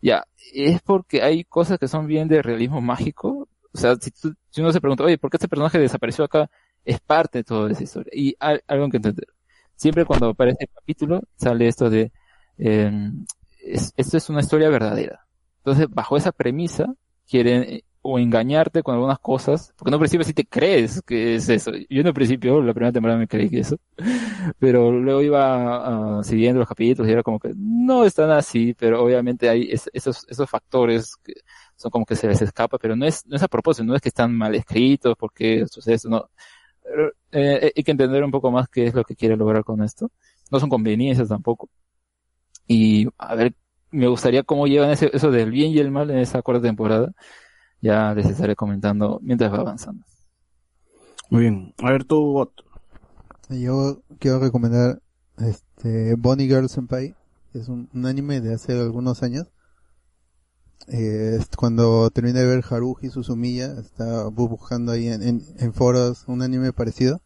ya, es porque hay cosas que son bien de realismo mágico. O sea, si, tú- si uno se pregunta, oye, ¿por qué este personaje desapareció acá? Es parte de toda esa historia. Y hay algo que entender. Siempre cuando aparece el capítulo, sale esto de, eh, es- esto es una historia verdadera. Entonces, bajo esa premisa, quieren o engañarte con algunas cosas, porque en un principio sí te crees que es eso. Yo en un principio, la primera temporada me creí que eso, pero luego iba ah, siguiendo los capítulos y era como que no están así, pero obviamente hay es- esos, esos factores que son como que se les escapa, pero no es, no es a propósito, no es que están mal escritos, porque sucede esto, no. Pero, eh, hay que entender un poco más qué es lo que quiere lograr con esto. No son conveniencias tampoco. Y a ver, me gustaría cómo llevan ese, eso del bien y el mal en esa cuarta temporada. Ya les estaré comentando mientras va avanzando. Muy bien. A ver tú, Otto. Yo quiero recomendar este Bonnie Girl Senpai. Es un, un anime de hace algunos años. Eh, cuando terminé de ver Haruhi Suzumiya, estaba bu- buscando ahí en, en, en foros un anime parecido.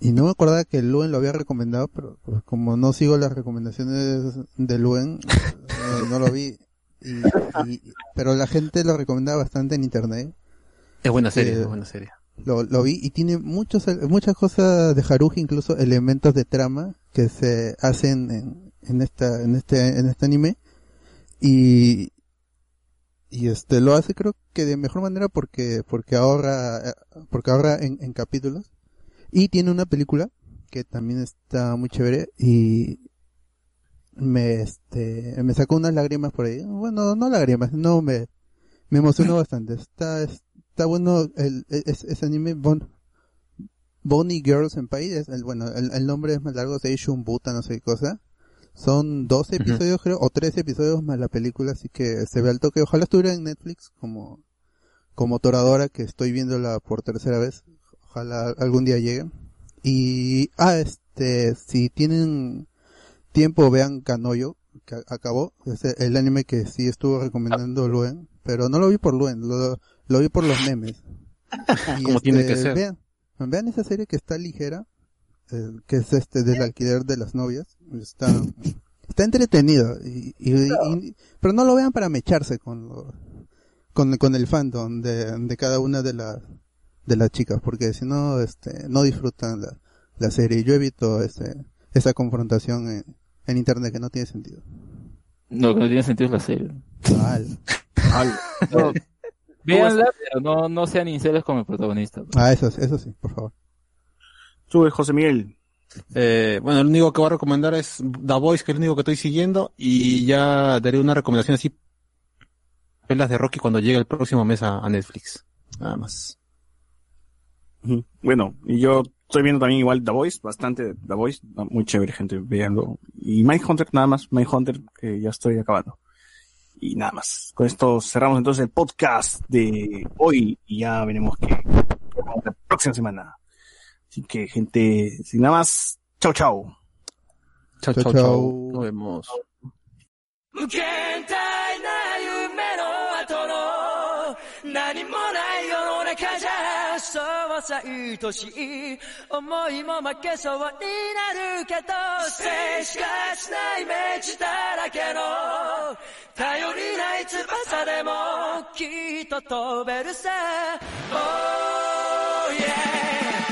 Y no me acordaba que Luen lo había recomendado, pero pues, como no sigo las recomendaciones de Luen, eh, no lo vi. Y- y- pero la gente lo recomendaba bastante en internet. Es buena serie, Eh, es buena serie. Lo, lo vi y tiene muchos, muchas cosas de Haruhi, incluso elementos de trama que se hacen en, en esta, en este, en este anime. Y, y este, lo hace creo que de mejor manera porque, porque ahorra, porque ahorra en, en capítulos. Y tiene una película que también está muy chévere y me, este, me sacó unas lágrimas por ahí. Bueno, no lágrimas, no me, me emocionó bastante. Está, está bueno el, es, ese anime Bon, Bonnie Girls Senpai, es el, bueno, el, el nombre es más largo, Seishun Buta, no sé qué cosa. Son 12 Ujú. episodios creo, o 13 episodios más la película, así que se ve al toque. Ojalá estuviera en Netflix como, como Toradora, que estoy viéndola por tercera vez. Ojalá algún día llegue. Y, ah, este, si tienen tiempo, vean Kanoyo, que acabó. Es el anime que sí estuvo recomendando Luen, pero no lo vi por Luen, lo, lo vi por los memes. Y, Como tiene que ser. Vean, vean esa serie que está ligera, eh, que es este del alquiler de las novias. Está, está entretenido, y, y- y- pero no lo vean para mecharse con, lo- con, con el fandom de, de cada una de las de las chicas, porque si no, este, no disfrutan la, la serie. Yo evito ese, esa confrontación en, en internet que no tiene sentido. Lo que no tiene sentido es la serie. Mal. No, véanla, pero no, no sean inceles como el protagonista. Ah, eso, eso sí, por favor. Sube José Miguel. Eh, bueno, el único que voy a recomendar es The Voice, que es el único que estoy siguiendo, y ya daré una recomendación así, pelas de Rocky cuando llegue el próximo mes a, a Netflix. Nada más. Bueno, y yo estoy viendo también igual The Voice, bastante The Voice, muy chévere gente viendo. Y Mindhunter nada más, Mindhunter que ya estoy acabando. Y nada más. Con esto cerramos entonces el podcast de hoy y ya veremos que la próxima semana. Así que gente, sin nada más, chao chao. Chao, Chao, chao, chao. chao. Nos vemos. そうさ愛しい。思いも負けそうになるけど静しかしない目地だらけの頼りない翼でもきっと飛べるさ。Oh yeah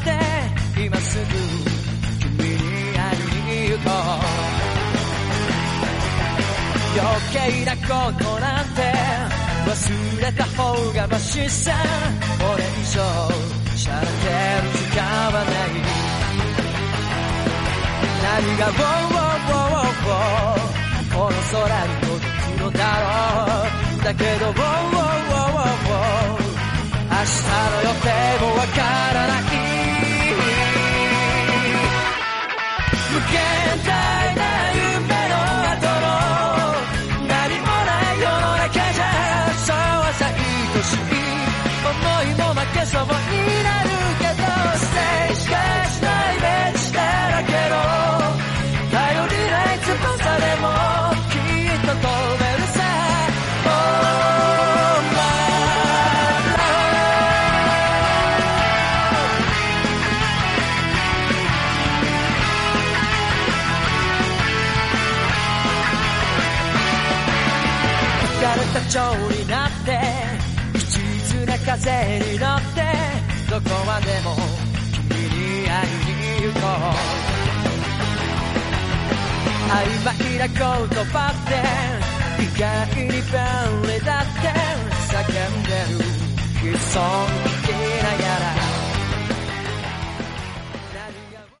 余計なことなんて忘れた方がマシさ。これ以上しゃらける時間はない。何が「ウォーウォーウォーウォーこの空に届くのだろうだけど「ウォーウォーウォーウォー明日の予定もわからない。曖昧な言葉って。意外に便利だって。叫んでる。悲壮的なやら。